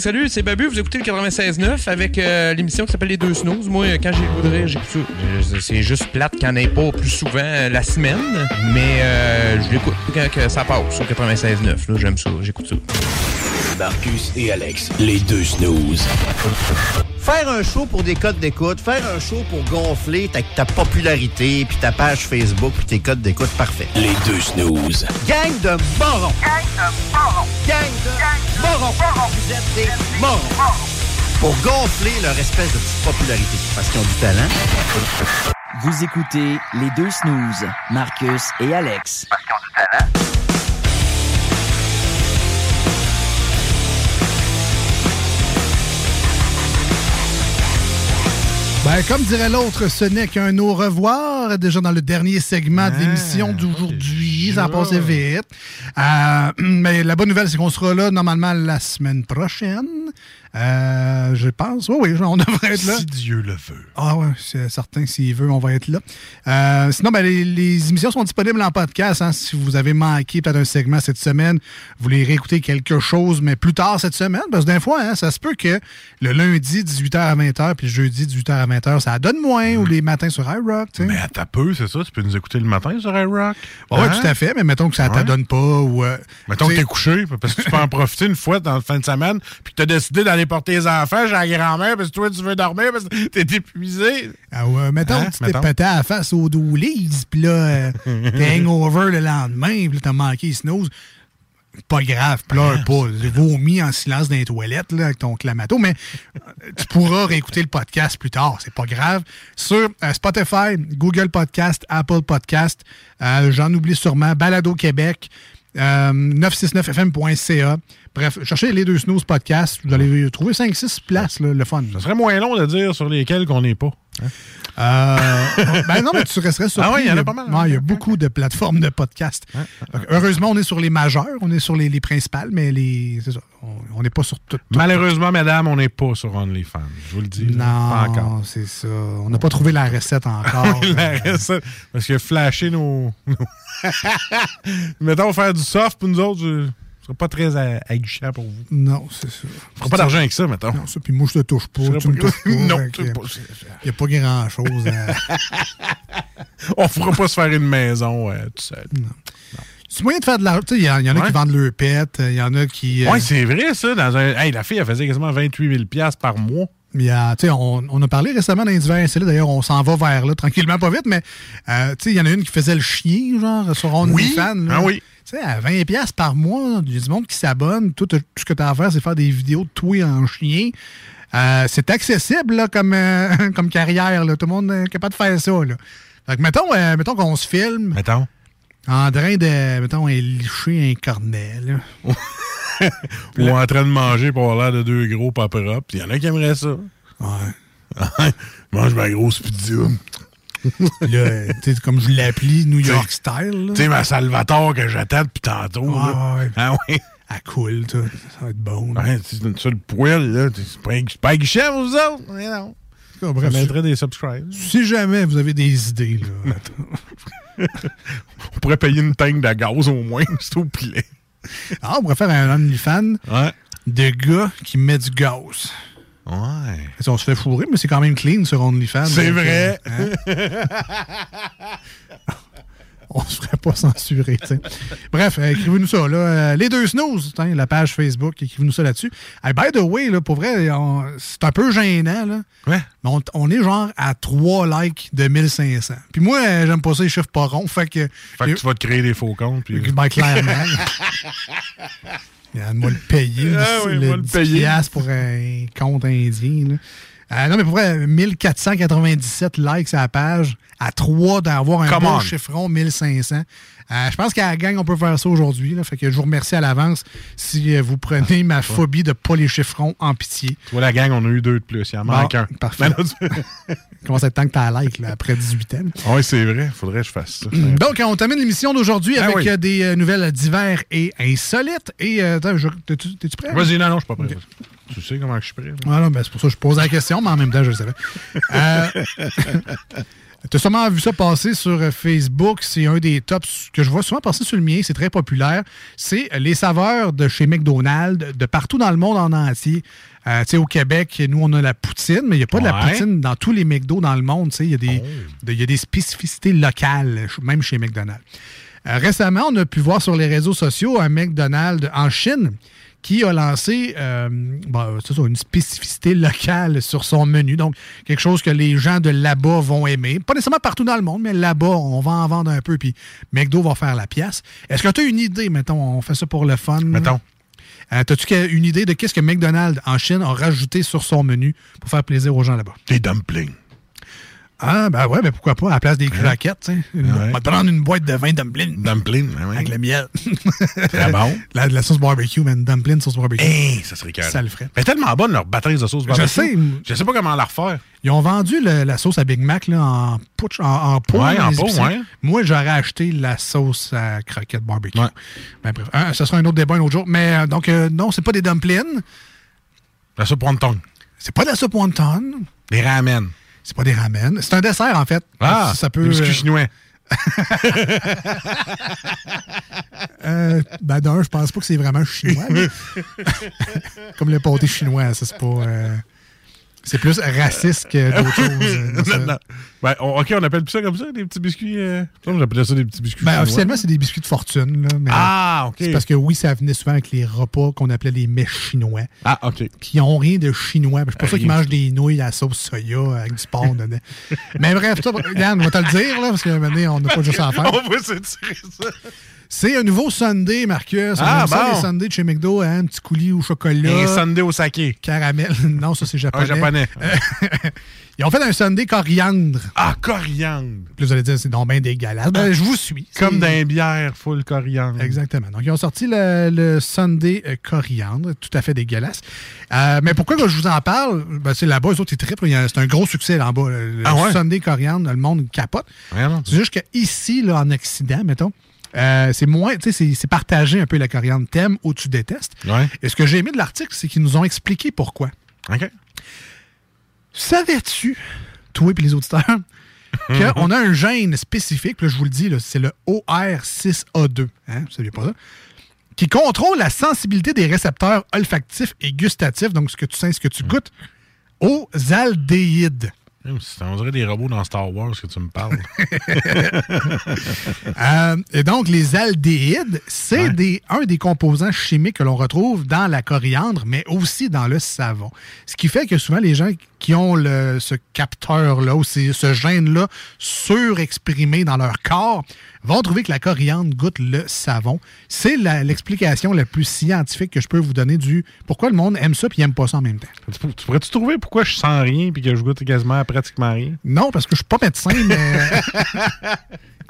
Salut, c'est Babu. Vous écoutez le 96.9 avec euh, l'émission qui s'appelle Les Deux Snooze. Moi, euh, quand j'ai le goût j'écoute ça. Euh, C'est juste plate qu'il n'y ait pas plus souvent la semaine, mais euh, je l'écoute quand ça passe sur 96.9. là, J'aime ça, j'écoute ça. Marcus et Alex, les deux snooze. Faire un show pour des codes d'écoute, faire un show pour gonfler ta, ta popularité, puis ta page Facebook, puis tes codes d'écoute, parfait. Les deux snooze. Gang de morons! Gang de morons! Gang de morons! Vous êtes des morons! Pour gonfler leur espèce de petite popularité, parce qu'ils ont du talent. Vous écoutez les deux snooze, Marcus et Alex. Ben, comme dirait l'autre, ce n'est qu'un au revoir. Déjà dans le dernier segment de l'émission d'aujourd'hui. Ça a passé vite. Euh, mais la bonne nouvelle, c'est qu'on sera là normalement la semaine prochaine. Euh, je pense. Oui, oui, on devrait être là. Si Dieu le veut. Ah ouais, c'est certain, s'il veut, on va être là. Euh, sinon, ben, les, les émissions sont disponibles en podcast. hein. si vous avez manqué peut-être un segment cette semaine, vous voulez réécouter quelque chose, mais plus tard cette semaine, parce que des fois, hein, ça se peut que le lundi, 18h à 20h, puis le jeudi, 18h à 20h, ça donne moins, ou les matins sur iRock. tu. Mais à ta peu, c'est ça? Tu peux nous écouter le matin sur iRock? Oui, Hein? tout à fait, mais mettons que ça ne Ouais. t'adonne pas. Ou, euh, Mettons que tu t'es couché, parce que tu peux en profiter une fois dans la fin de semaine, puis que t'as décidé d'aller porter les enfants chez la grand-mère, parce que toi, tu veux dormir, parce que t'es épuisé. Ah ouais, mettons Hein? que tu t'es pété à la face au doulise, puis là, euh, t'es hangover le lendemain, puis là, t'as manqué les snooze. Pas grave, pleure pas. J'ai vomi en silence dans les toilettes là, avec ton clamato, mais euh, tu pourras réécouter le podcast plus tard, c'est pas grave. Sur euh, Spotify, Google Podcast, Apple Podcast, euh, j'en oublie sûrement, Balado Québec, euh, 969fm.ca. Bref, cherchez les deux snooze podcasts, vous allez trouver 5-6 places, le fun. Ça serait moins long de dire sur lesquels qu'on n'est pas. Hein? Euh, ben non, mais tu resterais surpris. Ah oui, il y en a pas mal, ouais, il y a beaucoup de plateformes de podcasts. Donc, heureusement, on est sur les majeures, on est sur les, les principales, mais les, c'est ça, on- n'est pas sur toutes. Malheureusement, madame, on n'est pas sur OnlyFans. Je vous le dis. Non, Pas encore. c'est ça. On n'a pas trouvé la recette encore. La recette, parce que flasher nos. nos- Mettons, faire du soft pour nous autres, je- pas très aguichant pour vous. Non, c'est ça. On fera pas d'argent avec ça, mettons. Non, ça, puis moi, je te touche pas. Tu me pas- touches pas. Non, Il n'y a pas grand-chose à... On fera pas se faire une maison euh, tout seul. C'est moyen de faire de l'argent. Il y, en- il y en a Ouais. qui vendent leur pet, il y en a qui... euh, Ouais, c'est vrai, ça. Dans un... hey, la fille, elle faisait quasiment 28 000 piastres par mois. Il y a, tu sais, on, on a parlé récemment d'un divers insolites. D'ailleurs, on s'en va vers là, tranquillement, pas vite, mais euh, il y en a une qui faisait le chien, genre, sur OnlyFans. là. Ah oui. Tu sais, à 20$ piastres par mois, il y a du monde qui s'abonne. Tout, tout ce que tu as à faire, c'est faire des vidéos de toi en chien. Euh, c'est accessible là, comme, euh, comme carrière. Là. Tout le monde est capable de faire ça. Là. Fait que mettons, mettons qu'on se filme. Mettons. En train de, mettons, licher un cornet. Là. Ou en train de manger pour avoir l'air de deux gros pas propres. Il y en a qui aimeraient ça. Ouais. Mange ma grosse pizza. Là, tu sais, comme je l'appelle, New York T'sais- style. là. Tu sais, ma Salvatore que j'attends depuis tantôt. Ouais, là. ouais. Ah oui. Elle coule, ça. Ça va être bon. Ouais, c'est ça le poil, là. C'est pas, pas aguichant, vous autres. Mais non. Ça mettrait des subscribes. Si jamais vous avez des idées, là. On pourrait payer une tank de gaz au moins, c'est au pilet. Ah, on pourrait faire un OnlyFans de gars qui met du gaz. Ouais. On se fait fourrer, mais c'est quand même clean sur OnlyFans. C'est vrai. euh, hein? on se ferait pas censurer. Bref, euh, écrivez-nous ça, là. Euh, les deux snooze, tiens, la page Facebook, écrivez-nous ça là-dessus. Hey, by the way, là, pour vrai, c'est un peu gênant, là. Ouais. Mais on, on est genre à 3 likes de 1500. Puis moi, euh, j'aime pas ça, les chiffres pas ronds, fait que... Fait que tu vas te créer des faux comptes. Puis... Ben, clairement. Il moi le payer. Ah oui, le moi le 10 payer. pour un compte indien. là. Euh, non, mais pour vrai, 1497 likes à la page, à 3 d'avoir un Come beau on. chiffron, 1500. Euh, je pense qu'à la gang, on peut faire ça aujourd'hui. Fait que je vous remercie à l'avance si euh, vous prenez ma phobie de pas les chiffrons en pitié. Tu vois, la gang, on a eu deux de plus. Il en manque Bon, un. Parfait. Ben Comment ça temps que t'as like là, après 18 ans? tu- ouais, c'est vrai. Faudrait que je fasse ça. Donc, on termine l'émission d'aujourd'hui Ah avec oui. des nouvelles divers et insolites. Et, euh, t'es-tu prêt? Vas-y, non, non, je suis pas prêt. Tu sais comment je suis prêt. là? Ah ben, c'est pour ça que je pose la question, mais en même temps, je le savais. Euh, Tu as sûrement vu ça passer sur Facebook. C'est un des tops que je vois souvent passer sur le mien. C'est très populaire. C'est les saveurs de chez McDonald's, de partout dans le monde en entier. Euh, tu sais, au Québec, nous, on a la poutine, mais il n'y a pas de la poutine dans tous les McDo dans le monde. Tu sais, Il y, a des- de- il y a des spécificités locales, même chez McDonald's. Euh, récemment, on a pu voir sur les réseaux sociaux un McDonald's en Chine qui a lancé euh, c'est ça, une spécificité locale sur son menu. Donc, quelque chose que les gens de là-bas vont aimer. Pas nécessairement partout dans le monde, mais là-bas, on va en vendre un peu, puis McDo va faire la pièce. Est-ce que tu as une idée, mettons, on fait ça pour le fun? Mettons. As-tu que- une idée de qu'est-ce que McDonald's en Chine a rajouté sur son menu pour faire plaisir aux gens là-bas? Des dumplings. Ah, ben ouais, ben pourquoi pas, à la place des croquettes, tu sais. Ouais. On va te prendre une boîte de 20 dumplings. Dumplings, ben oui. Avec le miel. Très bon. La, la sauce barbecue, man. Dumpling sauce barbecue. Hey, ça serait carré. Ça le ferait. Est tellement bonne, leur batterie de sauce Je barbecue. sais. Je sais pas comment la refaire. Ils ont vendu le- la sauce à Big Mac là, en, putsch- en, en pot. Ouais, en pot, ouais. Moi, j'aurais acheté la sauce à croquette barbecue. Ben, bref, hein, ce sera un autre débat un autre jour. Mais euh, donc, euh, non, c'est pas des dumplings. La soupe wonton. C'est pas de la soupe wonton. Des ramen. C'est pas des ramen. C'est un dessert, en fait. Ah, ça peut. des biscuits euh, chinois. Euh, ben d'un, je pense pas que c'est vraiment chinois. mais- Comme le pâté chinois, ça c'est pas. euh, c'est plus raciste que d'autres choses. euh, dans ça. Non, non. Ben, on- OK, on appelle plus ça comme ça, des petits biscuits. Euh... J'appelais ça des petits biscuits. Ben, officiellement, c'est des biscuits de fortune. Là, mais Ah, OK. C'est parce que oui, ça venait souvent avec les repas qu'on appelait les mets chinois. Ah, OK. Qui n'ont rien de chinois. C'est pour ça qu'ils mangent des nouilles à la sauce soya avec du porc dedans. Mais bref, ça, Yann, on va te le dire, là, parce que maintenant, on n'a pas juste à faire. On va s'étirer ça. C'est un nouveau Sunday, Marcus. On Ah, aime ça, bon. les Sundays de chez McDo, hein, un petit coulis au chocolat. Et un sundae au saké. Caramel. Non, ça, c'est japonais. Un japonais. Ils ont fait un Sunday coriandre. Ah, coriandre. Puis vous allez dire, c'est donc bien dégueulasse. Ben, je vous suis. Comme les bières full coriandre. Exactement. Donc, ils ont sorti le, le Sunday euh, coriandre, tout à fait dégueulasse. Euh, mais pourquoi que je vous en parle? Ben, c'est là-bas, eux autres, ils triplent. C'est un gros succès là en bas. Le Ah ouais? Sunday coriandre, le monde capote. Vraiment? C'est juste qu'ici, là, en Occident, mettons, euh, c'est moins, tu sais, c'est- c'est partagé un peu la coriandre. T'aimes ou tu détestes. Ouais. Et ce que j'ai aimé de l'article, c'est qu'ils nous ont expliqué pourquoi. OK. Savais-tu, toi et les auditeurs, qu'on a un gène spécifique, là, je vous le dis, c'est le OR6A2, hein, vous saviez pas ça, qui contrôle la sensibilité des récepteurs olfactifs et gustatifs, donc ce que tu sens, ce que tu goûtes, aux aldéhydes. On dirait des robots dans Star Wars que tu me parles. Euh, et donc, les aldéhydes, c'est des, un des composants chimiques que l'on retrouve dans la coriandre, mais aussi dans le savon. Ce qui fait que souvent, les gens qui ont le- ce capteur-là ou ce gène-là surexprimé dans leur corps vont trouver que la coriandre goûte le savon. C'est l'explication la plus scientifique que je peux vous donner du pourquoi le monde aime ça puis aime pas ça en même temps. Tu, tu pourrais-tu trouver pourquoi je sens rien puis que je goûte quasiment à pratiquement rien? Non, parce que je suis pas médecin, mais.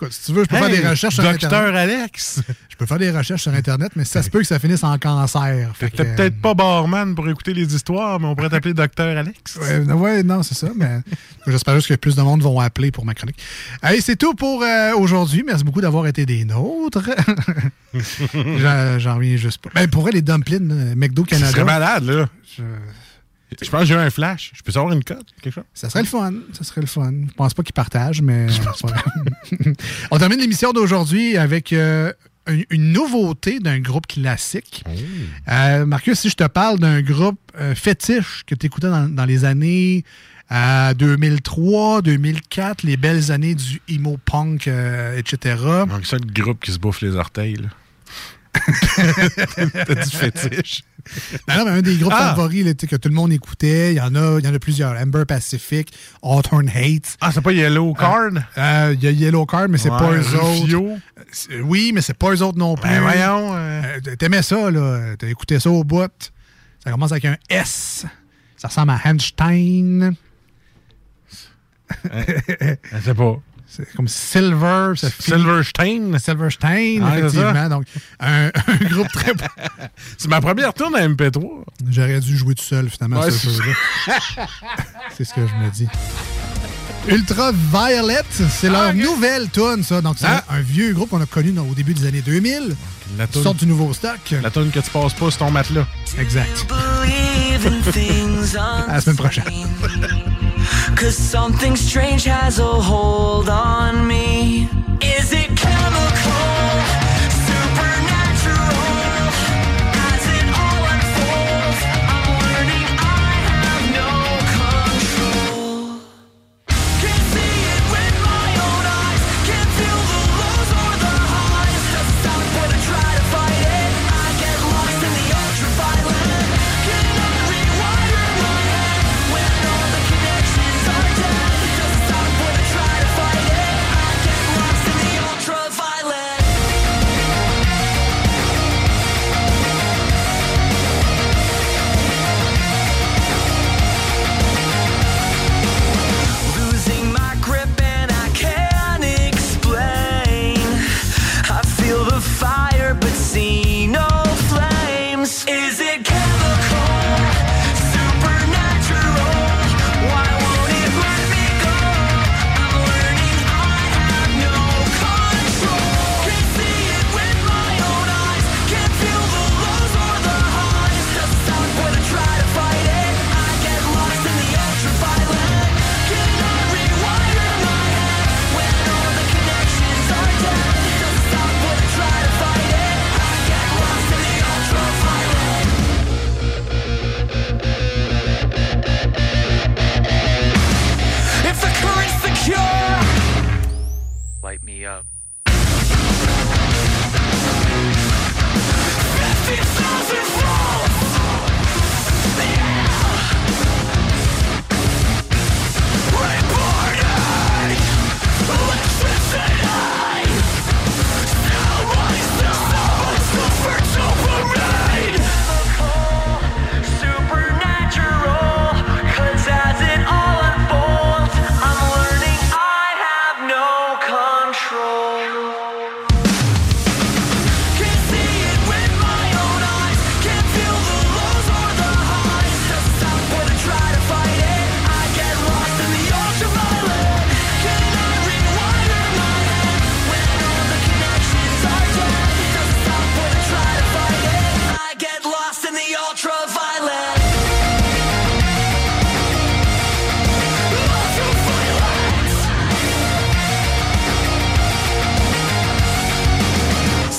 Écoute, si tu veux, je peux Hey, faire des recherches sur Docteur Internet. Alex! Je peux faire des recherches sur Internet, mais ça se peut que ça finisse en cancer. T'es que, peut-être pas barman pour écouter les histoires, mais on pourrait t'appeler Docteur Alex. Ouais, non, ouais, non, c'est ça, mais j'espère juste que plus de monde vont appeler pour ma chronique. Allez, c'est tout pour euh, aujourd'hui. Merci beaucoup d'avoir été des nôtres. J'en reviens juste pas. Ben, pour vrai, les dumplings, là, McDo Canada. serait malade, là. Je, Je pense que j'ai eu un flash. Je peux savoir une cote, quelque chose? Ça serait le fun. Ça serait le fun. Je pense pas qu'ils partagent, mais. pas. On termine l'émission d'aujourd'hui avec euh, une, une nouveauté d'un groupe classique. Euh, Marcus, si je te parle d'un groupe euh, fétiche que tu écoutais dans, dans les années euh, 2003, 2004, les belles années du emo punk, etc. Donc, ça, le groupe qui se bouffe les orteils, là. T'as dit fétiche. Non, non, mais un des groupes Ah! favoris là, que tout le monde écoutait, il y en a, il y en a plusieurs. Amber Pacific, Hawthorne Hate. Ah, c'est pas Yellow Card? Euh, Il y a Yellow Card, mais c'est Ouais, pas eux autres. Oui, mais c'est pas eux autres non plus. Ben, voyons, Euh, T'aimais ça, là. T'as écouté ça au bout. Ça commence avec un S. Ça ressemble à Einstein. Je sais pas. C'est comme Silver. Silverstein? Silverstein, Ah, c'est effectivement. Donc, un, un groupe très. C'est ma première tourne à MP3. J'aurais dû jouer tout seul, finalement, Ouais, ce c'est- jeu-là. C'est ce que je me dis. Ultra Violet, c'est leur nouvelle tune, ça. Donc, c'est Ah! un, vieux groupe qu'on a connu dans- au début des années 2000. La toune- sortent du nouveau stock. La tourne que tu passes pas sur ton matelas. Exact. À la semaine prochaine. Cause something strange has a hold on me. Is it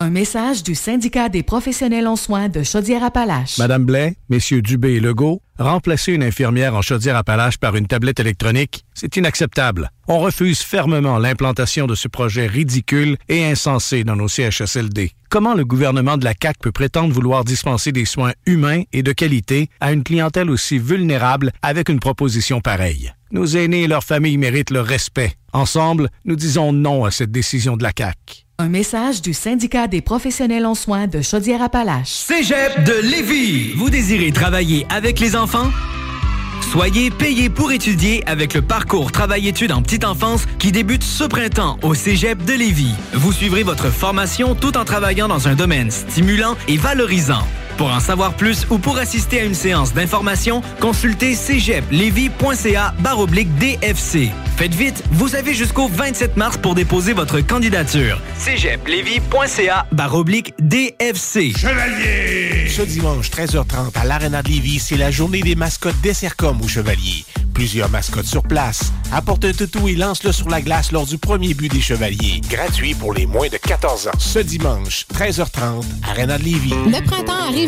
Un message du syndicat des professionnels en soins de Chaudière-Appalaches. Madame Blais, Messieurs Dubé et Legault, remplacer une infirmière en Chaudière-Appalaches par une tablette électronique, c'est inacceptable. On refuse fermement l'implantation de ce projet ridicule et insensé dans nos CHSLD. Comment le gouvernement de la CAQ peut prétendre vouloir dispenser des soins humains et de qualité à une clientèle aussi vulnérable avec une proposition pareille? Nos aînés et leurs familles méritent le respect. Ensemble, nous disons non à cette décision de la CAQ. Un message du syndicat des professionnels en soins de Chaudière-Appalaches. Cégep de Lévis. Vous désirez travailler avec les enfants? Soyez payé pour étudier avec le parcours Travail-études en petite enfance qui débute ce printemps au Cégep de Lévis. Vous suivrez votre formation tout en travaillant dans un domaine stimulant et valorisant. Pour en savoir plus ou pour assister à une séance d'information, consultez cégeplevy.ca baroblique DFC. Faites vite, vous avez jusqu'au 27 mars pour déposer votre candidature. cégeplevy.ca baroblique DFC. Chevalier! Ce dimanche, 13h30, à l'Arena de Lévis, c'est la journée des mascottes des Sercom au Chevalier. Plusieurs mascottes sur place. Apporte un toutou et lance-le sur la glace lors du premier but des Chevaliers. Gratuit pour les moins de 14 ans. Ce dimanche, 13h30, Arena de Lévis. Le printemps arrive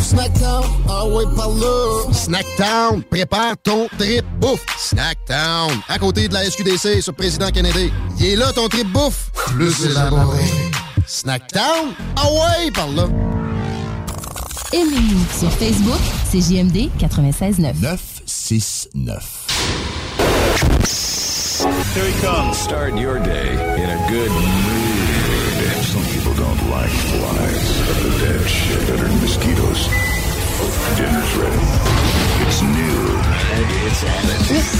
Snackdown, ah ouais, par là. Snackdown, prépare ton trip bouffe. Snackdown, à côté de la SQDC sur Président Kennedy. Il est là ton trip bouffe. Plus élaboré. Snackdown, ah ouais, par là. Aimez-nous sur Facebook, c'est JMD 96.9. 969. Here he comes. Start your day in a good mood. Some people don't like flies, but the dead shit better than mosquitoes. Dinner's ready. It's new. And it's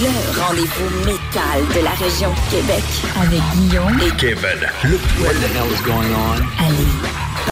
Le rendez-vous métal de la région de Québec avec Guillaume et Kevin. Look what the hell is going on?